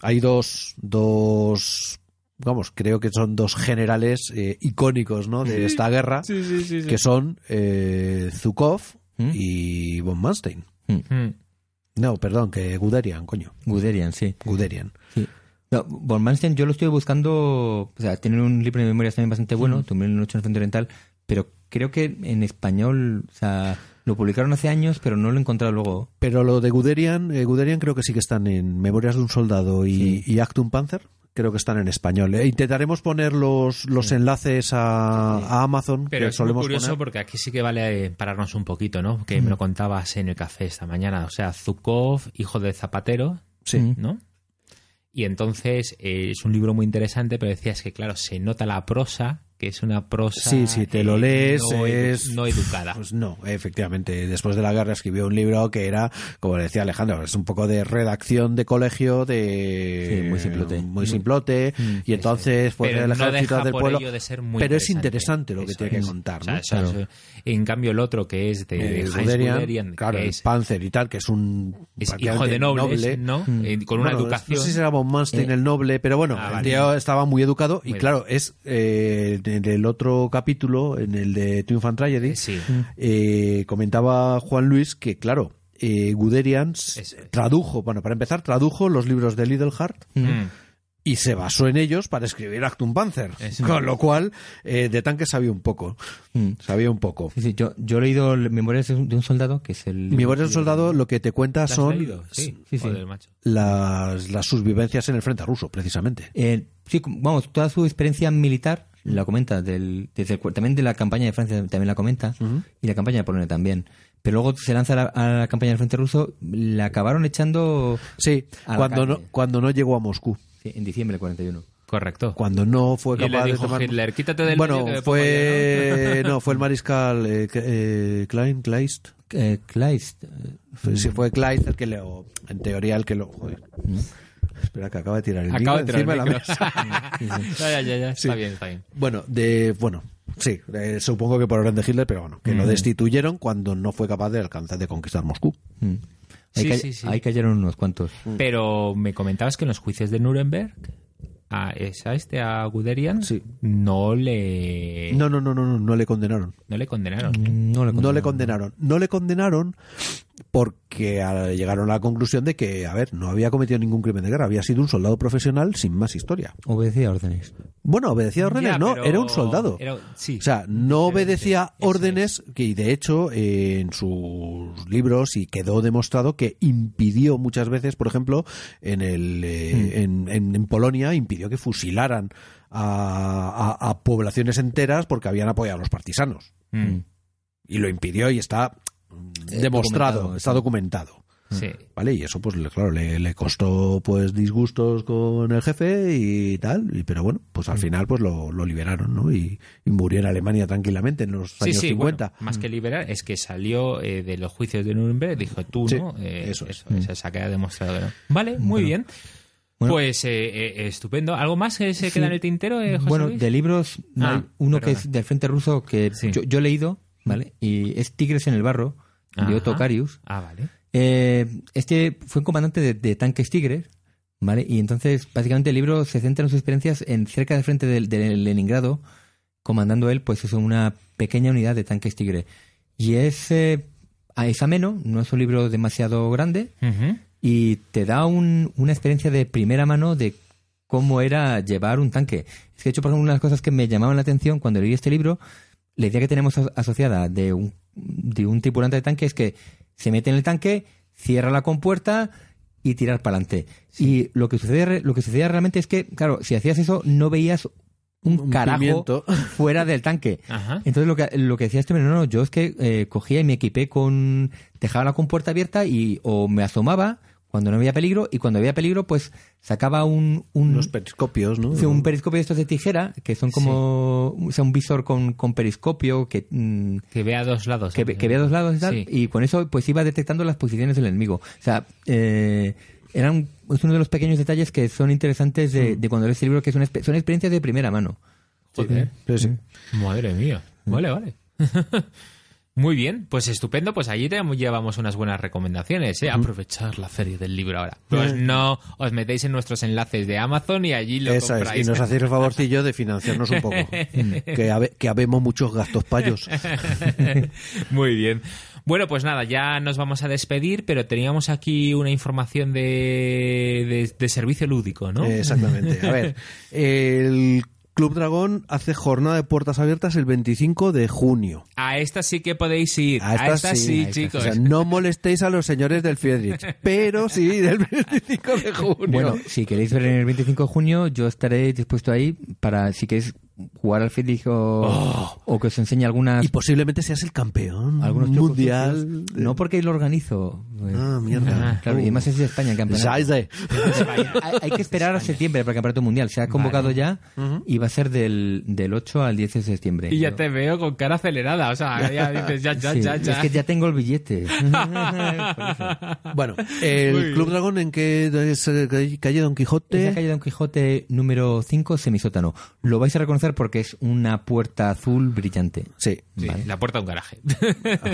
hay dos, dos, vamos, creo que son dos generales eh, icónicos, ¿no? De esta guerra, que son eh, Zukov ¿Mm? y von Manstein. Mm. No, perdón, que Guderian, coño. Guderian, sí. Guderian. Sí. No, von Manstein yo lo estoy buscando, o sea, tiene un libro de memorias también bastante bueno, Tumblr en la noche en el frente oriental, pero creo que en español, o sea, lo publicaron hace años, pero no lo he encontrado luego. Pero lo de Guderian, eh, Guderian creo que sí que están en Memorias de un Soldado y, y Actum Panzer. Creo que están en español. Eh, intentaremos poner los, los enlaces a, a Amazon, Pero que es muy curioso poner. porque aquí sí que vale eh, pararnos un poquito, ¿no? Que me lo contabas en el café esta mañana. O sea, Zukov, hijo de Zapatero, Sí. ¿no? Y entonces eh, es un libro muy interesante, pero decías que, claro, se nota la prosa, que es una prosa. Sí, sí, te lo eh, lees, no, edu- es- no educada. Pues no, efectivamente. Después de la guerra escribió un libro que era, como decía Alejandro, es un poco de redacción de colegio, de Sí, muy simplote. muy simplote, Mm, y entonces Pero el no ejército deja del pueblo. de ser muy pero es interesante lo que tiene que es. contar, O sea, ¿no? eso es- Claro. en cambio, el otro que es de, de Eh, Guderian, Guderian, claro, que el es, Panzer y tal, que es un es hijo de nobles, ¿no? Eh, con una Bueno, educación. No sé si era von Manstein Eh, el noble, pero bueno, Ah, el vale. tío estaba muy educado y Muy claro, es eh, en el otro capítulo, en el de Twin Fan Tragedy, Eh, sí. eh, comentaba Juan Luis que, claro, eh, Guderian es. tradujo, bueno, para empezar, tradujo los libros de Little Heart Mm. y se basó en ellos para escribir Actum Panzer. Eso. Con lo cual, eh, de tanque sabía un poco. Mm. Sabía un poco. Sí, sí, yo, yo he leído Memorias de un soldado, que es el... Memorias de un soldado lo que te cuenta ¿La has son leído? Sí, sí, sí. Joder, macho. las, las sus vivencias en el frente ruso, precisamente. Eh, sí, vamos, toda su experiencia militar la comenta, del, desde el cu- también de la campaña de Francia también la comenta, y la campaña de Polonia también. Pero luego se lanza a la, a la campaña del frente ruso, la acabaron echando Sí, A la cuando no, cuando no llegó a Moscú. sí, en diciembre del 41. Correcto. Cuando no fue Y le capaz de tomar... Hitler, "Quítate del Bueno, medio que fue... <laughs> ¿no? fue el <laughs> mariscal eh, eh, Klein, Kleist. Eh, Kleist. Fue- Sí, fue Kleist el que le... o, En teoría el que lo... joder. Espera, que acaba de tirar el Acabo de micro tirar encima el de la micro. mesa. <laughs> ya, ya, ya. Sí. Está bien, está bien. Bueno, de... Bueno, sí, eh, supongo que por orden de Hitler, pero bueno, que Mm. lo destituyeron cuando no fue capaz de alcanzar, de conquistar Moscú. Mm. Ahí, Sí, ca- sí, sí. ahí cayeron unos cuantos. Pero me comentabas que en los juicios de Nuremberg a, es a este, a Guderian, Sí. no le No, no, no, no, no, no le condenaron. no le condenaron. No le, No le condenaron. No le condenaron porque llegaron a la conclusión de que, a ver, no había cometido ningún crimen de guerra, había sido un soldado profesional sin más historia. Obedecía órdenes. Bueno, obedecía órdenes, Ya, no, pero era un soldado. era- sí. O sea, no obedecía órdenes que, y de hecho, eh, en sus libros y quedó demostrado que impidió muchas veces, por ejemplo, en, el, eh, en, en- en Polonia, impidió que fusilaran a, a- a poblaciones enteras porque habían apoyado a los partisanos. Mm, Y lo impidió y está demostrado, documentado, está documentado. sí. ¿Vale? Y eso, pues, le- claro, le, le costó, pues, disgustos con el jefe y tal. Y, pero bueno, pues al final, pues, lo, lo liberaron, ¿no? Y, y murió en Alemania tranquilamente en los Sí, años sí, 50. bueno, más que liberar, es que salió eh, de los juicios de Nuremberg dijo tú, Sí, ¿no? Eh, eso es. eso, se ha quedado demostrado no. Vale, muy bien. Bueno. pues eh, eh, estupendo. ¿Algo más que se Sí. queda en el tintero, eh, José Bueno, Luis? de libros, Ah, hay uno perdona. que es del Frente Ruso que Sí. yo, yo he leído, ¿vale? Y es Tigres en el Barro, de Ajá. Otto Carius. Ah, vale. Eh, este fue un comandante de, de tanques Tigres, ¿vale? Y entonces, básicamente, el libro se centra en sus experiencias en cerca del frente de, de Leningrado, comandando él, pues eso, una pequeña unidad de tanques Tigre. Y es, eh, es ameno, no es un libro demasiado grande, y te da un- una experiencia de primera mano de cómo era llevar un tanque. Es que, de hecho, por ejemplo, una de las cosas que me llamaban la atención cuando leí este libro, la idea que tenemos as- asociada de un, de un tripulante de tanque es que se mete en el tanque, cierra la compuerta y tirar para adelante. Y lo que, sucede, re- lo que sucedía realmente es que, claro, si hacías eso, no veías un, Un carajo pimiento. <laughs> fuera del tanque. Ajá. Entonces lo que, lo que decía este, no, no, yo es que eh, cogía y me equipé con... Dejaba la compuerta abierta y o me asomaba cuando no había peligro y cuando había peligro pues sacaba un... un Unos periscopios, ¿no? sí, un periscopio de estos de tijera, que son como o sea, un visor con, con periscopio que, mm, Que vea dos lados. que, ve- que vea dos lados y tal, Sí. y con eso pues iba detectando las posiciones del enemigo. O sea, eh, eran, es uno de los pequeños detalles que son interesantes de, de cuando lees el libro, que son, expe- son experiencias de primera mano. Joder. Sí, sí. Madre mía. Vale, vale. <laughs> Muy bien, pues estupendo, pues allí te- llevamos unas buenas recomendaciones, ¿eh? Aprovechar la feria del libro ahora. Pues no os metéis en nuestros enlaces de Amazon y allí lo Esa es. compráis. Y nos hacéis el favorcillo de financiarnos un poco. <laughs> que, habe- que habemos muchos gastos payos. <laughs> Muy bien. Bueno, pues nada, ya nos vamos a despedir, pero teníamos aquí una información de, de, de servicio lúdico, ¿no? Exactamente. A ver, el Club Dragón hace jornada de puertas abiertas el 25 de junio. A esta sí que podéis ir. A A esta, sí, chicos. O sea, no molestéis a los señores del Friedrich, <laughs> pero sí del 25 de junio. Bueno, si queréis ver en el 25 de junio, yo estaré dispuesto ahí para, si queréis jugar al Friedrich o, o que os enseñe algunas y posiblemente seas el campeón algunos mundial. No porque lo organizo. Pues, Ah, mierda. Claro, y además es de España el campeonato. <laughs> Hay, hay que esperar a septiembre para el campeonato mundial. Se ha convocado ya y va a ser del, del 8 al 10 de septiembre. Y ya Yo- te veo con cara acelerada, o sea, <laughs> ya dices, ya, ya, Sí, ya, ya. Es que ya tengo el billete. <laughs> Bueno, el bien. Club Dragón en que es eh, calle Don Es la Quijote. calle Don Quijote número 5, semisótano. Lo vais a reconocer porque es una puerta azul brillante. Sí, Sí, Vale. la puerta de un garaje.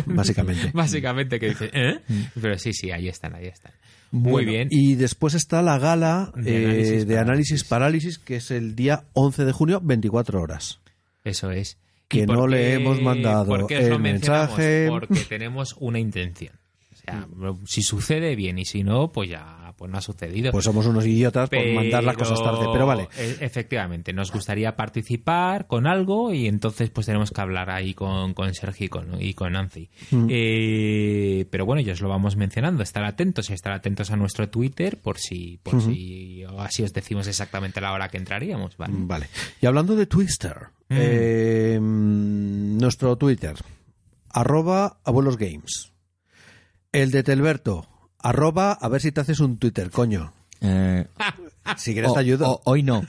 básicamente. Básicamente que dice, ¿eh? Pero sí, sí, ahí están, ahí están. Muy Bueno, bien. Y después está la gala De eh, análisis de análisis parálisis, que es el día 11 de junio, 24 horas. Eso es. Que ¿Y por no le qué- hemos mandado el mensaje. Porque tenemos una intención. O sea, si sucede, bien, y si no, pues ya pues no ha sucedido. Pues somos unos idiotas por mandar las cosas tarde, pero vale. e- Efectivamente, nos gustaría participar con algo y entonces pues tenemos que hablar ahí con, con Sergio y con, y con Nancy. Mm. Eh, pero bueno, ya os lo vamos mencionando, estar atentos y estar atentos a nuestro Twitter por si, por si así os decimos exactamente la hora que entraríamos, ¿vale? Vale. Y hablando de Twister, Mm. eh, nuestro Twitter, arroba abuelos games. El de Telberto, arroba a ver si te haces un Twitter, coño. Eh, Si quieres O- te ayudo. o- hoy no.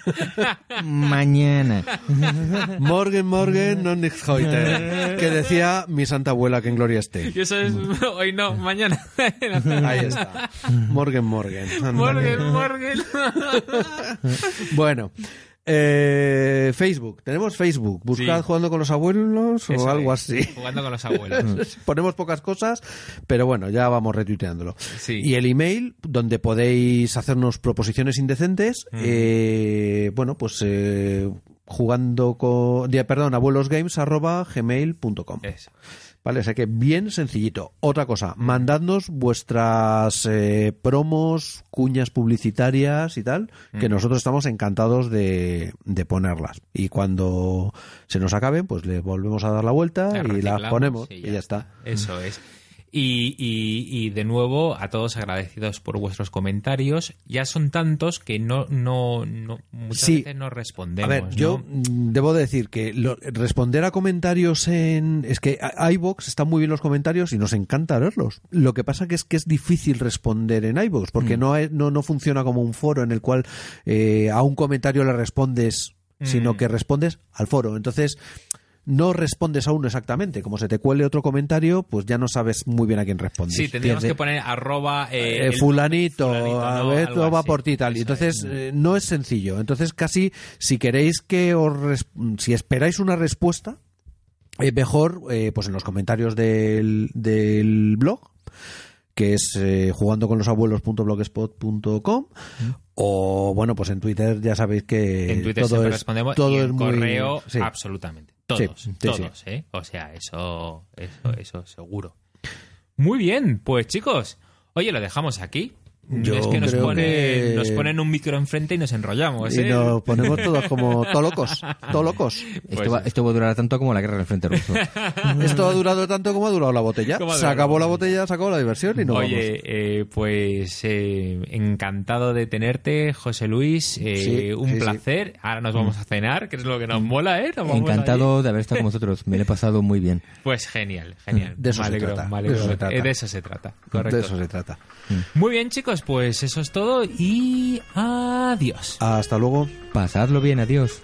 Mañana. Morgen, morgen, no nicht heute. Que decía mi santa abuela que en gloria esté. Y eso es <laughs> hoy no, mañana. Ahí está. Morgen, morgen. Morgen, Morgen. Bueno. Eh, Facebook. Tenemos Facebook. Buscad Sí. jugando con los abuelos Eso o algo es, así. Jugando con los abuelos. <laughs> Ponemos pocas cosas, pero bueno, ya vamos retuiteándolo. Sí. Y el email, donde podéis hacernos proposiciones indecentes, eh, bueno, pues eh, jugando con... Perdón, abuelosgames arroba gmail.com. Eso. Vale, o sea que bien sencillito. Otra cosa, mandadnos vuestras eh, promos, cuñas publicitarias y tal, que nosotros estamos encantados de, de ponerlas. Y cuando se nos acaben, pues le volvemos a dar la vuelta y las ponemos y ya, está. Eso es. Y, y- y de nuevo, a todos agradecidos por vuestros comentarios. Ya son tantos que no, no, no muchas Sí. veces no respondemos. A ver, ¿no? yo debo decir que lo- responder a comentarios en... Es que iVoox están muy bien los comentarios y nos encanta leerlos. Lo que pasa que es que es difícil responder en iVoox porque Mm. no, no, no funciona como un foro en el cual eh, a un comentario le respondes, sino Mm. que respondes al foro. Entonces... No respondes a uno exactamente. Como se te cuele otro comentario, pues ya no sabes muy bien a quién respondes. Sí, tendríamos que poner arroba eh, eh, fulanito, fulanito, a ¿no? ver, todo va por ti y tal. Y entonces es. eh, no es sencillo. Entonces casi si queréis que os si esperáis una respuesta, eh, mejor eh, pues en los comentarios del, del blog que es eh, jugando con los abuelos.blogspot.com o bueno pues en Twitter ya sabéis que en Twitter todo siempre es respondemos todo y es en muy correo sí. absolutamente. Todos, Sí, sí, todos, ¿eh? O sea, eso, eso, eso seguro. Muy bien, pues chicos, oye, lo dejamos aquí. Yo es que nos creo ponen, que- nos ponen un micro enfrente y nos enrollamos, y ¿eh? nos ponemos todos como tolocos tolocos Esto, Pues va, esto va a durar tanto como la guerra del frente ruso. <laughs> esto ha durado tanto como ha durado la botella se acabó la la botella se acabó la diversión y no vamos Oye, eh, pues eh, encantado de tenerte, José Luis. eh, Sí, un sí, sí. placer. Ahora nos vamos a cenar, que es lo que nos mola, ¿eh? Nos vamos Encantado de haber estado con vosotros. Me lo he pasado muy bien. Pues genial, genial. De eso Me se trata, me de eso se trata. Eh, de eso se trata. Correcto. de eso se trata Muy bien, chicos, pues eso es todo y adiós. hasta luego Pasadlo bien, adiós.